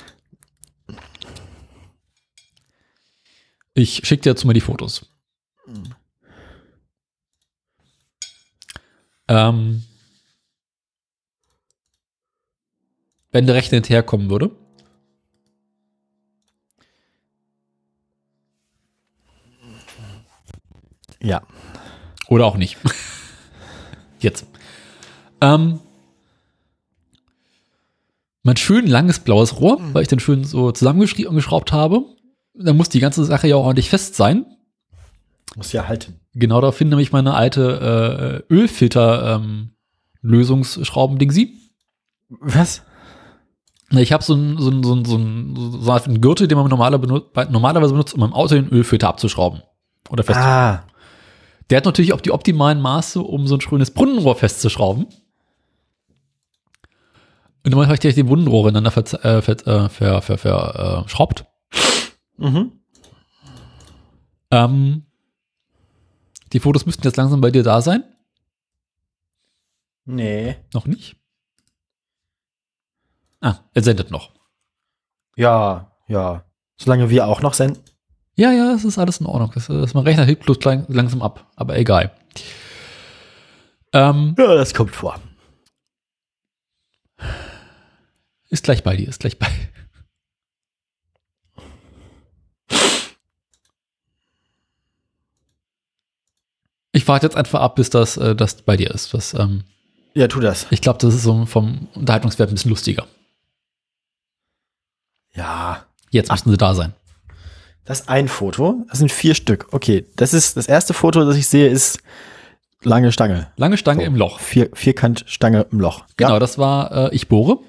Ich schicke dir dazu mal die Fotos. Ähm, wenn der Rechner hinterherkommen würde. Ja. Oder auch nicht. Jetzt. Ähm, mein schön langes blaues Rohr, weil ich den schön so zusammengeschraubt habe. Da muss die ganze Sache ja auch ordentlich fest sein. Muss ja halten. Genau daraufhin nämlich meine alte äh, Ölfilter-Lösungsschrauben-Ding sie. Was? Ich habe so einen so einen- so so so einen Gürtel, den man normaler benut normalerweise benutzt, um im Auto den Ölfilter abzuschrauben. Oder fest. Ah. Der hat natürlich auch die optimalen Maße, um so ein schönes Brunnenrohr festzuschrauben. Und dann habe ich gleich die Brunnenrohre ineinander verz- äh, ver, äh, ver, ver, ver, äh, schraubt. Mhm. Ähm, die Fotos müssten jetzt langsam bei dir da sein. Nee. Noch nicht? Ah, er sendet noch. Ja, ja. Solange wir auch noch senden. Ja, ja, es ist alles in Ordnung. Das, das, mein Rechner hebt bloß lang, langsam ab, aber egal. Ähm, Ja, das kommt vor. ist gleich bei dir, ist gleich bei. Ich warte jetzt einfach ab, bis das, äh, das bei dir ist. Das, ähm, Ja, tu das. ich glaube, das ist so vom Unterhaltungswert ein bisschen lustiger. Ja. Jetzt müssten sie da sein. Das ist ein Foto. Das sind vier Stück. Okay, das ist das erste Foto, das ich sehe, ist lange Stange. Lange Stange So. im Loch. Vier, Vierkant Stange im Loch. Genau, Ja. das war äh, Ich bohre.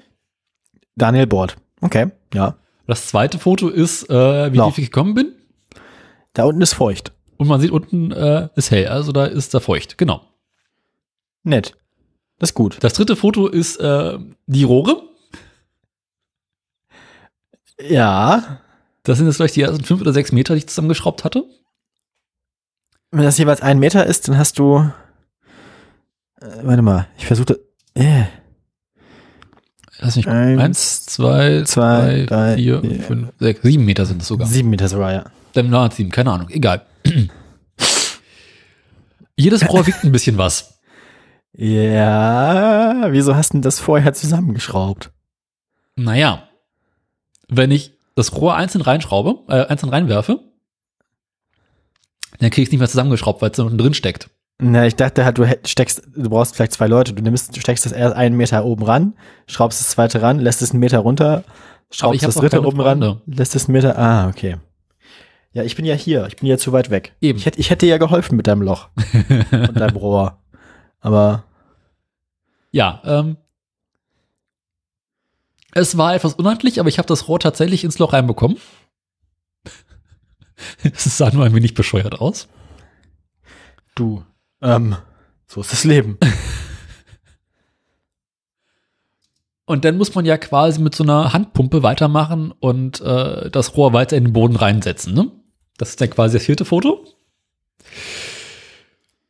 Daniel Bord. Okay, ja. Das zweite Foto ist, äh, wie Loch. tief ich gekommen bin. Da unten ist feucht. Und man sieht unten äh, ist hell, also da ist da feucht. Genau. Nett. Das ist gut. Das dritte Foto ist äh, die Rohre. Ja. Das sind jetzt gleich die ersten fünf oder sechs Meter, die ich zusammengeschraubt hatte. Wenn das jeweils ein Meter ist, dann hast du. Äh, warte mal, ich versuchte. Äh, Lass mich Eins, eins, zwei, zwei, drei, vier, vier. fünf, sechs, sieben Meter sind es sogar. sieben Meter sogar, ja. Dann sieben, keine Ahnung, egal. Jedes Rohr wiegt ein bisschen was. Ja, wieso hast du denn das vorher zusammengeschraubt? Naja, wenn ich das Rohr einzeln reinschraube, äh, einzeln reinwerfe, dann krieg ich es nicht mehr zusammengeschraubt, weil es da unten drin steckt. Na, ich dachte halt, du steckst, du brauchst vielleicht zwei Leute. Du nimmst, du steckst das erst einen Meter oben ran, schraubst das zweite ran, lässt es einen Meter runter, schraubst das dritte oben ran, Freunde. lässt es einen Meter. Ah, okay. Ja, ich bin ja hier. Ich bin ja zu weit weg. Eben. Ich hätte, ich hätte ja geholfen mit deinem Loch und deinem Rohr. Aber Ja, ähm, es war etwas unhandlich, aber ich habe das Rohr tatsächlich ins Loch reinbekommen. Es sah nur ein wenig bescheuert aus. du, ähm, so ist das Leben. Und dann muss man ja quasi mit so einer Handpumpe weitermachen und äh, das Rohr weiter in den Boden reinsetzen. Ne? Das ist dann quasi das vierte Foto.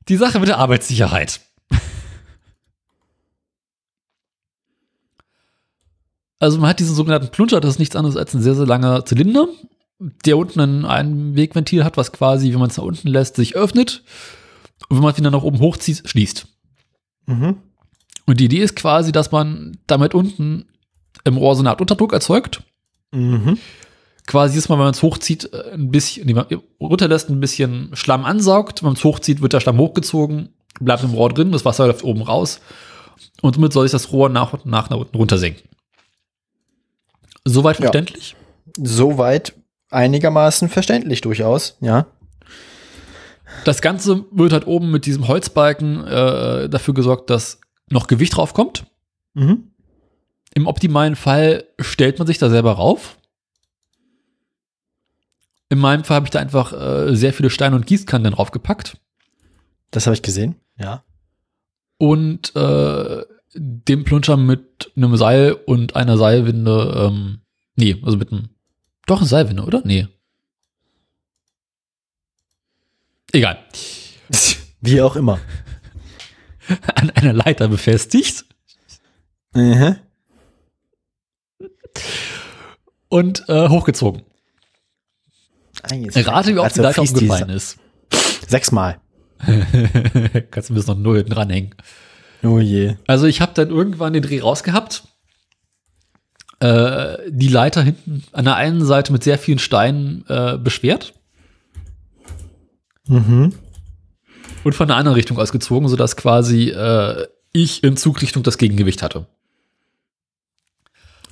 Die Sache mit der Arbeitssicherheit. Also man hat diesen sogenannten Plunger, das ist nichts anderes als ein sehr, sehr langer Zylinder, der unten ein Einwegventil hat, was quasi, wenn man es nach unten lässt, sich öffnet. Und wenn man es wieder nach oben hochzieht, schließt. Mhm. Und die Idee ist quasi, dass man damit unten im Rohr so eine Art Unterdruck erzeugt. Mhm. Quasi jedes Mal, wenn man es hochzieht, äh, ein bisschen, nee, man runterlässt, ein bisschen Schlamm ansaugt. Wenn man es hochzieht, wird der Schlamm hochgezogen, bleibt im Rohr drin, das Wasser läuft oben raus. Und somit soll sich das Rohr nach und nach nach unten runtersenken. Soweit Ja. verständlich? Soweit einigermaßen verständlich durchaus, ja. Das Ganze wird halt oben mit diesem Holzbalken äh, dafür gesorgt, dass noch Gewicht draufkommt. Mhm. Im optimalen Fall stellt man sich da selber rauf. In meinem Fall habe ich da einfach äh, sehr viele Steine und Gießkannen draufgepackt Das habe ich gesehen, ja. und äh, dem Plunscher mit einem Seil und einer Seilwinde, ähm, nee, also mit einem, doch eine Seilwinde, oder? Nee. Egal. Wie auch immer. An einer Leiter befestigt Mhm. und äh, hochgezogen. Rate, wie oft Also Leiter umgefallen ist. Sechsmal. Kannst du mir das noch null hinten dranhängen. Oh je. Also ich habe dann irgendwann den Dreh rausgehabt. Äh, die Leiter hinten an der einen Seite mit sehr vielen Steinen äh, beschwert Mhm. und von der anderen Richtung ausgezogen, sodass quasi äh, ich in Zugrichtung das Gegengewicht hatte.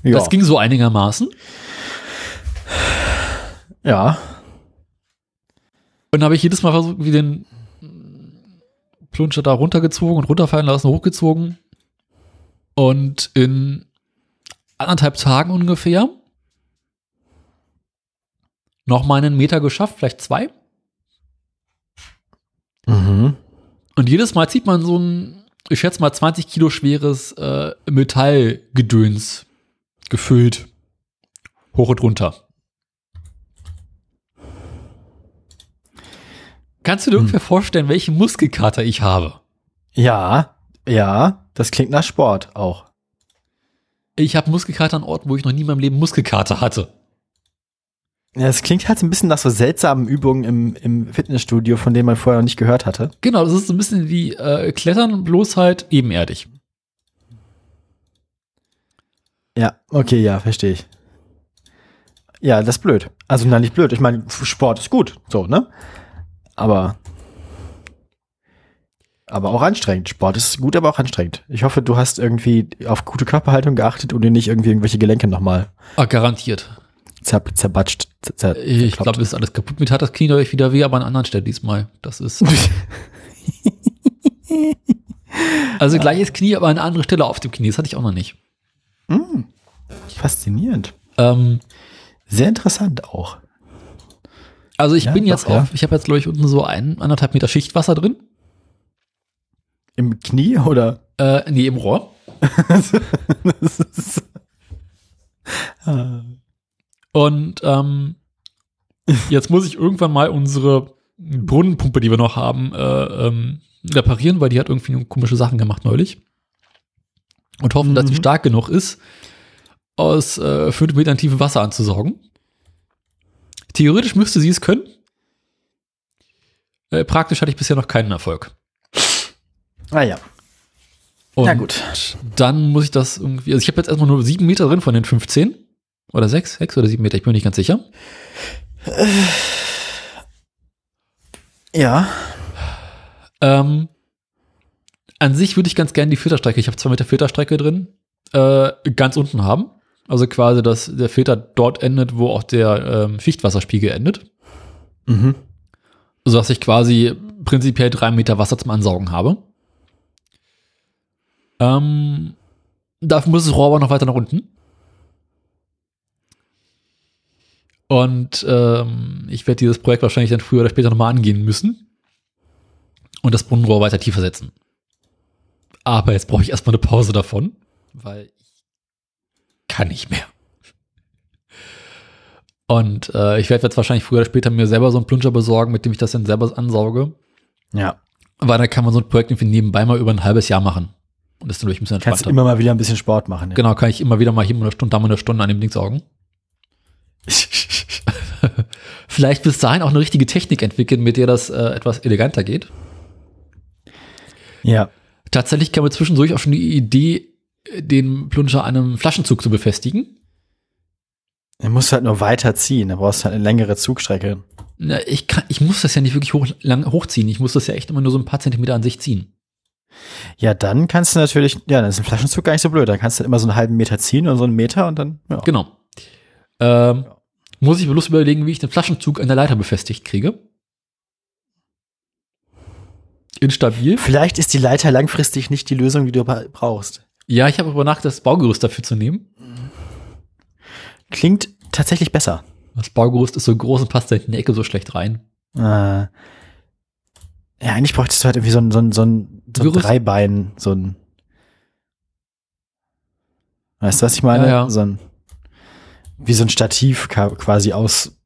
Ja. Das ging so einigermaßen. ja. Und dann habe ich jedes Mal versucht, wie den Plunscher da runtergezogen und runterfallen lassen, hochgezogen. Und in anderthalb Tagen ungefähr noch mal einen Meter geschafft, vielleicht zwei. Mhm. Und jedes Mal zieht man so ein, ich schätze mal 20 Kilo schweres äh, Metallgedöns gefüllt hoch und runter. Kannst du dir ungefähr vorstellen, welchen Muskelkater ich habe? Ja, ja, das klingt nach Sport auch. Ich habe Muskelkater an Orten, wo ich noch nie in meinem Leben Muskelkater hatte. Ja, es klingt halt so ein bisschen nach so seltsamen Übungen im, im Fitnessstudio, von denen man vorher noch nicht gehört hatte. Genau, das ist so ein bisschen wie äh, Klettern, bloß halt ebenerdig. Ja, okay, ja, verstehe ich. Ja, das ist blöd. Also, nein, nicht blöd. Ich meine, Sport ist gut, so, ne? Aber aber auch anstrengend. Sport ist gut, aber auch anstrengend. Ich hoffe, du hast irgendwie auf gute Körperhaltung geachtet und dir nicht irgendwie irgendwelche Gelenke nochmal Ah, garantiert. zer zerbatscht. Zer zer Ich glaube, ist alles kaputt. Mir tat das Knie dadurch wieder weh, aber an anderen Stellen diesmal. Das ist. also gleiches Knie, aber an einer anderen Stelle auf dem Knie. Das hatte ich auch noch nicht. Faszinierend. Ähm, Sehr interessant auch. Also ich Ja, bin doch, jetzt ja. auf, ich habe jetzt, glaube ich, unten so ein, anderthalb Meter Schichtwasser drin. Im Knie oder? Äh, nee, im Rohr. Das ist- Ah. Und ähm, jetzt muss ich irgendwann mal unsere Brunnenpumpe, die wir noch haben, äh, ähm, reparieren, weil die hat irgendwie komische Sachen gemacht neulich. Und hoffen, dass die Mhm. stark genug ist, aus äh, fünf Metern tiefem Wasser anzusaugen. Theoretisch müsste sie es können. Äh, praktisch hatte ich bisher noch keinen Erfolg. ah ja. Und Na gut. dann muss ich das irgendwie, also ich habe jetzt erstmal nur sieben Meter drin von den 15. Oder sechs, sechs oder sieben Meter, ich bin mir nicht ganz sicher. Ja. Ähm, an sich würde ich ganz gerne die Filterstrecke, ich habe zwei Meter Filterstrecke drin, äh, ganz unten haben. Also quasi, dass der Filter dort endet, wo auch der ähm, Schichtwasserspiegel endet. Mhm. Sodass ich quasi prinzipiell drei Meter Wasser zum Ansaugen habe. Ähm, dafür muss das Rohr aber noch weiter nach unten. Und ähm, ich werde dieses Projekt wahrscheinlich dann früher oder später nochmal angehen müssen. Und das Brunnenrohr weiter tiefer setzen. Aber jetzt brauche ich erstmal eine Pause davon, weil kann nicht mehr. Und äh, ich werde jetzt wahrscheinlich früher oder später mir selber so einen Plunger besorgen, mit dem ich das dann selber ansauge. Ja. Weil dann kann man so ein Projekt irgendwie nebenbei mal über ein halbes Jahr machen. Und ist dadurch ein bisschen Kannst entspannter. immer mal wieder ein bisschen Sport machen. Ja. Genau, kann ich immer wieder mal hier mal eine Stunde, da mal eine Stunde an dem Ding saugen. Vielleicht bis dahin auch eine richtige Technik entwickeln, mit der das äh, etwas eleganter geht. ja. Tatsächlich kam mir zwischendurch auch schon die Idee, den Plunger an einem Flaschenzug zu befestigen. Du musst halt nur weiterziehen. Da brauchst du halt eine längere Zugstrecke. Na, ich, kann, ich muss das ja nicht wirklich hoch, lang, hochziehen. Ich muss das ja echt immer nur so ein paar Zentimeter an sich ziehen. Ja, dann kannst du natürlich, ja, dann ist ein Flaschenzug gar nicht so blöd. Dann kannst du immer so einen halben Meter ziehen und so einen Meter und dann, ja. Genau. Ähm, Muss ich bloß überlegen, wie ich den Flaschenzug an der Leiter befestigt kriege. Instabil. Vielleicht ist die Leiter langfristig nicht die Lösung, die du bra- brauchst. Ja, ich habe aber nach, das Baugerüst dafür zu nehmen. Klingt tatsächlich besser. Das Baugerüst ist so groß und passt da in die Ecke so schlecht rein. Äh, ja, eigentlich bräuchtest du halt irgendwie so ein, so ein, so ein, so ein. Dreibein, so ein. Weißt du, was ich meine? Ja, ja. So ein, wie so ein Stativ quasi aus,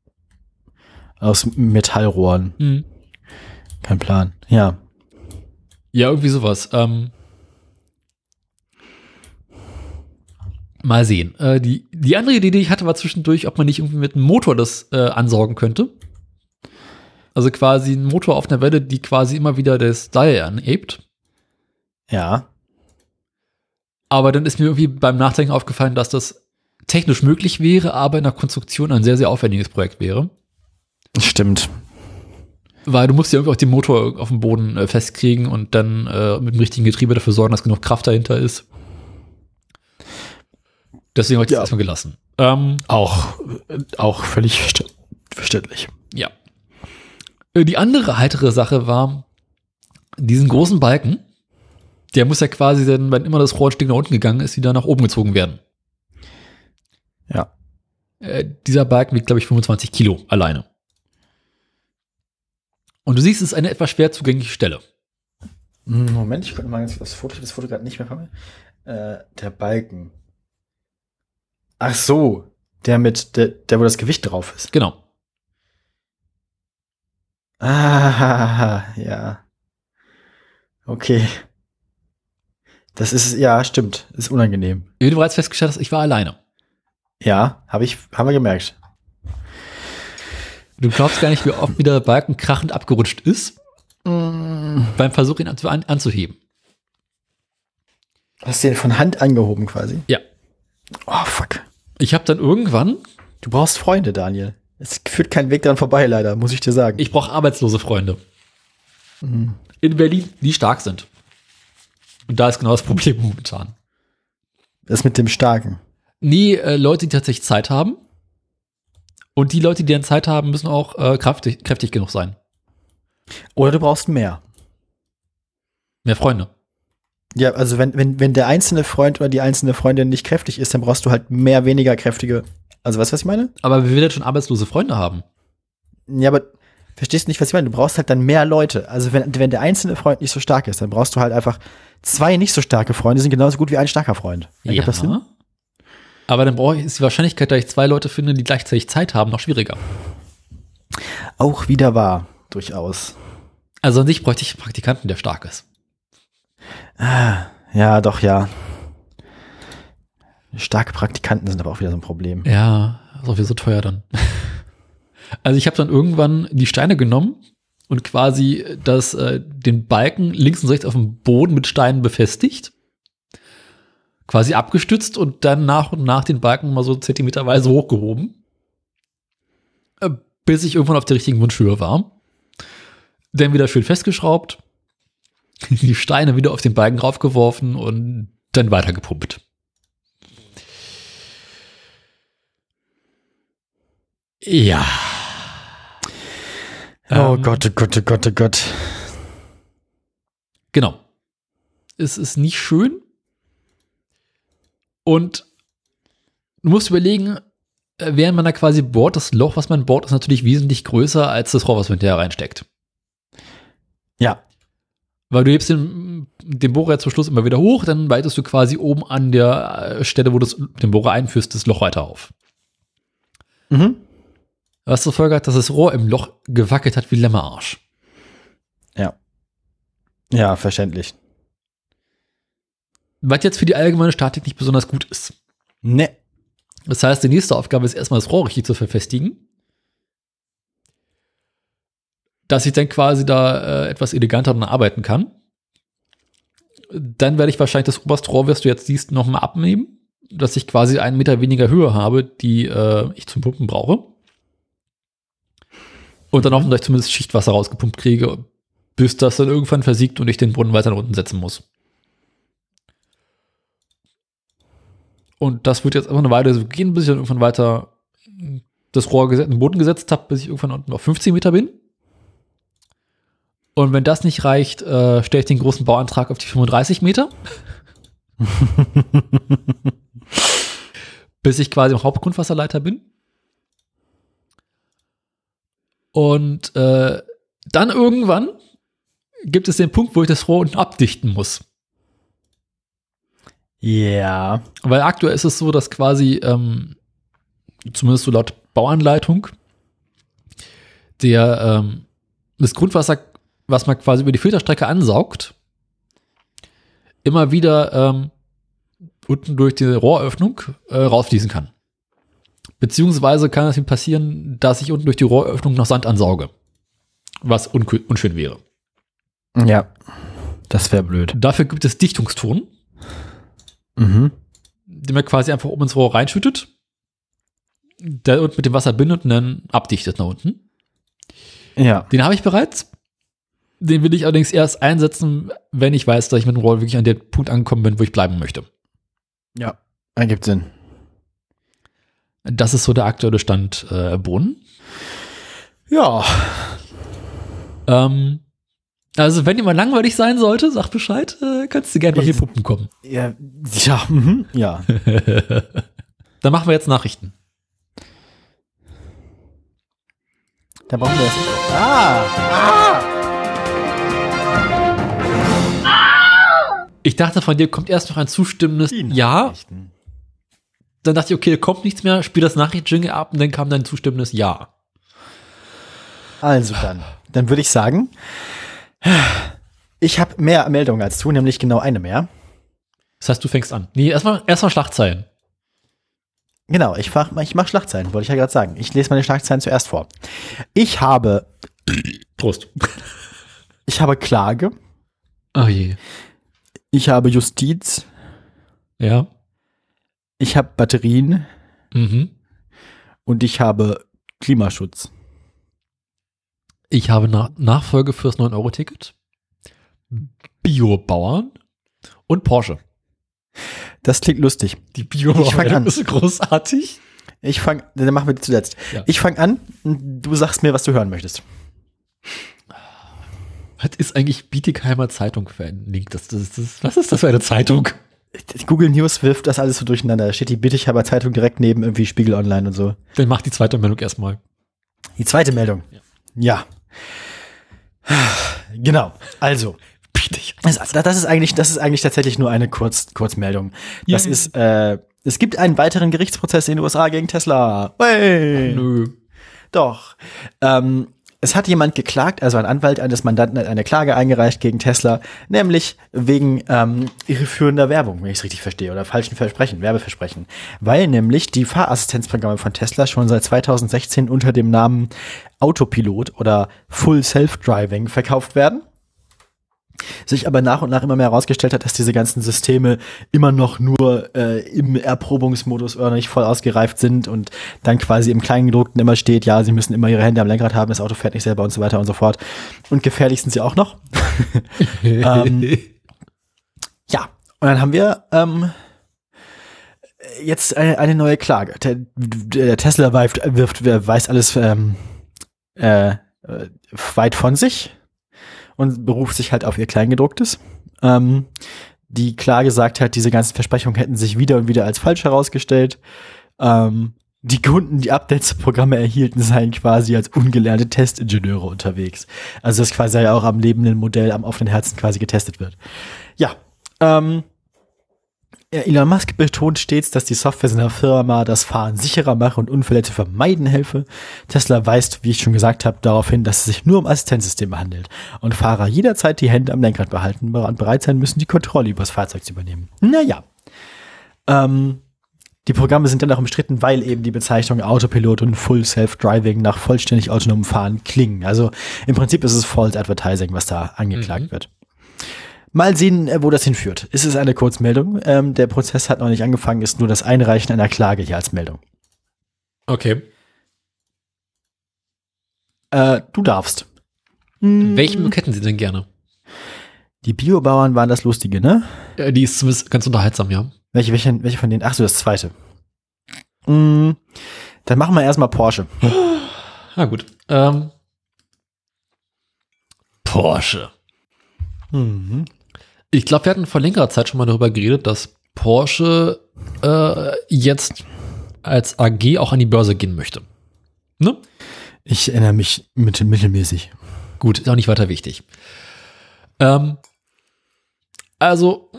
aus Metallrohren. Hm. Kein Plan. Ja. Ja, irgendwie sowas. Ähm, mal sehen. Äh, die, die andere Idee, die ich hatte, war zwischendurch, ob man nicht irgendwie mit einem Motor das äh, ansaugen könnte. Also quasi ein Motor auf einer Welle, die quasi immer wieder das Seil anebt. Ja. Aber dann ist mir irgendwie beim Nachdenken aufgefallen, dass das technisch möglich wäre, aber in der Konstruktion ein sehr, sehr aufwendiges Projekt wäre. Stimmt. Weil du musst ja irgendwie auch den Motor auf dem Boden äh, festkriegen und dann äh, mit dem richtigen Getriebe dafür sorgen, dass genug Kraft dahinter ist. Deswegen habe ich das Ja. erstmal gelassen. Ähm, Auch, auch völlig verständlich. ja. Äh, Die andere heitere Sache war, diesen großen Balken, der muss ja quasi dann, wenn immer das Rohr ein Stück nach unten gegangen ist, wieder nach oben gezogen werden. Ja. Äh, dieser Balken wiegt, glaube ich, 25 Kilo alleine. Und du siehst, es ist eine etwas schwer zugängliche Stelle. Moment, ich gucke mal das Foto, das Foto gerade nicht mehr mir. Äh, der Balken. Ach so, der mit, der, der, wo das Gewicht drauf ist. Genau. Ah, ja. Okay. Das ist, ja, stimmt. Ist unangenehm. Wie du bereits festgestellt hast, ich war alleine. Ja, habe ich, haben wir gemerkt. Du glaubst gar nicht, wie oft wieder der Balken krachend abgerutscht ist, beim Versuch, ihn an, anzuheben. Hast du den von Hand angehoben quasi? Ja. Oh, fuck. Ich habe dann irgendwann, Du brauchst Freunde, Daniel. Es führt kein Weg daran vorbei, leider, muss ich dir sagen. ich brauche arbeitslose Freunde. in Berlin, die stark sind. Und da ist genau das Problem momentan. Das mit dem Starken. Nee, äh, Leute, die tatsächlich Zeit haben. Und die Leute, die dann Zeit haben, müssen auch äh, kräftig, kräftig genug sein. Oder du brauchst mehr. Mehr Freunde. Ja, also wenn, wenn, wenn der einzelne Freund oder die einzelne Freundin nicht kräftig ist, dann brauchst du halt mehr, weniger kräftige. Also weißt du, was ich meine? Aber wer will denn schon arbeitslose Freunde haben? Ja, aber verstehst du nicht, was ich meine? Du brauchst halt dann mehr Leute. Also wenn, wenn der einzelne Freund nicht so stark ist, dann brauchst du halt einfach zwei nicht so starke Freunde, sind genauso gut wie ein starker Freund. Ergibt das Sinn? Aber dann brauche ich, ist die Wahrscheinlichkeit, dass ich zwei Leute finde, die gleichzeitig Zeit haben, noch schwieriger. Auch wieder wahr, durchaus. Also an sich bräuchte ich einen Praktikanten, der stark ist. Ah, ja, doch, ja. Starke Praktikanten sind aber auch wieder so ein Problem. Ja, ist auch wieder so teuer dann. Also ich habe dann irgendwann die Steine genommen und quasi das, äh, den Balken links und rechts auf dem Boden mit Steinen befestigt. Quasi abgestützt und dann nach und nach den Balken mal so zentimeterweise hochgehoben. Äh, bis ich irgendwann auf der richtigen Wunschhöhe war. Dann wieder schön festgeschraubt. Die Steine wieder auf den Balken raufgeworfen und dann weitergepumpt. Ja. Oh Ähm, Gott, oh Gott, oh Gott, oh Gott. Genau. Es ist nicht schön. Und du musst überlegen, äh, während man da quasi bohrt, das Loch, was man bohrt, ist natürlich wesentlich größer als das Rohr, was man hinterher reinsteckt. Weil du hebst den, den Bohrer zum Schluss immer wieder hoch, dann weitest du quasi oben an der äh, Stelle, wo du den Bohrer einführst, das Loch weiter auf. mhm. Was zur Folge hat, dass das Rohr im Loch gewackelt hat wie Lämmerarsch. ja. Ja, verständlich. Was jetzt für die allgemeine Statik nicht besonders gut ist. Ne. Das heißt, die nächste Aufgabe ist erstmal das Rohr richtig zu verfestigen. Dass ich dann quasi da äh, etwas eleganter dran arbeiten kann. Dann werde ich wahrscheinlich das oberste Rohr, was du jetzt siehst, nochmal abnehmen. Dass ich quasi einen Meter weniger Höhe habe, die äh, ich zum Pumpen brauche. Und dann hoffentlich zumindest Schichtwasser rausgepumpt kriege, bis das dann irgendwann versiegt und ich den Brunnen weiter nach unten setzen muss. Und das wird jetzt einfach eine Weile so gehen, bis ich dann irgendwann weiter das Rohr in den Boden gesetzt habe, bis ich irgendwann unten auf 15 Meter bin. Und wenn das nicht reicht, äh, stelle ich den großen Bauantrag auf die 35 Meter. bis ich quasi im Hauptgrundwasserleiter bin. Und äh, dann irgendwann gibt es den Punkt, wo ich das Rohr unten abdichten muss. Ja. Weil aktuell ist es so, dass quasi, ähm, zumindest so laut Bauanleitung, der, ähm, das Grundwasser, was man quasi über die Filterstrecke ansaugt, immer wieder ähm, unten durch die Rohröffnung äh, rausfließen kann. Beziehungsweise kann es ihm passieren, dass ich unten durch die Rohröffnung noch Sand ansauge. Was unschön wäre. Ja. Das wäre blöd. Dafür gibt es Dichtungston, Mhm. den man quasi einfach oben ins Rohr reinschüttet, der unten mit dem Wasser bindet und dann abdichtet nach unten. Ja. Den habe ich bereits. Den will ich allerdings erst einsetzen, wenn ich weiß, dass ich mit dem Rohr wirklich an dem Punkt angekommen bin, wo ich bleiben möchte. Ja. Ergibt Sinn. Das ist so der aktuelle Stand äh, Brunnen. Ja. Ähm, also, wenn ihr mal langweilig sein sollte, sag Bescheid, äh, kannst du gerne bei mir pumpen kommen. Ja. Ja. Mhm. Ja. Dann machen wir jetzt Nachrichten. Da brauchen wir das. Ah. Ich dachte, von dir kommt erst noch ein zustimmendes Ja. Dann dachte ich, okay, da kommt nichts mehr, spiel das Nachrichten-Jingle ab und dann kam dein zustimmendes Ja. Also dann. Dann würde ich sagen, ich habe mehr Meldungen als du, nämlich genau eine mehr. Das heißt, du fängst an. Nee, erstmal erstmal Schlagzeilen. Genau, ich mach, ich mach Schlagzeilen, wollte ich ja gerade sagen. Ich lese meine Schlagzeilen zuerst vor. Ich habe, Prost. ich habe Klage, Oh je. Ich habe Justiz, Ja. ich habe Batterien Mhm. und ich habe Klimaschutz. Ich habe Na Nachfolge fürs 9-Euro-Ticket. Biobauern und Porsche. Das klingt lustig. Die Biobauern ist großartig. Ich fange, dann machen wir die zuletzt. Ja. Ich fange an, du sagst mir, was du hören möchtest. Was ist eigentlich Bietigheimer Zeitung für ein Link? Das, das, das, was ist das für eine Zeitung? Google News wirft das alles so durcheinander. Da steht die Bittichhaber Zeitung direkt neben irgendwie Spiegel Online und so. Dann mach die zweite Meldung erstmal. Die zweite Meldung. Ja. Genau. Also, das, das ist eigentlich, das ist eigentlich tatsächlich nur eine Kurz, Kurzmeldung. Das Ja. ist, äh, es gibt einen weiteren Gerichtsprozess in den USA gegen Tesla. Hey. Nö. Doch. Ähm, es hat jemand geklagt, also ein Anwalt eines Mandanten hat eine Klage eingereicht gegen Tesla, nämlich wegen ähm, irreführender Werbung, wenn ich es richtig verstehe, oder falschen Versprechen, Werbeversprechen. Weil nämlich die Fahrassistenzprogramme von Tesla schon seit 2016 unter dem Namen Autopilot oder Full Self-Driving verkauft werden sich aber nach und nach immer mehr herausgestellt hat, dass diese ganzen Systeme immer noch nur äh, im Erprobungsmodus oder nicht voll ausgereift sind und dann quasi im Kleingedruckten immer steht, ja, sie müssen immer ihre Hände am Lenkrad haben, das Auto fährt nicht selber und so weiter und so fort. Und gefährlich sind sie auch noch. Ähm, Ja, und dann haben wir ähm, jetzt eine, eine neue Klage. Der, der Tesla wirft, wirft, weist alles ähm, äh, äh, weit von sich und beruft sich halt auf ihr Kleingedrucktes. Ähm, die Klage sagt halt, diese ganzen Versprechungen hätten sich wieder und wieder als falsch herausgestellt. Ähm, die Kunden, die Updates-Programme erhielten, seien quasi als ungelernte Testingenieure unterwegs. Also das quasi auch am lebenden Modell, am offenen Herzen quasi getestet wird. Ja, ähm, ja, Elon Musk betont stets, dass die Software seiner Firma das Fahren sicherer mache und Unfälle zu vermeiden helfe. Tesla weist, wie ich schon gesagt habe, darauf hin, dass es sich nur um Assistenzsysteme handelt und Fahrer jederzeit die Hände am Lenkrad behalten und bereit sein müssen, die Kontrolle über das Fahrzeug zu übernehmen. Naja. Ähm, die Programme sind dann auch umstritten, weil eben die Bezeichnung Autopilot und Full Self-Driving nach vollständig autonomem Fahren klingen. Also im Prinzip ist es False Advertising, was da angeklagt Mhm. wird. Mal sehen, äh, wo das hinführt. Es ist eine Kurzmeldung. Ähm, der Prozess hat noch nicht angefangen, ist nur das Einreichen einer Klage hier als Meldung. Okay. Äh, du darfst. Welchen Look hätten Sie denn gerne? Die Biobauern waren das Lustige, ne? Äh, Die ist zumindest ganz unterhaltsam, ja. Welche, welche, welche von denen? Ach so, das zweite. Mm, dann machen wir erstmal Porsche. Na gut. Ähm, Porsche. Mhm. Ich glaube, wir hatten vor längerer Zeit schon mal darüber geredet, dass Porsche äh, jetzt als AG auch an die Börse gehen möchte. Ne? Ich erinnere mich mit, mittelmäßig. Gut, ist auch nicht weiter wichtig. Ähm, also,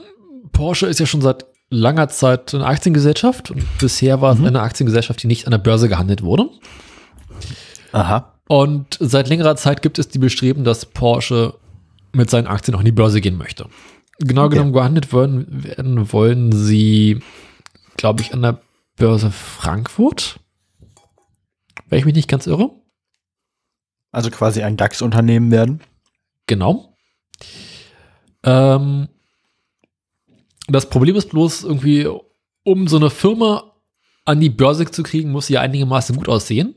Porsche ist ja schon seit langer Zeit eine Aktiengesellschaft und bisher war es Mhm. eine Aktiengesellschaft, die nicht an der Börse gehandelt wurde. Aha. Und seit längerer Zeit gibt es die Bestreben, dass Porsche mit seinen Aktien auch in die Börse gehen möchte. Genau genommen gehandelt werden, werden wollen sie, glaube ich, an der Börse Frankfurt. Wenn ich mich nicht ganz irre. Also quasi ein DAX-Unternehmen werden. Genau. Ähm, das Problem ist bloß irgendwie, um so eine Firma an die Börse zu kriegen, muss sie ja einigermaßen gut aussehen.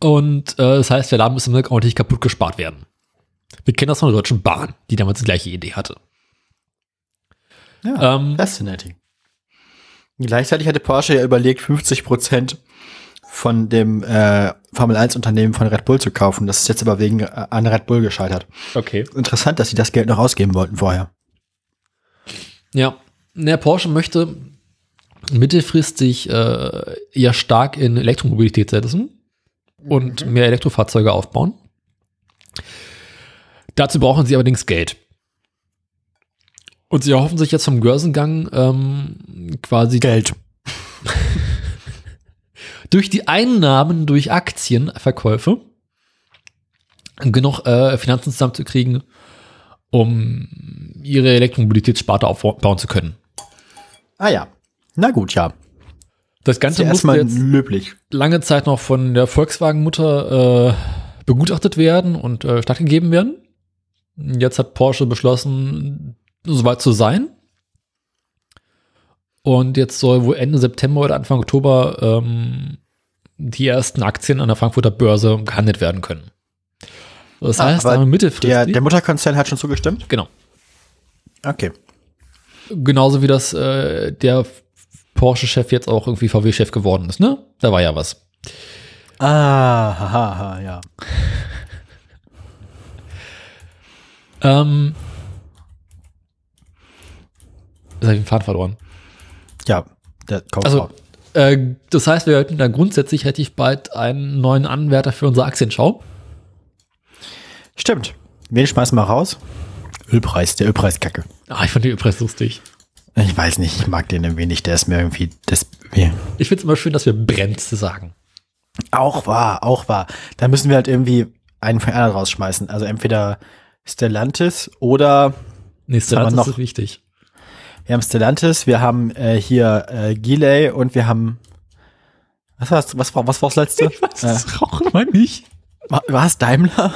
Und äh, das heißt, der Laden muss immer ordentlich kaputt gespart werden. Wir kennen das von der Deutschen Bahn, die damals die gleiche Idee hatte. Ja, Ähm, fascinating. Gleichzeitig hatte Porsche ja überlegt, 50 Prozent von dem äh, Formel-1-Unternehmen von Red Bull zu kaufen. Das ist jetzt aber wegen äh, an Red Bull gescheitert. okay. Interessant, dass sie das Geld noch ausgeben wollten vorher. Ja, der Porsche möchte mittelfristig äh, ja stark in Elektromobilität setzen und mehr Elektrofahrzeuge aufbauen. Dazu brauchen sie allerdings Geld. Und sie erhoffen sich jetzt vom Börsengang ähm, quasi Geld. durch die Einnahmen durch Aktienverkäufe genug äh, Finanzen zusammenzukriegen, um ihre Elektromobilitätssparte aufbauen zu können. Ah ja. Na gut, ja. Das Ganze ja musste jetzt löblich. lange Zeit noch von der Volkswagen-Mutter äh, begutachtet werden und äh, stattgegeben werden. Jetzt hat Porsche beschlossen, soweit zu sein. Und jetzt soll wohl Ende September oder Anfang Oktober ähm, die ersten Aktien an der Frankfurter Börse gehandelt werden können. Das Ah, heißt, aber mittelfristig. Der, der Mutterkonzern hat schon zugestimmt? genau. Okay. Genauso wie das äh, der Porsche-Chef jetzt auch irgendwie VW-Chef geworden ist, ne? Da war ja was. Ah, haha, ha, ja. Ähm, jetzt habe ich den Faden verloren. Ja, der kommt Also, äh, das heißt, wir hätten dann grundsätzlich relativ bald einen neuen Anwärter für unsere Aktienschau. Stimmt. Wen schmeißen wir raus? Ölpreis, der Ölpreis kacke. Ah, ich fand den Impress lustig. Ich weiß nicht, ich mag den irgendwie nicht. Der ist mir irgendwie, das, wie, Ich finde es immer schön, dass wir Brennt sagen. auch wahr, auch wahr. Da müssen wir halt irgendwie einen von anderen rausschmeißen. Also entweder Stellantis oder Nee, das noch? ist wichtig. wir haben Stellantis, wir haben äh, hier äh, Giley und wir haben was war's, was war was war das letzte? Was, das rauchen wir nicht. War, war's Daimler?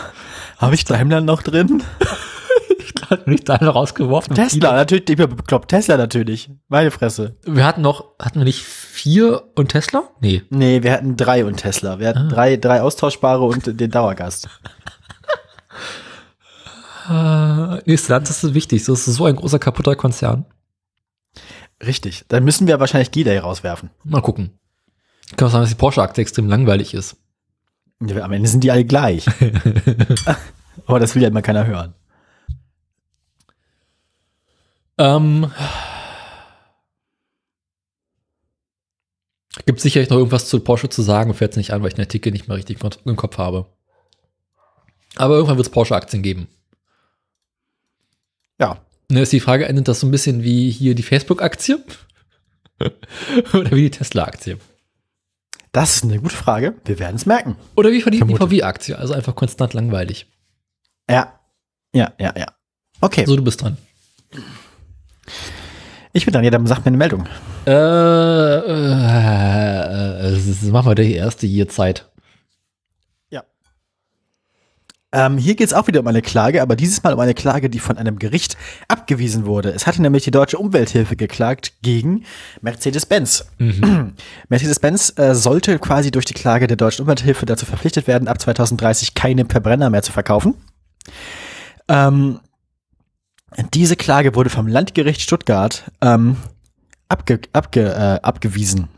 Habe ich Daimler noch drin? Hat mich da rausgeworfen. Tesla, natürlich, ich bin bekloppt. Tesla natürlich. Meine Fresse. Wir hatten noch, hatten wir nicht vier und Tesla? Nee. Nee, wir hatten drei und Tesla. Wir hatten drei, drei austauschbare und den Dauergast. Äh, nee, Stellantis ist wichtig. Das ist so ein großer kaputter Konzern. Richtig. Dann müssen wir wahrscheinlich Giley rauswerfen. Mal gucken. Kann auch sagen, dass die Porsche-Aktie extrem langweilig ist. Ja, Am Ende sind die alle gleich. Aber das will ja immer keiner hören. Ähm, gibt sicherlich noch irgendwas zu Porsche zu sagen, fällt es nicht an, weil ich den Artikel nicht mehr richtig im Kopf habe. Aber irgendwann wird es Porsche-Aktien geben. Ne, ist die Frage, endet das so ein bisschen wie hier die Facebook-Aktie? Oder wie die Tesla-Aktie? Das ist eine gute Frage. Wir werden es merken. Oder wie die Vermutlich. VW-Aktie, also einfach konstant langweilig. Ja. Ja, ja, ja. Okay. So, du bist dran. Ich bin dran. Ja, dann sag mir eine Meldung. Äh, äh, äh, machen wir die erste hier Zeit. Ähm, hier geht es auch wieder um eine Klage, aber dieses Mal um eine Klage, die von einem Gericht abgewiesen wurde. Es hatte nämlich die Deutsche Umwelthilfe geklagt gegen Mercedes-Benz. Mercedes-Benz äh, sollte quasi durch die Klage der Deutschen Umwelthilfe dazu verpflichtet werden, ab 2030 keine Verbrenner mehr zu verkaufen. Ähm, diese Klage wurde vom Landgericht Stuttgart ähm, abge, abge, äh, abgewiesen.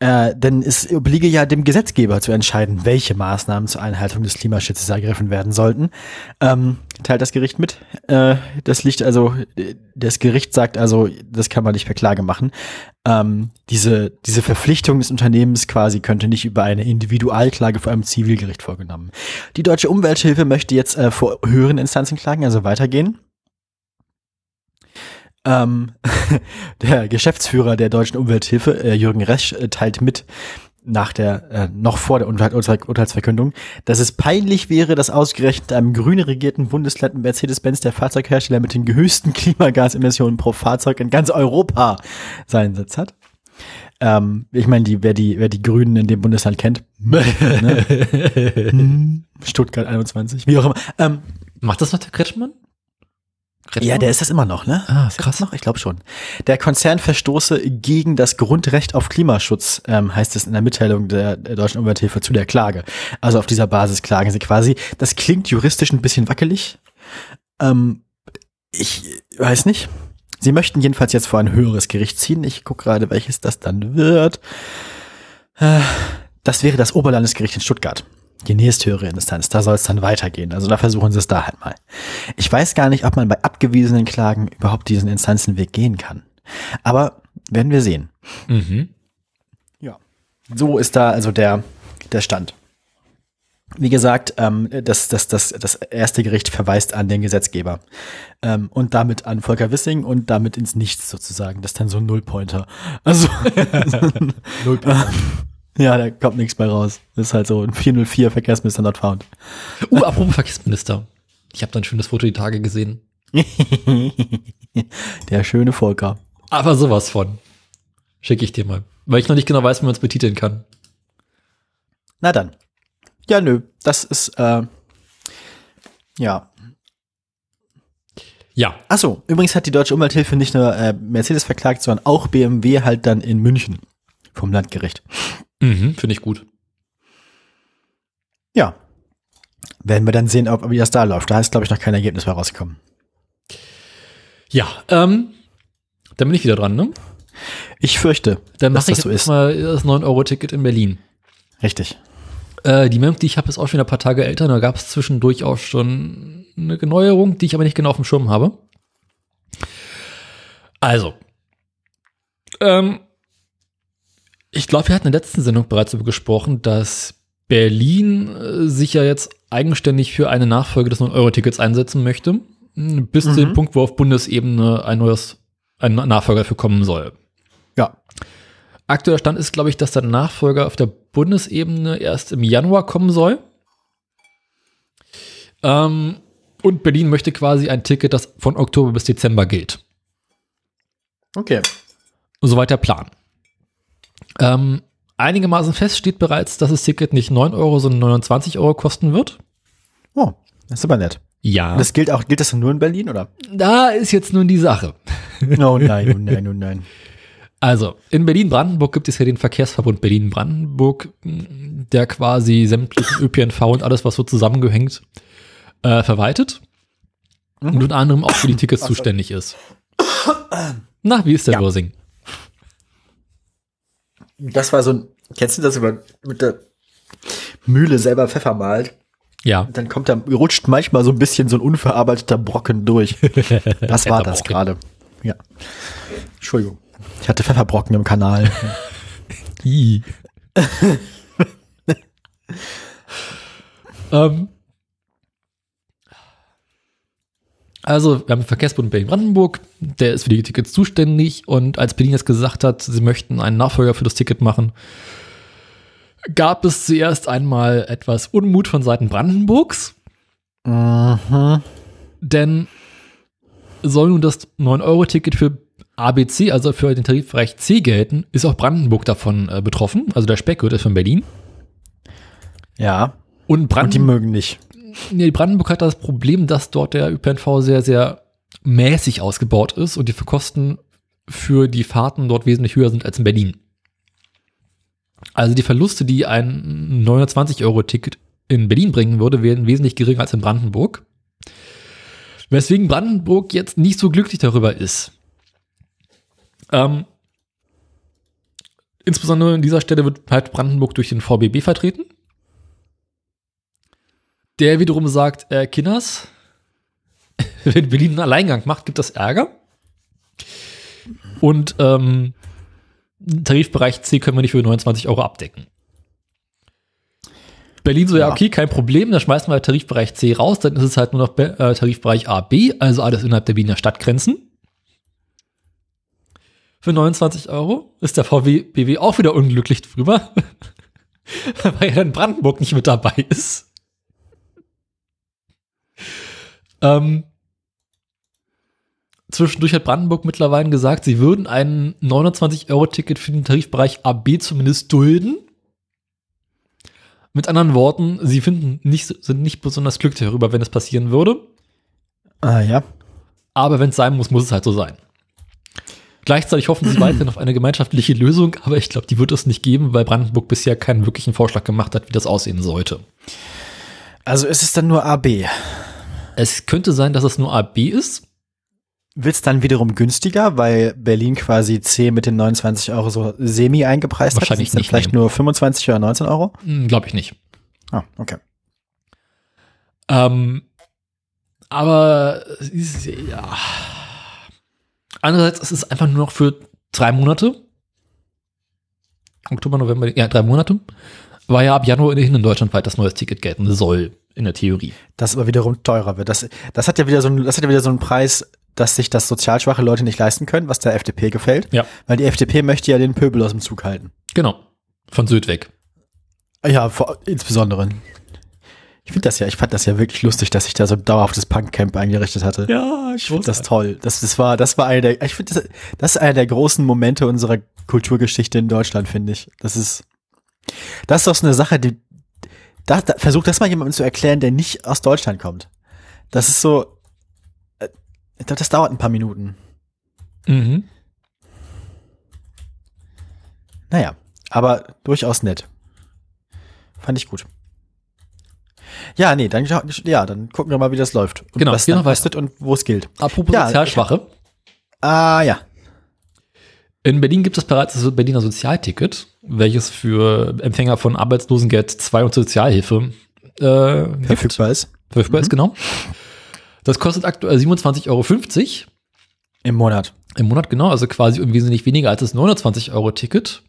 Äh, denn es obliege ja dem Gesetzgeber zu entscheiden, welche Maßnahmen zur Einhaltung des Klimaschutzes ergriffen werden sollten. Ähm, teilt das Gericht mit. Äh, das liegt also, das Gericht sagt also, das kann man nicht per Klage machen. Ähm, diese, diese Verpflichtung des Unternehmens quasi könnte nicht über eine Individualklage vor einem Zivilgericht vorgenommen. Die Deutsche Umwelthilfe möchte jetzt äh, vor höheren Instanzen klagen, also weitergehen. Ähm, der Geschäftsführer der Deutschen Umwelthilfe, äh, Jürgen Resch, äh, teilt mit, nach der, äh, noch vor der Urteil Urteil Urteilsverkündung, dass es peinlich wäre, dass ausgerechnet einem grün regierten Bundesland Mercedes-Benz der Fahrzeughersteller mit den höchsten Klimagasemissionen pro Fahrzeug in ganz Europa seinen Sitz hat. Ähm, ich meine, die, wer die, wer die Grünen in dem Bundesland kennt, ne? Hm, Stuttgart 21, wie auch immer. Ähm, Macht das noch der Kretschmann? Ja, der ist das immer noch, ne? Ah, Ist krass. noch? Ich glaube schon. Der Konzern verstoße gegen das Grundrecht auf Klimaschutz, ähm, heißt es in der Mitteilung der, der Deutschen Umwelthilfe zu der Klage. Also auf dieser Basis klagen sie quasi. Das klingt juristisch ein bisschen wackelig. Ähm, ich weiß nicht. Sie möchten jedenfalls jetzt vor ein höheres Gericht ziehen. Ich gucke gerade, welches das dann wird. Äh, Das wäre das Oberlandesgericht in Stuttgart. Die nächsthöhere Instanz. Da soll es dann weitergehen. Also da versuchen sie es da halt mal. Ich weiß gar nicht, ob man bei abgewiesenen Klagen überhaupt diesen Instanzenweg gehen kann. Aber werden wir sehen. Mhm. Ja. So ist da also der, der Stand. Wie gesagt, ähm, das, das, das, das erste Gericht verweist an den Gesetzgeber ähm, und damit an Volker Wissing und damit ins Nichts sozusagen. Das ist dann so ein Nullpointer. Also Nullpointer. Ja, da kommt nichts bei raus. Das ist halt so ein 404 Verkehrsminister not found. Uh, apropos Verkehrsminister. Ich habe da ein schönes Foto die Tage gesehen. Der schöne Volker. Aber sowas von. Schicke ich dir mal. Weil ich noch nicht genau weiß, wie man es betiteln kann. Na dann. Ja, nö. Das ist, äh, ja. Ja. Achso, übrigens hat die Deutsche Umwelthilfe nicht nur äh, Mercedes verklagt, sondern auch BMW halt dann in München vom Landgericht. Mhm, Finde ich gut. Ja. Werden wir dann sehen, ob, wie das da läuft. Da ist, glaube ich, noch kein Ergebnis mehr rausgekommen. Ja, ähm, dann bin ich wieder dran, ne? Ich fürchte, Dann dass mache ich das so jetzt ist. mal das 9-Euro-Ticket in Berlin. Richtig. Äh, die Meldung, die ich habe, ist auch schon ein paar Tage älter. Da gab es zwischendurch auch schon eine Neuerung, die ich aber nicht genau auf dem Schirm habe. Also, ähm, ich glaube, wir hatten in der letzten Sendung bereits darüber gesprochen, dass Berlin äh, sich ja jetzt eigenständig für eine Nachfolge des 9-Euro-Tickets einsetzen möchte, m, bis zu dem Mhm. Punkt, wo auf Bundesebene ein neues, ein Nachfolger dafür kommen soll. Ja. Aktueller Stand ist, glaube ich, dass der Nachfolger auf der Bundesebene erst im Januar kommen soll. Ähm, und Berlin möchte quasi ein Ticket, das von Oktober bis Dezember gilt. Okay. Soweit der Plan. Ähm, einigermaßen fest steht bereits, dass das Ticket nicht 9 Euro, sondern 29 Euro kosten wird. Oh, das ist aber nett. Ja. Das gilt auch, gilt das nur in Berlin, oder? da ist jetzt nun die Sache. Oh nein, oh nein, oh nein. Also, in Berlin-Brandenburg gibt es ja den Verkehrsverbund Berlin-Brandenburg, mh, der quasi sämtlichen ÖPNV und alles, was so zusammengehängt, äh, verwaltet. Und unter anderem auch für die Tickets zuständig ist. Na, wie ist der Ja. Losing? Das war so ein, kennst du das, wenn man mit der Mühle selber Pfeffer malt? Ja. Und dann kommt da, rutscht manchmal so ein bisschen so ein unverarbeiteter Brocken durch. Das war das gerade. Ja. Entschuldigung. Ich hatte Pfefferbrocken im Kanal. I. ähm, also, wir haben den Verkehrsbund Berlin-Brandenburg, der ist für die Tickets zuständig und als Berlin jetzt gesagt hat, sie möchten einen Nachfolger für das Ticket machen, gab es zuerst einmal etwas Unmut von Seiten Brandenburgs, mhm. denn soll nun das 9-Euro-Ticket für ABC, also für den Tarifbereich C gelten, ist auch Brandenburg davon äh, betroffen, also der Speckgürtel ist von Berlin. Ja. Und Und die mögen nicht. Nee, Brandenburg hat das Problem, dass dort der ÖPNV sehr, sehr mäßig ausgebaut ist und die Kosten für die Fahrten dort wesentlich höher sind als in Berlin. Also die Verluste, die ein 920-Euro-Ticket in Berlin bringen würde, wären wesentlich geringer als in Brandenburg. Weswegen Brandenburg jetzt nicht so glücklich darüber ist. Ähm, insbesondere an dieser Stelle wird halt Brandenburg durch den VBB vertreten. Der wiederum sagt, äh, Kinders, wenn Berlin einen Alleingang macht, gibt das Ärger. Und ähm, Tarifbereich C können wir nicht für 29 Euro abdecken. Berlin so, ja, Ja. okay, kein Problem, dann schmeißen wir Tarifbereich C raus, dann ist es halt nur noch Be äh, Tarifbereich A, B, also alles innerhalb der Berliner Stadtgrenzen. Für 29 Euro ist der VW auch wieder unglücklich drüber, weil ja dann Brandenburg nicht mit dabei ist. Ähm, zwischendurch hat Brandenburg mittlerweile gesagt, sie würden ein 29-Euro-Ticket für den Tarifbereich AB zumindest dulden. Mit anderen Worten, sie finden nicht, sind nicht besonders glücklich darüber, wenn es passieren würde. Ah, ja. Aber wenn es sein muss, muss es halt so sein. Gleichzeitig hoffen sie weiterhin auf eine gemeinschaftliche Lösung, aber ich glaube, die wird es nicht geben, weil Brandenburg bisher keinen wirklichen Vorschlag gemacht hat, wie das aussehen sollte. Also ist es dann nur AB. Es könnte sein, dass es nur AB ist. Wird es dann wiederum günstiger, weil Berlin quasi C mit den 29 Euro so semi eingepreist Wahrscheinlich hat? Dann nicht, Vielleicht nee. nur 25 oder 19 Euro? Glaube ich nicht. Ah, okay. Ähm, aber es ja. Andererseits, es ist einfach nur noch für drei Monate. Oktober, November, ja, drei Monate. Weil ja ab Januar ohnehin in Deutschland weit das neues Ticket gelten soll, in der Theorie. Das aber wiederum teurer wird. Das, das hat ja wieder so ein, das hat ja wieder so einen Preis, dass sich das sozial schwache Leute nicht leisten können, was der FDP gefällt. Ja. Weil die FDP möchte ja den Pöbel aus dem Zug halten. Genau. Von Süd weg. Ja, vor, insbesondere. Ich finde das ja, ich fand das ja wirklich lustig, dass sich da so ein dauerhaftes Punkcamp eingerichtet hatte. Ja, Ich finde das toll. Das, das war, das war einer der, ich finde, das, das ist einer der großen Momente unserer Kulturgeschichte in Deutschland, finde ich. Das ist, das ist doch so eine Sache, die, da, da, versuch das mal jemandem zu erklären, der nicht aus Deutschland kommt. Das ist so, äh, ich glaub, das dauert ein paar Minuten. Mhm. Naja, aber durchaus nett. Fand ich gut. Ja, nee, dann, ja, dann gucken wir mal, wie das läuft. Und Genau, was weiter. kostet und wo es gilt. Apropos Ja, Sozialschwache. Ah, ja. In Berlin gibt es bereits das Berliner Sozialticket, welches für Empfänger von Arbeitslosengeld 2 und Sozialhilfe äh. Verfügbar ist. Verfügbar ist, genau. Das kostet aktuell 27,50 Euro Im Monat. im Monat, genau, also quasi um wesentlich weniger als das 29-Euro-Ticket.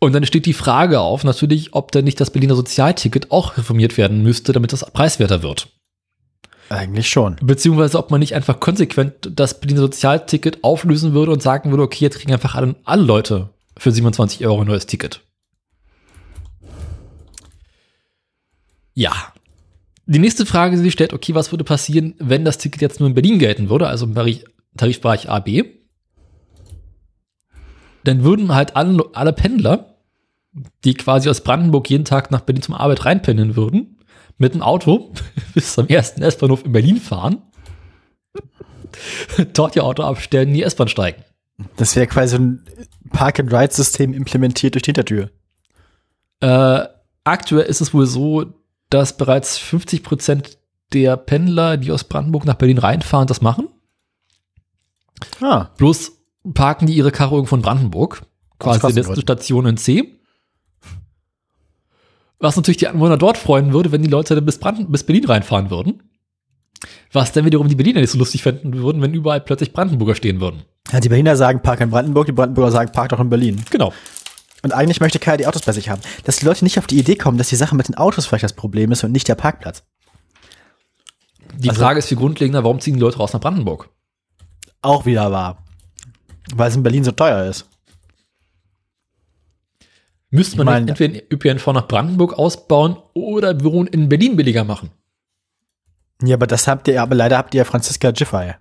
Und dann steht die Frage auf, natürlich, ob denn nicht das Berliner Sozialticket auch reformiert werden müsste, damit das preiswerter wird. Eigentlich schon. Beziehungsweise ob man nicht einfach konsequent das Berliner Sozialticket auflösen würde und sagen würde, okay, jetzt kriegen einfach alle, alle Leute für 27 Euro ein neues Ticket. Ja. Die nächste Frage, die sich stellt, okay, was würde passieren, wenn das Ticket jetzt nur in Berlin gelten würde, also im Tarif- Tarifbereich AB? Dann würden halt alle, alle Pendler, die quasi aus Brandenburg jeden Tag nach Berlin zum Arbeit reinpendeln würden, mit dem Auto bis zum ersten S-Bahnhof in Berlin fahren, dort ihr Auto abstellen, in die S-Bahn steigen. Das wäre quasi ein Park-and-Ride-System implementiert durch die Hintertür. Äh, aktuell ist es wohl so, dass bereits 50 Prozent der Pendler, die aus Brandenburg nach Berlin reinfahren, das machen. Ah, Bloß parken die ihre Karre irgendwo in Brandenburg, quasi die letzte. Station in C. Was natürlich die Anwohner dort freuen würde, wenn die Leute dann bis, Branden bis Berlin reinfahren würden. Was dann wiederum die Berliner nicht so lustig fänden würden, wenn überall plötzlich Brandenburger stehen würden. ja, die Berliner sagen Park in Brandenburg, die Brandenburger sagen Park doch in Berlin. Genau. Und eigentlich möchte keiner die Autos bei sich haben. Dass die Leute nicht auf die Idee kommen, dass die Sache mit den Autos vielleicht das Problem ist und nicht der Parkplatz. Die Also- Frage ist viel grundlegender, warum ziehen die Leute raus nach Brandenburg? Auch wieder wahr. Weil es in Berlin so teuer ist. Müsste man entweder den ÖPNV nach Brandenburg ausbauen oder Büro in Berlin billiger machen? Ja, aber das habt ihr, aber leider habt ihr ja Franziska Giffey.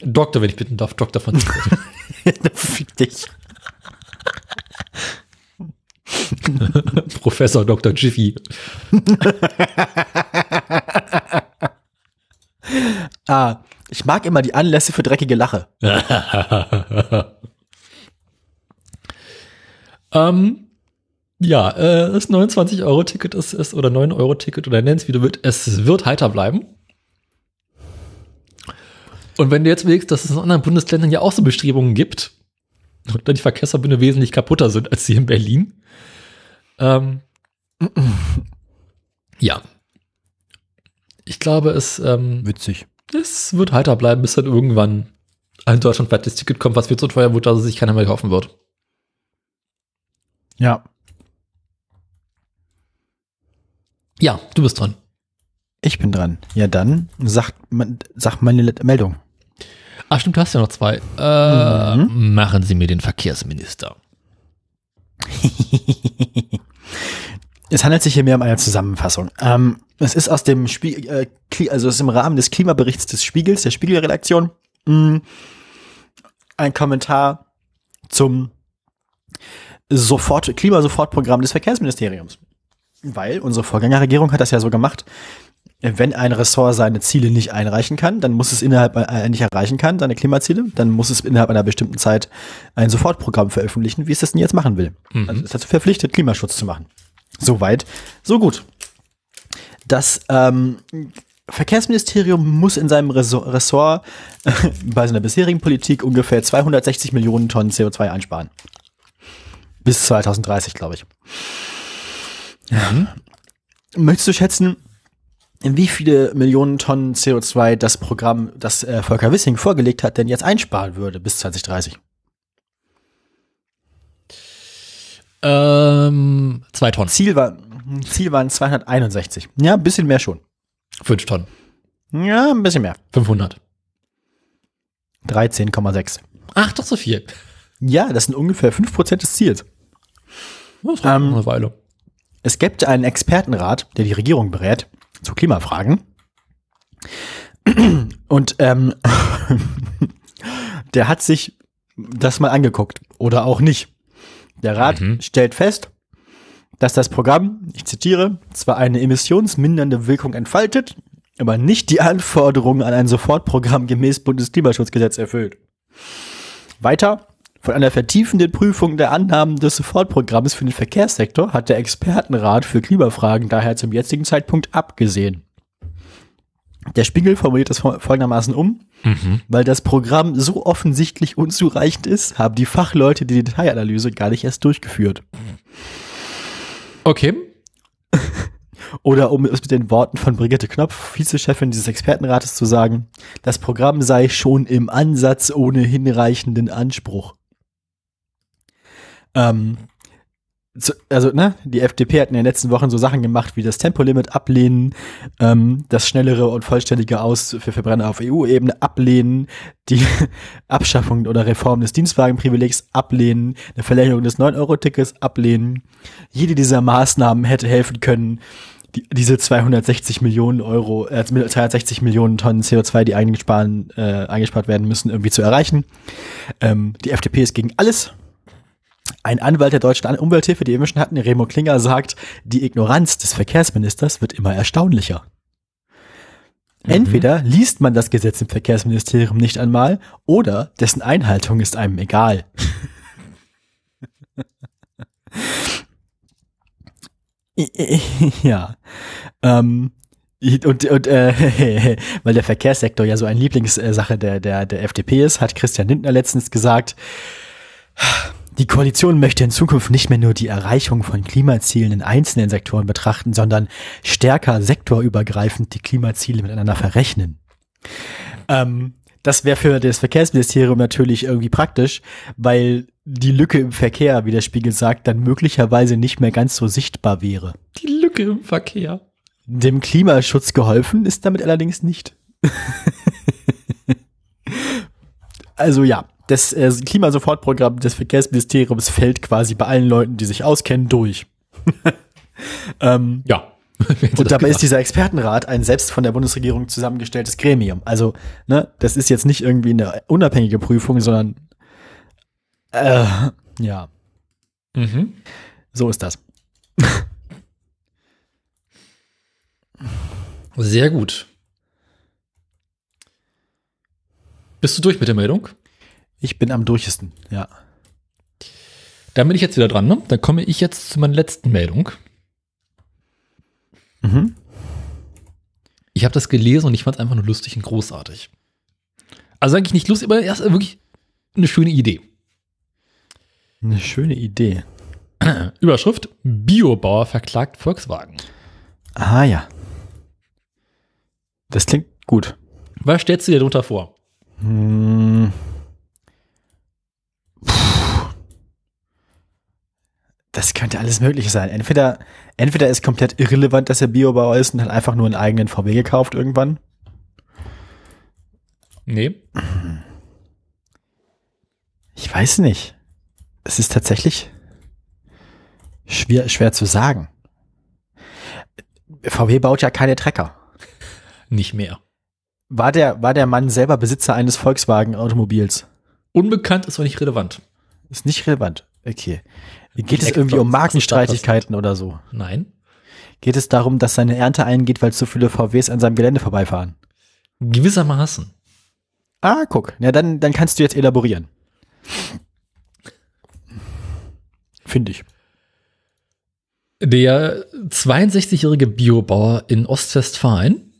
Doktor, wenn ich bitten darf, Doktor von Fick dich. Professor Dr. Jiffy. Ah, ich mag immer die Anlässe für dreckige Lache. ähm, ja, äh, das 29-Euro-Ticket ist es, oder 9-Euro-Ticket, oder nenn's wie du willst, es wird heiter bleiben. Und wenn du jetzt überlegst, dass es in anderen Bundesländern ja auch so Bestrebungen gibt, und dann die Verkehrsverbünde wesentlich kaputter sind als sie in Berlin. Ähm, ja. Ich glaube, es, ähm, Witzig. es wird heiter bleiben, bis dann irgendwann ein deutschlandweites Ticket kommt, was viel zu teuer wird, dass es sich keiner mehr kaufen wird. Ja. Ja, du bist dran. Ich bin dran. Ja, dann sagt, man- sag meine Meldung. Ach stimmt, du hast ja noch zwei. Äh, Machen Sie mir den Verkehrsminister. Es handelt sich hier mehr um eine Zusammenfassung. Ähm, es ist aus dem Spiegel, äh, also es ist im Rahmen des Klimaberichts des Spiegels, der Spiegelredaktion, mh, ein Kommentar zum Sofort, Klimasofortprogramm des Verkehrsministeriums. Weil unsere Vorgängerregierung hat das ja so gemacht, wenn ein Ressort seine Ziele nicht einreichen kann, dann muss es innerhalb, äh, nicht erreichen kann, seine Klimaziele, dann muss es innerhalb einer bestimmten Zeit ein Sofortprogramm veröffentlichen, wie es das denn jetzt machen will. Mhm. Also es ist dazu verpflichtet, Klimaschutz zu machen. Soweit, so gut. Das ähm, Verkehrsministerium muss in seinem Ressort äh, bei seiner bisherigen Politik ungefähr 260 Millionen Tonnen CO2 einsparen. Bis 2030, glaube ich. Möchtest du schätzen, wie viele Millionen Tonnen CO2 das Programm, das äh, Volker Wissing vorgelegt hat, denn jetzt einsparen würde bis 2030? Ähm, zwei Tonnen. Ziel, war, Ziel waren 261. Ja, ein bisschen mehr schon. Fünf Tonnen. Ja, ein bisschen mehr. 500. 13,6. Ach, doch so viel. Ja, das sind ungefähr 5% des Ziels. Das war Ähm, eine Weile. Es gibt einen Expertenrat, der die Regierung berät zu Klimafragen. Und ähm, der hat sich das mal angeguckt oder auch nicht. Der Rat Mhm. stellt fest, dass das Programm, ich zitiere, zwar eine emissionsmindernde Wirkung entfaltet, aber nicht die Anforderungen an ein Sofortprogramm gemäß Bundesklimaschutzgesetz erfüllt. Weiter, Von einer vertiefenden Prüfung der Annahmen des Sofortprogramms für den Verkehrssektor hat der Expertenrat für Klimafragen daher zum jetzigen Zeitpunkt abgesehen. Der Spiegel formuliert das folgendermaßen um. Weil das Programm so offensichtlich unzureichend ist, haben die Fachleute die Detailanalyse gar nicht erst durchgeführt. Okay. Oder um es mit den Worten von Brigitte Knopf, Vizechefin dieses Expertenrates, zu sagen, das Programm sei schon im Ansatz ohne hinreichenden Anspruch. Ähm, also, ne, die FDP hat in den letzten Wochen so Sachen gemacht wie das Tempolimit ablehnen, ähm, das schnellere und vollständige Aus für Verbrenner auf EU-Ebene ablehnen, die Abschaffung oder Reform des Dienstwagenprivilegs ablehnen, eine Verlängerung des 9-Euro-Tickets ablehnen. Jede dieser Maßnahmen hätte helfen können, die, diese 260 Millionen Euro, äh, 260 Millionen Tonnen CO2, die eingesparen, äh, eingespart werden müssen, irgendwie zu erreichen. Ähm, die FDP ist gegen alles. Ein Anwalt der deutschen Umwelthilfe, die wir schon hatten, Remo Klinger, sagt, die Ignoranz des Verkehrsministers wird immer erstaunlicher. Entweder liest man das Gesetz im Verkehrsministerium nicht einmal oder dessen Einhaltung ist einem egal. ja. Ähm, und, und äh, weil der Verkehrssektor ja so eine Lieblingssache der, der, der FDP ist, hat Christian Lindner letztens gesagt, die Koalition möchte in Zukunft nicht mehr nur die Erreichung von Klimazielen in einzelnen Sektoren betrachten, sondern stärker sektorübergreifend die Klimaziele miteinander verrechnen. Ähm, das wäre für das Verkehrsministerium natürlich irgendwie praktisch, weil die Lücke im Verkehr, wie der Spiegel sagt, dann möglicherweise nicht mehr ganz so sichtbar wäre. Die Lücke im Verkehr. Dem Klimaschutz geholfen ist damit allerdings nicht. also ja, das äh, Klimasofortprogramm des Verkehrsministeriums fällt quasi bei allen Leuten, die sich auskennen, durch. ähm, Ja. und dabei ist dieser Expertenrat ein selbst von der Bundesregierung zusammengestelltes Gremium. Also, ne, das ist jetzt nicht irgendwie eine unabhängige Prüfung, sondern äh, ja, Mhm. so ist das. Sehr gut. Bist du durch mit der Meldung? Ich bin am durchesten, ja. Dann bin ich jetzt wieder dran, ne? Dann komme ich jetzt zu meiner letzten Meldung. Mhm. Ich habe das gelesen und ich fand es einfach nur lustig und großartig. Also eigentlich nicht lustig, aber erst wirklich eine schöne Idee. Eine schöne Idee. Überschrift: Biobauer verklagt Volkswagen. Ah ja. Das klingt gut. Was stellst du dir darunter vor? Hm. Das könnte alles Mögliche sein. Entweder, entweder ist komplett irrelevant, dass er Biobauer ist und hat einfach nur einen eigenen VW gekauft irgendwann. Nee. Ich weiß nicht. Es ist tatsächlich schwer, schwer zu sagen. VW baut ja keine Trecker. Nicht mehr. War der, war der Mann selber Besitzer eines Volkswagen-Automobils? Unbekannt ist aber nicht relevant. Ist nicht relevant. Okay. Geht es irgendwie um Markenstreitigkeiten oder so? Nein. Geht es darum, dass seine Ernte eingeht, weil zu viele VWs an seinem Gelände vorbeifahren? Gewissermaßen. Ah, guck. Ja, dann, dann kannst du jetzt elaborieren. Finde ich. Der 62-jährige Biobauer in Ostwestfalen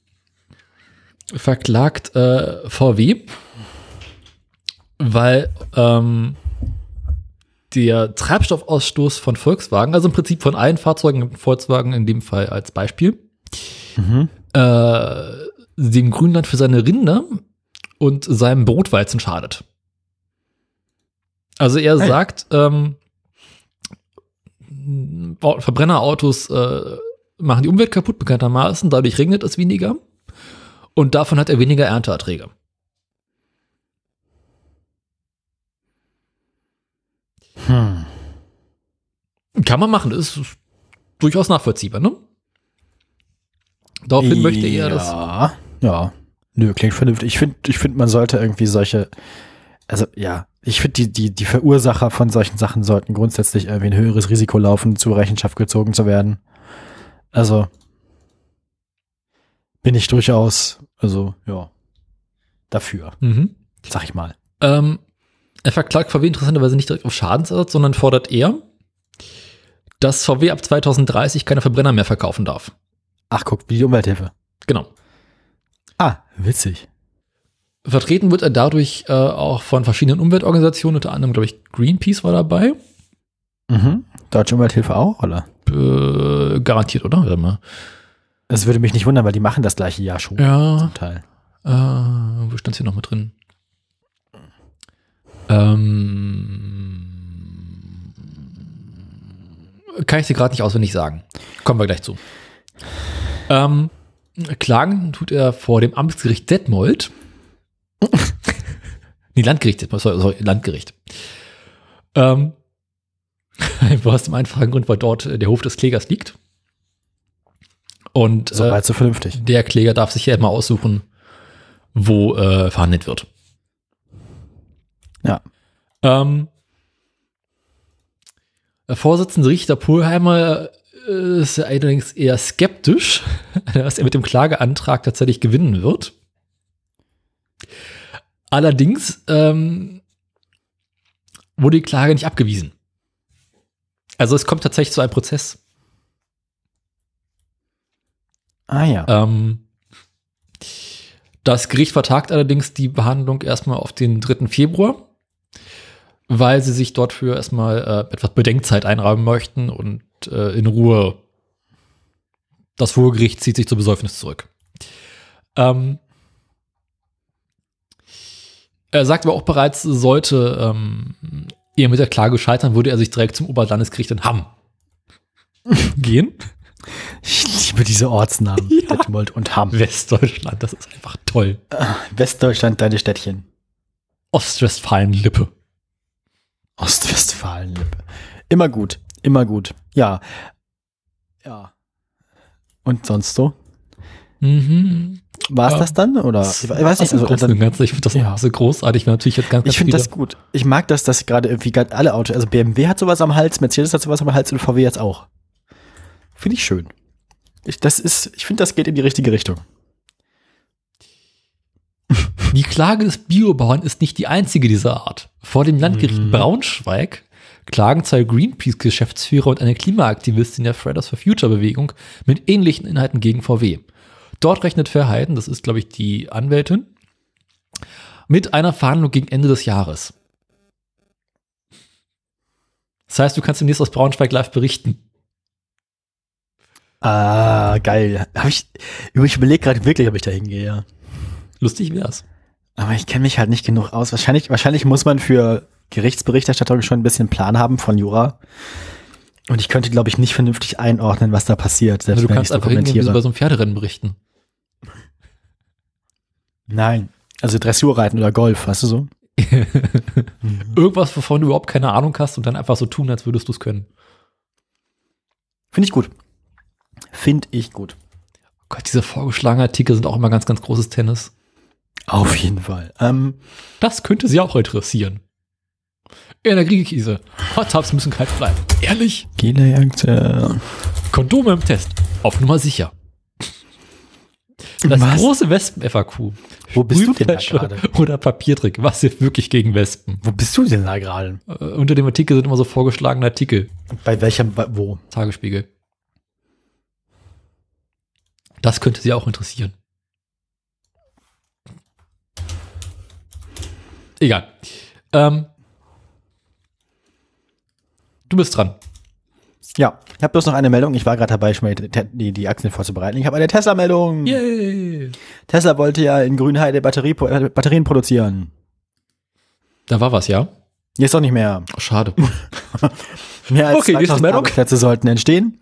verklagt äh, VW, weil ähm, der Treibstoffausstoß von Volkswagen, also im Prinzip von allen Fahrzeugen, Volkswagen in dem Fall als Beispiel, Mhm. äh, dem Grünland für seine Rinder und seinem Brotweizen schadet. Also er Hey. sagt, ähm, Au- Verbrennerautos äh, machen die Umwelt kaputt, bekanntermaßen, dadurch regnet es weniger und davon hat er weniger Ernteerträge. Hm. Kann man machen, ist durchaus nachvollziehbar, ne? Daraufhin möchte er das. Ja, ja. Nö, klingt vernünftig. Ich finde, ich finde, man sollte irgendwie solche, also ja, ich finde, die, die, die Verursacher von solchen Sachen sollten grundsätzlich irgendwie ein höheres Risiko laufen, zur Rechenschaft gezogen zu werden. Also bin ich durchaus, also ja, dafür, Mhm. sag ich mal. Ähm, Er verklagt VW interessanterweise nicht direkt auf Schadensersatz, sondern fordert eher, dass VW ab 2030 keine Verbrenner mehr verkaufen darf. Ach, guck, wie die Umwelthilfe. Genau. Ah, witzig. Vertreten wird er dadurch äh, auch von verschiedenen Umweltorganisationen, unter anderem, glaube ich, Greenpeace war dabei. Mhm. Deutsche Umwelthilfe auch, oder? Äh, garantiert, oder? Warte mal. Das würde mich nicht wundern, weil die machen das gleiche Jahr schon. Ja, Zum Teil. äh, wo stand es hier noch mit drin? Ähm, kann ich dir gerade nicht auswendig sagen. Kommen wir gleich zu. Ähm, klagen tut er vor dem Amtsgericht Detmold. nee, Landgericht Detmold, sorry, sorry Landgericht. Ähm, aus dem einfachen Grund, weil dort äh, der Hof des Klägers liegt. Und So äh, weit, so vernünftig. der Kläger darf sich ja immer aussuchen, wo äh, verhandelt wird. Ja. Ähm, der Vorsitzende Richter Polheimer äh, ist allerdings eher skeptisch, dass er mit dem Klageantrag tatsächlich gewinnen wird. Allerdings ähm, wurde die Klage nicht abgewiesen. Also es kommt tatsächlich zu einem Prozess. Ah ja. Ähm, das Gericht vertagt allerdings die Behandlung erstmal auf den 3. Februar, weil sie sich dort für erstmal äh, etwas Bedenkzeit einräumen möchten und äh, in Ruhe das Vorgericht zieht sich zur Besäufnis zurück. Ähm, er sagt aber auch bereits, sollte ähm, er mit der Klage scheitern, würde er sich direkt zum Oberlandesgericht in Hamm gehen. Ich liebe diese Ortsnamen. Ja. Detmold und Hamm. Westdeutschland, das ist einfach toll. Westdeutschland, deine Städtchen. Ostwestfalen-Lippe. Ostwestfalen. Immer gut. Immer gut. Ja. Ja. Und sonst so? Mhm. War es Ja. das dann? Oder? Ich weiß nicht. Also, Also, ganz, ich finde das Ja. so großartig. Natürlich jetzt ganz, ganz ich finde das gut. Ich mag das, dass gerade irgendwie gerade alle Autos, also BMW hat sowas am Hals, Mercedes hat sowas am Hals und VW jetzt auch. Finde ich schön. Ich, das ist, ich finde, das geht in die richtige Richtung. Die Klage des Biobauern ist nicht die einzige dieser Art. Vor dem Landgericht Mhm. Braunschweig klagen zwei Greenpeace-Geschäftsführer und eine Klimaaktivistin der Fridays for Future-Bewegung mit ähnlichen Inhalten gegen VW. Dort rechnet Verheiden, das ist, glaube ich, die Anwältin, mit einer Verhandlung gegen Ende des Jahres. Das heißt, du kannst demnächst aus Braunschweig live berichten. Ah, geil. Hab ich, ich überlege gerade wirklich, ob ich da hingehe, ja. Lustig wär's. Aber ich kenne mich halt nicht genug aus. Wahrscheinlich, wahrscheinlich muss man für Gerichtsberichterstattung schon ein bisschen Plan haben von Jura. Und ich könnte, glaube ich, nicht vernünftig einordnen, was da passiert, selbst Also du wenn kannst so einfach hingehen, wie so einem Pferderennen berichten. Nein. Also Dressurreiten oder Golf, weißt du so? Irgendwas, wovon du überhaupt keine Ahnung hast und dann einfach so tun, als würdest du es können. Finde ich gut. Finde ich gut. Oh Gott, diese vorgeschlagenen Artikel sind auch immer ganz, ganz großes Tennis. Auf jeden Fall. Ähm, Das könnte sie auch interessieren. Energiekrise. Hot Tubs müssen kalt bleiben. Ehrlich? Gelejagd, äh, Kondome im Test. Auf Nummer sicher. Das Was? große Wespen-FAQ. Wo bist du denn da gerade? Oder Papiertrick. Was hilft wirklich gegen Wespen? Wo bist du denn da gerade? Äh, unter dem Artikel sind immer so vorgeschlagene Artikel. Bei welchem, bei- wo? Tagesspiegel. Das könnte sie auch interessieren. Egal. Ähm, du bist dran. Ja, ich habe bloß noch eine Meldung. Ich war gerade dabei, schon mal die, die, Aktien vorzubereiten. Ich habe eine Tesla-Meldung. Yay! Tesla wollte ja in Grünheide Batterie, äh, Batterien produzieren. Da war was, ja? Jetzt auch nicht mehr. Oh, schade. Mehr als Okay, nächste 2000 Meldung. Arbeitsplätze sollten entstehen.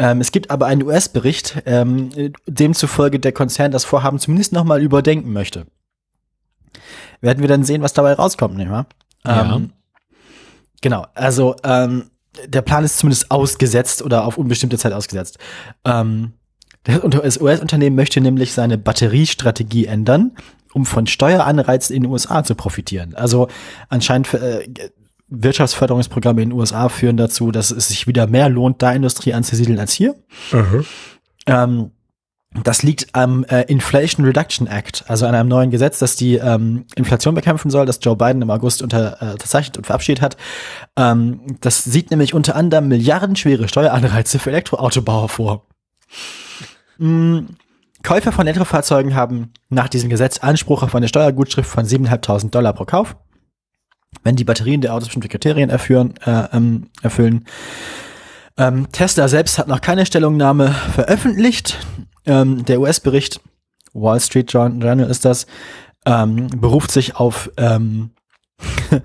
Ähm, es gibt aber einen US-Bericht, ähm, demzufolge der Konzern das Vorhaben zumindest nochmal überdenken möchte. Werden wir dann sehen, was dabei rauskommt, nicht wahr? Ja. Ähm, genau, also ähm, der Plan ist zumindest ausgesetzt oder auf unbestimmte Zeit ausgesetzt. Ähm, das Unter- das US-Unternehmen möchte nämlich seine Batteriestrategie ändern, um von Steueranreizen in den USA zu profitieren. Also anscheinend äh, Wirtschaftsförderungsprogramme in den USA führen dazu, dass es sich wieder mehr lohnt, da Industrie anzusiedeln als hier. Ähm, Das liegt am äh, Inflation Reduction Act, also an einem neuen Gesetz, das die ähm, Inflation bekämpfen soll, das Joe Biden im August äh, unterzeichnet und verabschiedet hat. Ähm, das sieht nämlich unter anderem milliardenschwere Steueranreize für Elektroautobauer vor. Mm, Käufer von Elektrofahrzeugen haben nach diesem Gesetz Anspruch auf eine Steuergutschrift von 7.500 Dollar pro Kauf, wenn die Batterien der Autos bestimmte Kriterien erfüllen. Äh, ähm, erfüllen. Ähm, Tesla selbst hat noch keine Stellungnahme veröffentlicht. Ähm, der US-Bericht, Wall Street Journal ist das, ähm, beruft sich auf ähm,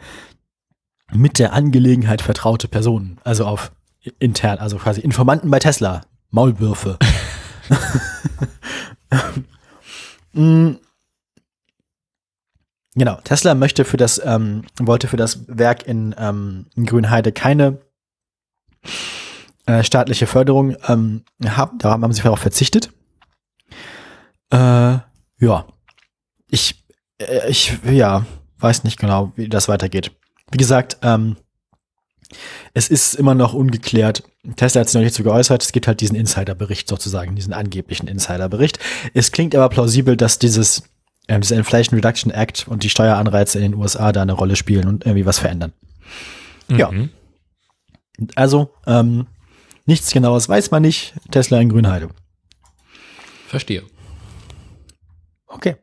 mit der Angelegenheit vertraute Personen, also auf intern, also quasi Informanten bei Tesla, Maulwürfe. Mm. Genau, Tesla möchte für das, ähm, wollte für das Werk in, ähm, in Grünheide keine äh, staatliche Förderung ähm, haben. Da haben sie darauf verzichtet. Äh, ja. Ich, äh, ich, ja, weiß nicht genau, wie das weitergeht. Wie gesagt, ähm, es ist immer noch ungeklärt. Tesla hat sich noch nicht so geäußert. Es gibt halt diesen Insiderbericht sozusagen, diesen angeblichen Insiderbericht. Es klingt aber plausibel, dass dieses, äh, dieser Inflation Reduction Act und die Steueranreize in den USA da eine Rolle spielen und irgendwie was verändern. Ja. Mhm. Also, ähm, nichts genaues weiß man nicht. Tesla in Grünheide. Verstehe. Okay.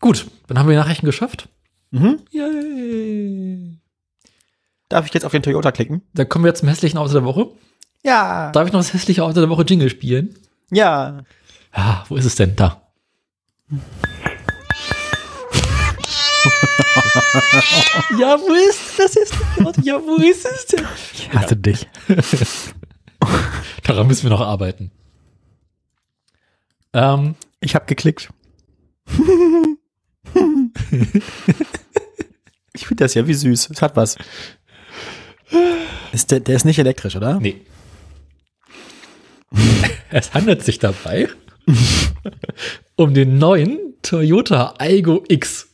Gut, dann haben wir die Nachrichten geschafft. Mhm. Yay. Darf ich jetzt auf den Toyota klicken? Dann kommen wir jetzt zum hässlichen Auto der Woche. Ja. Darf ich noch das hässliche Auto der Woche Jingle spielen? Ja. Ah, wo ist es denn? Da. ja, wo ist das Auto? Ja, wo ist es denn? Ich hasse dich. Daran müssen wir noch arbeiten. Ähm, Ich habe geklickt. ich finde das ja wie süß. Es hat was. Ist der, der ist nicht elektrisch, oder? nee. es handelt sich dabei um den neuen Toyota Aygo X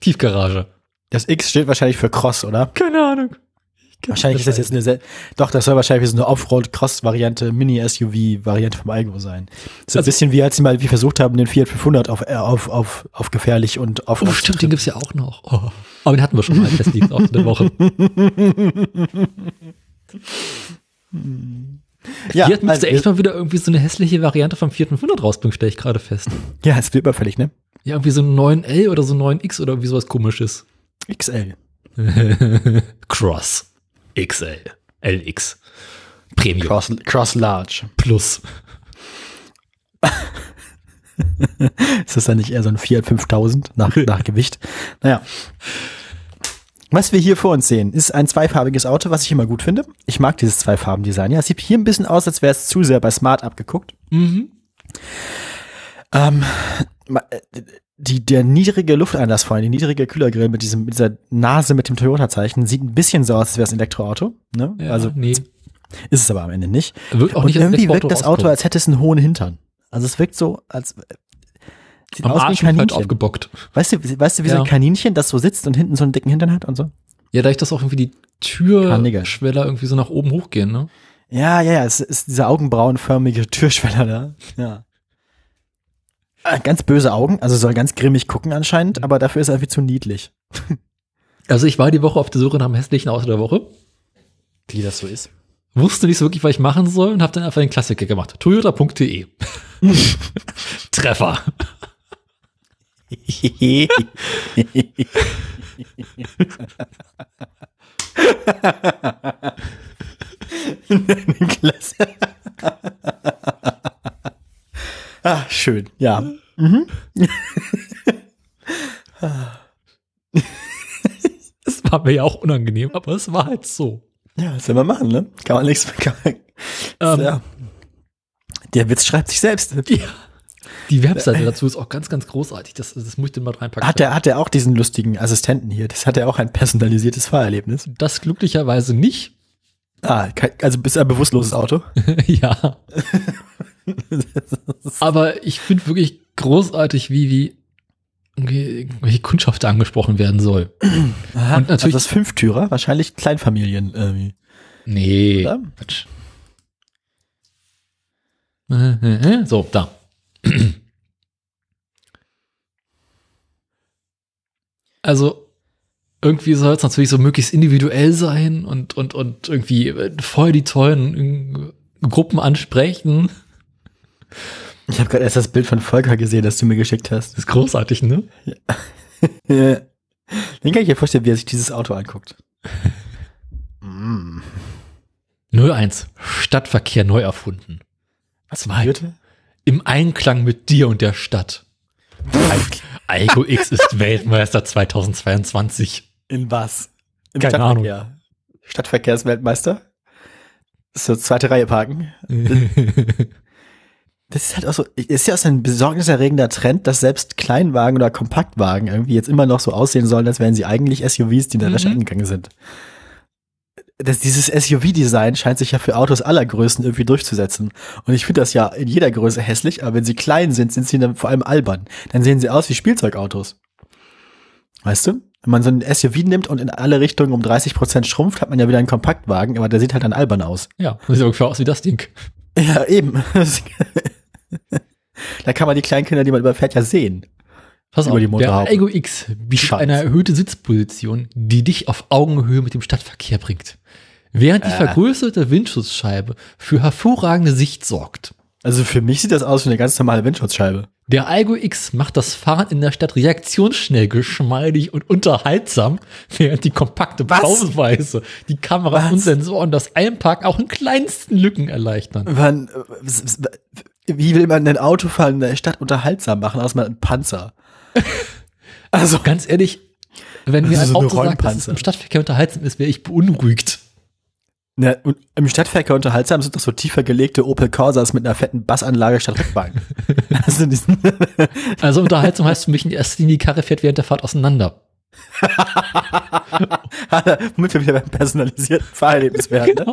Tiefgarage. Das X steht wahrscheinlich für Cross, oder? Keine Ahnung. Wahrscheinlich ist das jetzt eine, Se- doch, das soll wahrscheinlich so eine Offroad-Cross-Variante, Mini-SUV-Variante vom Aygo sein. So ein Also- bisschen wie als sie mal wie versucht haben, den Fiat 500 auf, äh, auf, auf, auf gefährlich und auf, Oh, stimmt, den gibt's ja auch noch. Oh. Aber den hatten wir schon mal als hässliches Auto der Woche. ja, Fiat müsste also, echt mal wieder irgendwie so eine hässliche Variante vom Fiat 500 rausbringen, stelle ich gerade fest. ja, es wird überfällig, ne? Ja, irgendwie so ein 9L oder so ein 9X oder irgendwie sowas komisches. XL. Cross. XL. LX. Premium. Cross, Cross Large. Plus. Ist das dann nicht eher so ein Fiat 5000 nach, nach Gewicht? Naja. Was wir hier vor uns sehen, ist ein zweifarbiges Auto, was ich immer gut finde. Ich mag dieses Zweifarben-Design. Ja, es sieht hier ein bisschen aus, als wäre es zu sehr bei Smart abgeguckt. Mhm. Ähm, äh, die, der niedrige Lufteinlass vorhin, die niedrige Kühlergrill mit diesem, mit dieser Nase mit dem Toyota-Zeichen, sieht ein bisschen so aus, als wäre es ein Elektroauto. Ne? Ja, also nee. ist es aber am Ende nicht. Wird auch Und nicht irgendwie wirkt das Auto, als hätte es einen hohen Hintern. Also es wirkt so, als äh, sieht Am aus wie ein halt Kaninchen. aufgebockt. Weißt du, weißt du, wie so Ja. ein Kaninchen, das so sitzt und hinten so einen dicken Hintern hat und so? Ja, da ich das auch irgendwie die. Türschweller irgendwie so nach oben hochgehen, ne? Ja, ja, ja, es ist dieser augenbrauenförmige Türschweller da. Ja. Äh, Ganz böse Augen, also soll ganz grimmig gucken anscheinend, aber dafür ist er irgendwie zu niedlich. Also ich war die Woche auf der Suche nach dem hässlichen Auto der Woche. Wie das so ist. Wusste nicht so wirklich, was ich machen soll und habe dann einfach den Klassiker gemacht. Toyota.de. Treffer. Klasse. Ah, schön, ja. Mhm. Das war mir ja auch unangenehm, aber es war halt so. Ja, was soll man machen, ne? Kann man nichts mehr. Ähm, ja. Der Witz schreibt sich selbst. Ja. Die Webseite dazu ist auch ganz, ganz großartig. Das, das muss ich dir mal reinpacken. Hat er, hat er auch diesen lustigen Assistenten hier? Das hat er auch ein personalisiertes Fahrerlebnis. das glücklicherweise nicht. Ah, also bist ein bewusstloses Auto. ja. Aber ich finde wirklich großartig, wie, wie irgendwelche Kundschaft angesprochen werden soll. Aha, Und natürlich- also das Fünftürer, wahrscheinlich Kleinfamilien irgendwie. Nee. Oder? Quatsch. So, da. Also, irgendwie soll es natürlich so möglichst individuell sein und, und, und irgendwie äh, voll die tollen äh, Gruppen ansprechen. Ich habe gerade erst das Bild von Volker gesehen, das du mir geschickt hast. Das ist großartig, ne? Den kann ich mir vorstellen, wie er sich dieses Auto anguckt. mm. 01. Stadtverkehr neu erfunden. Zwei. Bitte? Im Einklang mit dir und der Stadt. Algo X ist Weltmeister 2022. In was? Im Keine Ahnung. Stadtverkehr. Stadtverkehrsweltmeister? So zweite Reihe parken. Das ist halt auch so, ist ja auch so ein besorgniserregender Trend, dass selbst Kleinwagen oder Kompaktwagen irgendwie jetzt immer noch so aussehen sollen, als wären sie eigentlich SUVs, die in der Mhm. Wäsche angegangen sind. Das, dieses SUV-Design scheint sich ja für Autos aller Größen irgendwie durchzusetzen. Und ich finde das ja in jeder Größe hässlich, aber wenn sie klein sind, sind sie dann vor allem albern. Dann sehen sie aus wie Spielzeugautos. Weißt du? Wenn man so ein SUV nimmt und in alle Richtungen um 30 Prozent schrumpft, hat man ja wieder einen Kompaktwagen, aber der sieht halt dann albern aus. ja, das sieht ungefähr aus wie das Ding. Ja, eben. da kann man die Kleinkinder, die man überfährt, ja sehen. Pass Über auf, die der. Algo X bietet eine erhöhte Sitzposition, die dich auf Augenhöhe mit dem Stadtverkehr bringt. Während die Äh. vergrößerte Windschutzscheibe für hervorragende Sicht sorgt. Also für mich sieht das aus wie eine ganz normale Windschutzscheibe. Der Algo X macht das Fahren in der Stadt reaktionsschnell, geschmeidig und unterhaltsam, während die kompakte Was? Bauweise, die Kameras Was? und Sensoren das Einparken auch in kleinsten Lücken erleichtern. Wann, äh, wie will man ein Autofahren in der Stadt unterhaltsam machen, außer man einen Panzer? Also, Ganz ehrlich, wenn mir ein so Auto sagt, dass es im Stadtverkehr unterhaltsam ist, wäre ich beunruhigt. und im Stadtverkehr unterhaltsam sind doch so tiefer gelegte Opel Corsas mit einer fetten Bassanlage statt Rückbank. also Also unterhaltsam heißt für mich in erster Linie, die Karre fährt während der Fahrt auseinander. womit wir wieder beim personalisierten Fahrerlebnis werden. Ne?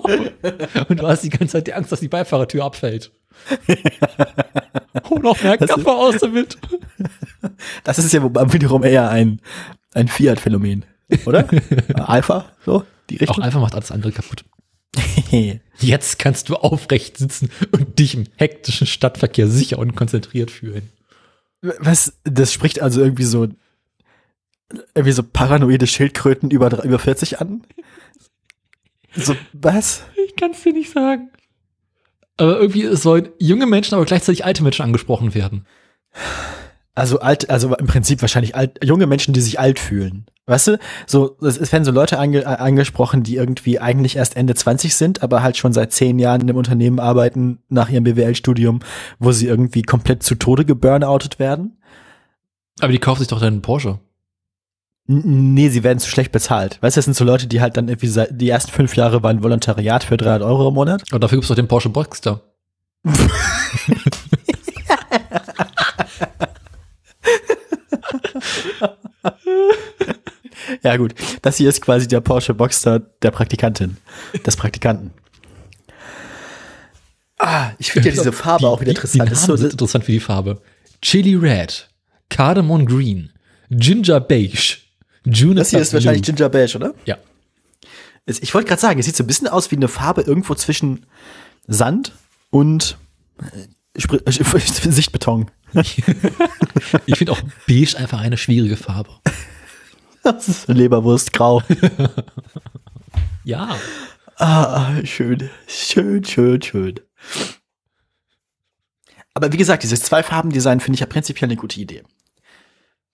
Genau. Und du hast die ganze Zeit die Angst, dass die Beifahrertür abfällt. Und noch mehr Das ist- Kappa aus damit. Das ist ja wiederum eher ein, ein Fiat-Phänomen, oder? Alpha, so, die Auch Richtung. einfach macht alles andere kaputt. Jetzt kannst du aufrecht sitzen und dich im hektischen Stadtverkehr sicher und konzentriert fühlen. Was, das spricht also irgendwie so, irgendwie so paranoide Schildkröten über, über 40 an? So, was? Ich kann es dir nicht sagen. Aber irgendwie sollen junge Menschen, aber gleichzeitig alte Menschen angesprochen werden. Also alt, also im Prinzip wahrscheinlich alt, junge Menschen, die sich alt fühlen. Weißt du, so, es werden so Leute ange, angesprochen, die irgendwie eigentlich erst Ende 20 sind, aber halt schon seit zehn Jahren in einem Unternehmen arbeiten, nach ihrem BWL-Studium, wo sie irgendwie komplett zu Tode geburnoutet werden. Aber die kaufen sich doch deinen Porsche. Nee, sie werden zu schlecht bezahlt. Weißt du, das sind so Leute, die halt dann irgendwie seit, die ersten fünf Jahre waren Volontariat für 300 Euro im Monat. Aber dafür gibt's doch den Porsche Boxster. Ja gut, das hier ist quasi der Porsche Boxster der Praktikantin, des Praktikanten. Ah, ich finde ja diese Farbe auch wieder Die- interessant. Die Das ist Namen so, interessant wie die Farbe. Chili Red, Cardamom Green, Ginger Beige, Juniper das hier ist wahrscheinlich Blue. Ginger Beige, oder? Ja. Ich wollte gerade sagen, es sieht so ein bisschen aus wie eine Farbe irgendwo zwischen Sand und äh, Spr- äh, Sichtbeton. Ich finde auch Beige einfach eine schwierige Farbe. Das ist Leberwurstgrau. Ja. Ah, schön, schön, schön, schön. Aber wie gesagt, dieses Zwei-Farben-Design finde ich ja prinzipiell eine gute Idee.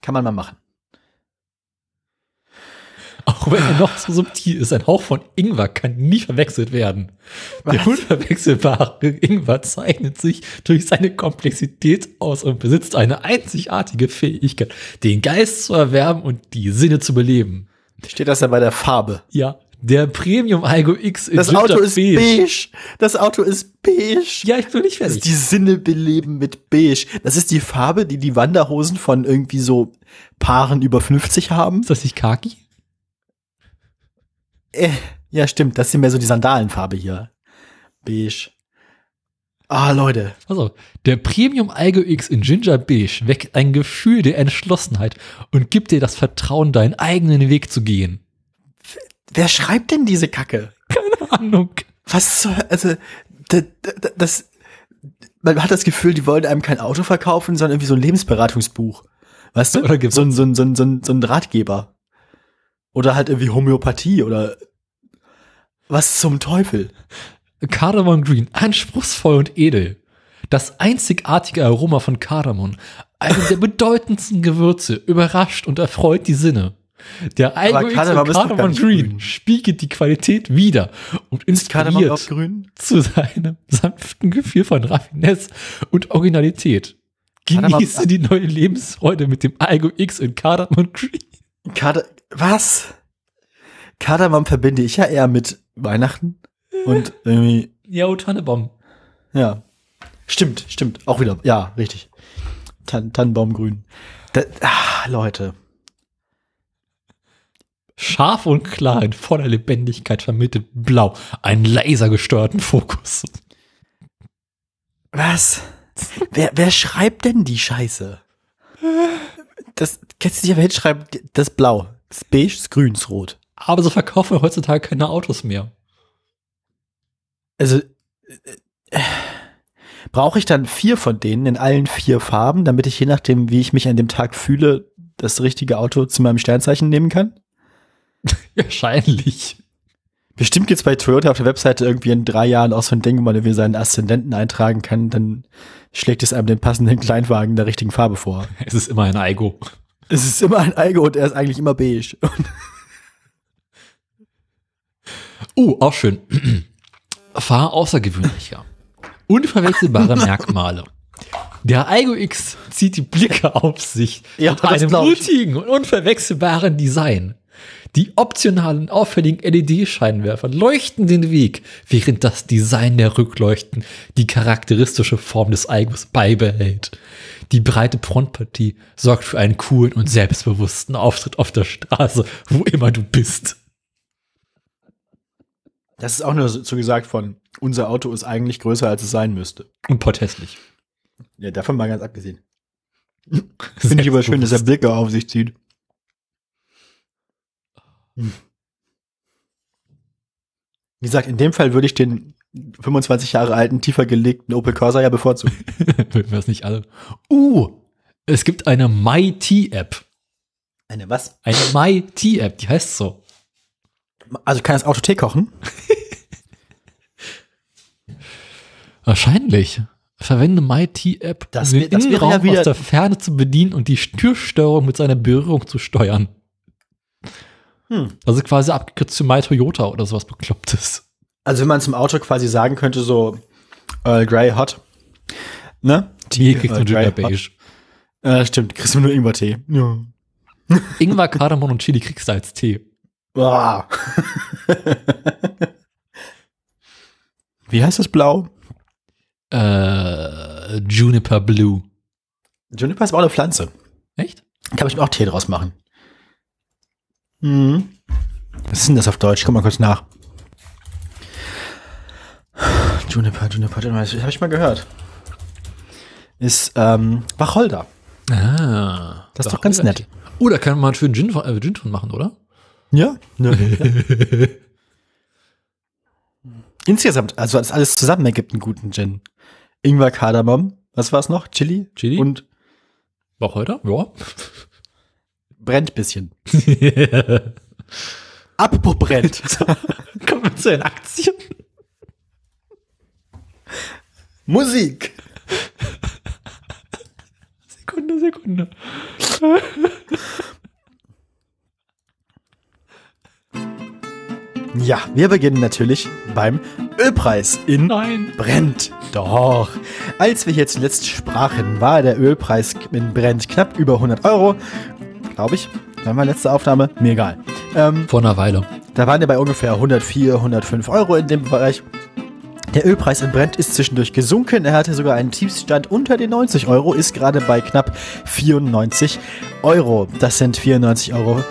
Kann man mal machen. Auch wenn er noch so subtil ist, ein Hauch von Ingwer kann nie verwechselt werden. Der Was? unverwechselbare Ingwer zeichnet sich durch seine Komplexität aus und besitzt eine einzigartige Fähigkeit, den Geist zu erwärmen und die Sinne zu beleben. Steht das ja bei der Farbe. Ja, der Premium Algo X in Das Auto ist beige. Das Auto ist beige. Ja, ich bin nicht Das fertig. ist die Sinne beleben mit beige. Das ist die Farbe, die die Wanderhosen von irgendwie so Paaren über 50 haben. ist das nicht Kaki? Äh, ja, stimmt. Das ist mehr so die Sandalenfarbe hier. Beige. Ah, Leute. Also, der Premium Algo X in Ginger Beige weckt ein Gefühl der Entschlossenheit und gibt dir das Vertrauen, deinen eigenen Weg zu gehen. Wer schreibt denn diese Kacke? Keine Ahnung. Was soll, also, das, das, man hat das Gefühl, die wollen einem kein Auto verkaufen, sondern irgendwie so ein Lebensberatungsbuch. Weißt du? Oder so, ein, so, ein, so, ein, so ein Ratgeber. Oder halt irgendwie Homöopathie oder was zum Teufel. Cardamom Green, anspruchsvoll und edel. Das einzigartige Aroma von Kardamom, eine der bedeutendsten Gewürze, überrascht und erfreut die Sinne. Der Eigo X Kardamom nicht Green grün. spiegelt die Qualität wider und Kardamom inspiriert zu seinem sanften Gefühl von Raffinesse und Originalität. Kardamom- Genieße die neue Lebensfreude mit dem Eigo X in Cardamom Green. Kard was? Kardamom verbinde ich ja eher mit Weihnachten und irgendwie, Ja, oh, Tannebaum. ja. Stimmt, stimmt. Auch wieder, ja, richtig. Tan Tannenbaumgrün. Da, ah, Leute. Scharf und klar in voller Lebendigkeit vermittelt blau. Einen lasergesteuerten Fokus. Was? Wer, wer schreibt denn die Scheiße? Das, kennst du dich aber hinschreiben? Das ist blau. Das ist beige, das ist grün, das ist rot. Aber so verkaufen wir heutzutage keine Autos mehr. Also, äh, brauche ich dann vier von denen in allen vier Farben, damit ich je nachdem, wie ich mich an dem Tag fühle, das richtige Auto zu meinem Sternzeichen nehmen kann? Wahrscheinlich. Bestimmt gibt's bei Toyota auf der Webseite irgendwie in drei Jahren auch so ein Ding, wo man irgendwie seinen Aszendenten eintragen kann, dann schlägt es einem den passenden Kleinwagen der richtigen Farbe vor. Es ist immer ein Eigo. Es ist immer ein Eigo und er ist eigentlich immer beige. Oh, auch schön. Fahr außergewöhnlicher. Unverwechselbare Merkmale. Der Eigo X zieht die Blicke auf sich Ja, mit einem mutigen und unverwechselbaren Design. Die optionalen, auffälligen LED-Scheinwerfer leuchten den Weg, während das Design der Rückleuchten die charakteristische Form des Eigos beibehält. Die breite Frontpartie sorgt für einen coolen und selbstbewussten Auftritt auf der Straße, wo immer du bist. Das ist auch nur so gesagt von, unser Auto ist eigentlich größer, als es sein müsste. Und protestlich. Ja, davon mal ganz abgesehen. Finde ich aber schön, dass er Blicke auf sich zieht. Hm. Wie gesagt, in dem Fall würde ich den 25 Jahre alten, tiefer gelegten Opel Corsa ja bevorzugen. Mögen wir es nicht alle. Uh, es gibt eine MyT-App. Eine was? Eine MyT-App, die heißt so. Also kann das Auto Tee kochen? Wahrscheinlich. Verwende MyT-App, Das um den das Innenraum ja aus der Ferne zu bedienen und die Türsteuerung mit seiner Berührung zu steuern. Hm. Also quasi abgekürzt zu My Toyota oder sowas Beklopptes. Also wenn man zum Auto quasi sagen könnte, so Earl Grey Hot. Ne? Kriegst du Earl Grey Beige. Äh, stimmt, kriegst du nur Ingwertee. Ja. Ingwer, Kardamom und Chili kriegst du als Tee. Boah. Wie heißt das Blau? Äh, Juniper Blue. Juniper ist aber auch eine Pflanze. Echt? Kann ich mir auch Tee draus machen. Mhm. Was ist denn das auf Deutsch? Guck mal kurz nach. Juniper, Juniper, Juniper, das habe ich mal gehört. Ist ähm, Wacholder. Ah. Das ist doch ganz nett. Oh, da kann man einen schönen Gin, von- äh, Gin von machen, oder? Ja. ja. Insgesamt, also das alles zusammen ergibt einen guten Gin. Ingwer, Kardamom, was war's noch? Chili? Chili? Und heute? Ja. Brennt bisschen. Apropos brennt. Kommen wir zu den Aktien. Musik. Sekunde, Sekunde. Ja, wir beginnen natürlich beim Ölpreis in Nein. Brennt. Doch. Als wir hier zuletzt sprachen, war der Ölpreis in Brennt knapp über 100 Euro. Glaube ich. Wann war letzte Aufnahme? Mir egal. Ähm, Vor einer Weile. da waren wir bei ungefähr 104, 105 Euro in dem Bereich. Der Ölpreis in Brent ist zwischendurch gesunken. Er hatte sogar einen Tiefstand unter den 90 Euro, ist gerade bei knapp 94 Euro. Das sind 94,84 Euro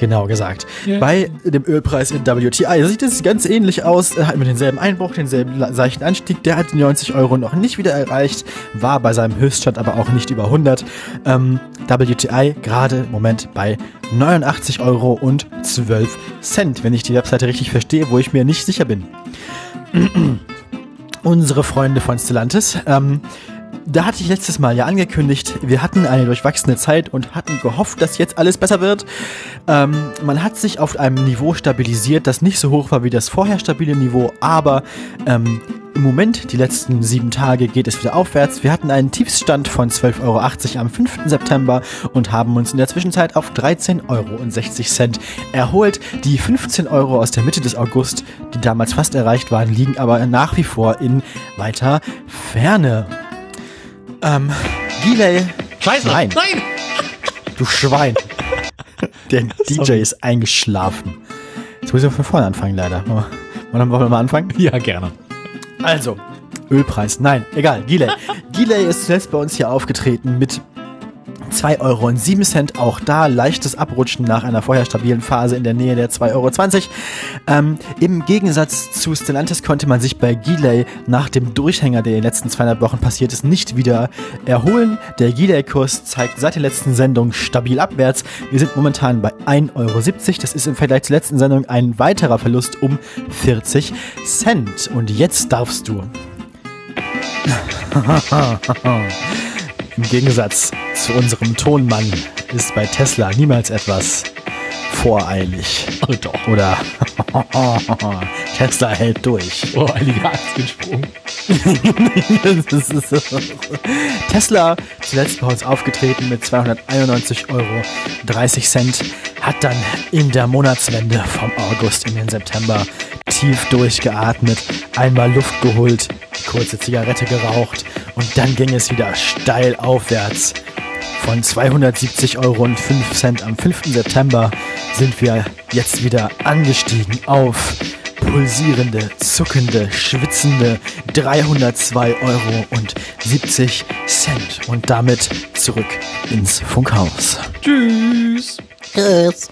genau gesagt. Ja. Bei dem Ölpreis in WTI sieht es ganz ähnlich aus. Er hat mit denselben Einbruch, denselben seichten Anstieg. Der hat die 90 Euro noch nicht wieder erreicht, war bei seinem Höchststand aber auch nicht über 100. Ähm, WTI gerade im Moment bei 89 Euro und 12 Cent, wenn ich die Webseite richtig verstehe, wo ich mir nicht sicher bin. unsere Freunde von Stellantis. Ähm, da hatte ich letztes Mal ja angekündigt, wir hatten eine durchwachsene Zeit und hatten gehofft, dass jetzt alles besser wird. Ähm, man hat sich auf einem Niveau stabilisiert, das nicht so hoch war wie das vorher stabile Niveau, aber ähm, im Moment, die letzten sieben Tage, geht es wieder aufwärts. Wir hatten einen Tiefstand von 12,80 Euro am 5. September und haben uns in der Zwischenzeit auf 13,60 Euro erholt. Die 15 Euro aus der Mitte des August, die damals fast erreicht waren, liegen aber nach wie vor in weiter Ferne. Ähm, Giley. Scheiße! Nein. Nein! Du Schwein. Der DJ ist eingeschlafen. Jetzt muss ich von vorne anfangen, leider. Wollen wir mal anfangen? Ja, gerne. Also, Ölpreis. Nein, egal. Giley. Giley ist zuletzt bei uns hier aufgetreten mit 2,07 Euro. Auch da leichtes Abrutschen nach einer vorher stabilen Phase in der Nähe der 2,20 Euro. Ähm, Im Gegensatz zu Stellantis konnte man sich bei Giley nach dem Durchhänger, der in den letzten zweieinhalb Wochen passiert ist, nicht wieder erholen. Der Giley-Kurs zeigt seit der letzten Sendung stabil abwärts. Wir sind momentan bei 1,70 Euro. Das ist im Vergleich zur letzten Sendung ein weiterer Verlust um 40 Cent. Und jetzt darfst du. Im Gegensatz zu unserem Tonmann ist bei Tesla niemals etwas voreilig. Oh doch. Oder Tesla hält durch. Oh, einiger Aktiensprung. Tesla, zuletzt bei uns aufgetreten mit 291,30 Euro, hat dann in der Monatswende vom August in den September tief durchgeatmet, einmal Luft geholt, kurze Zigarette geraucht und dann ging es wieder steil aufwärts. Von 270,05 Euro am 5. September sind wir jetzt wieder angestiegen auf pulsierende, zuckende, schwitzende 302,70 Euro und damit zurück ins Funkhaus. Tschüss. Tschüss.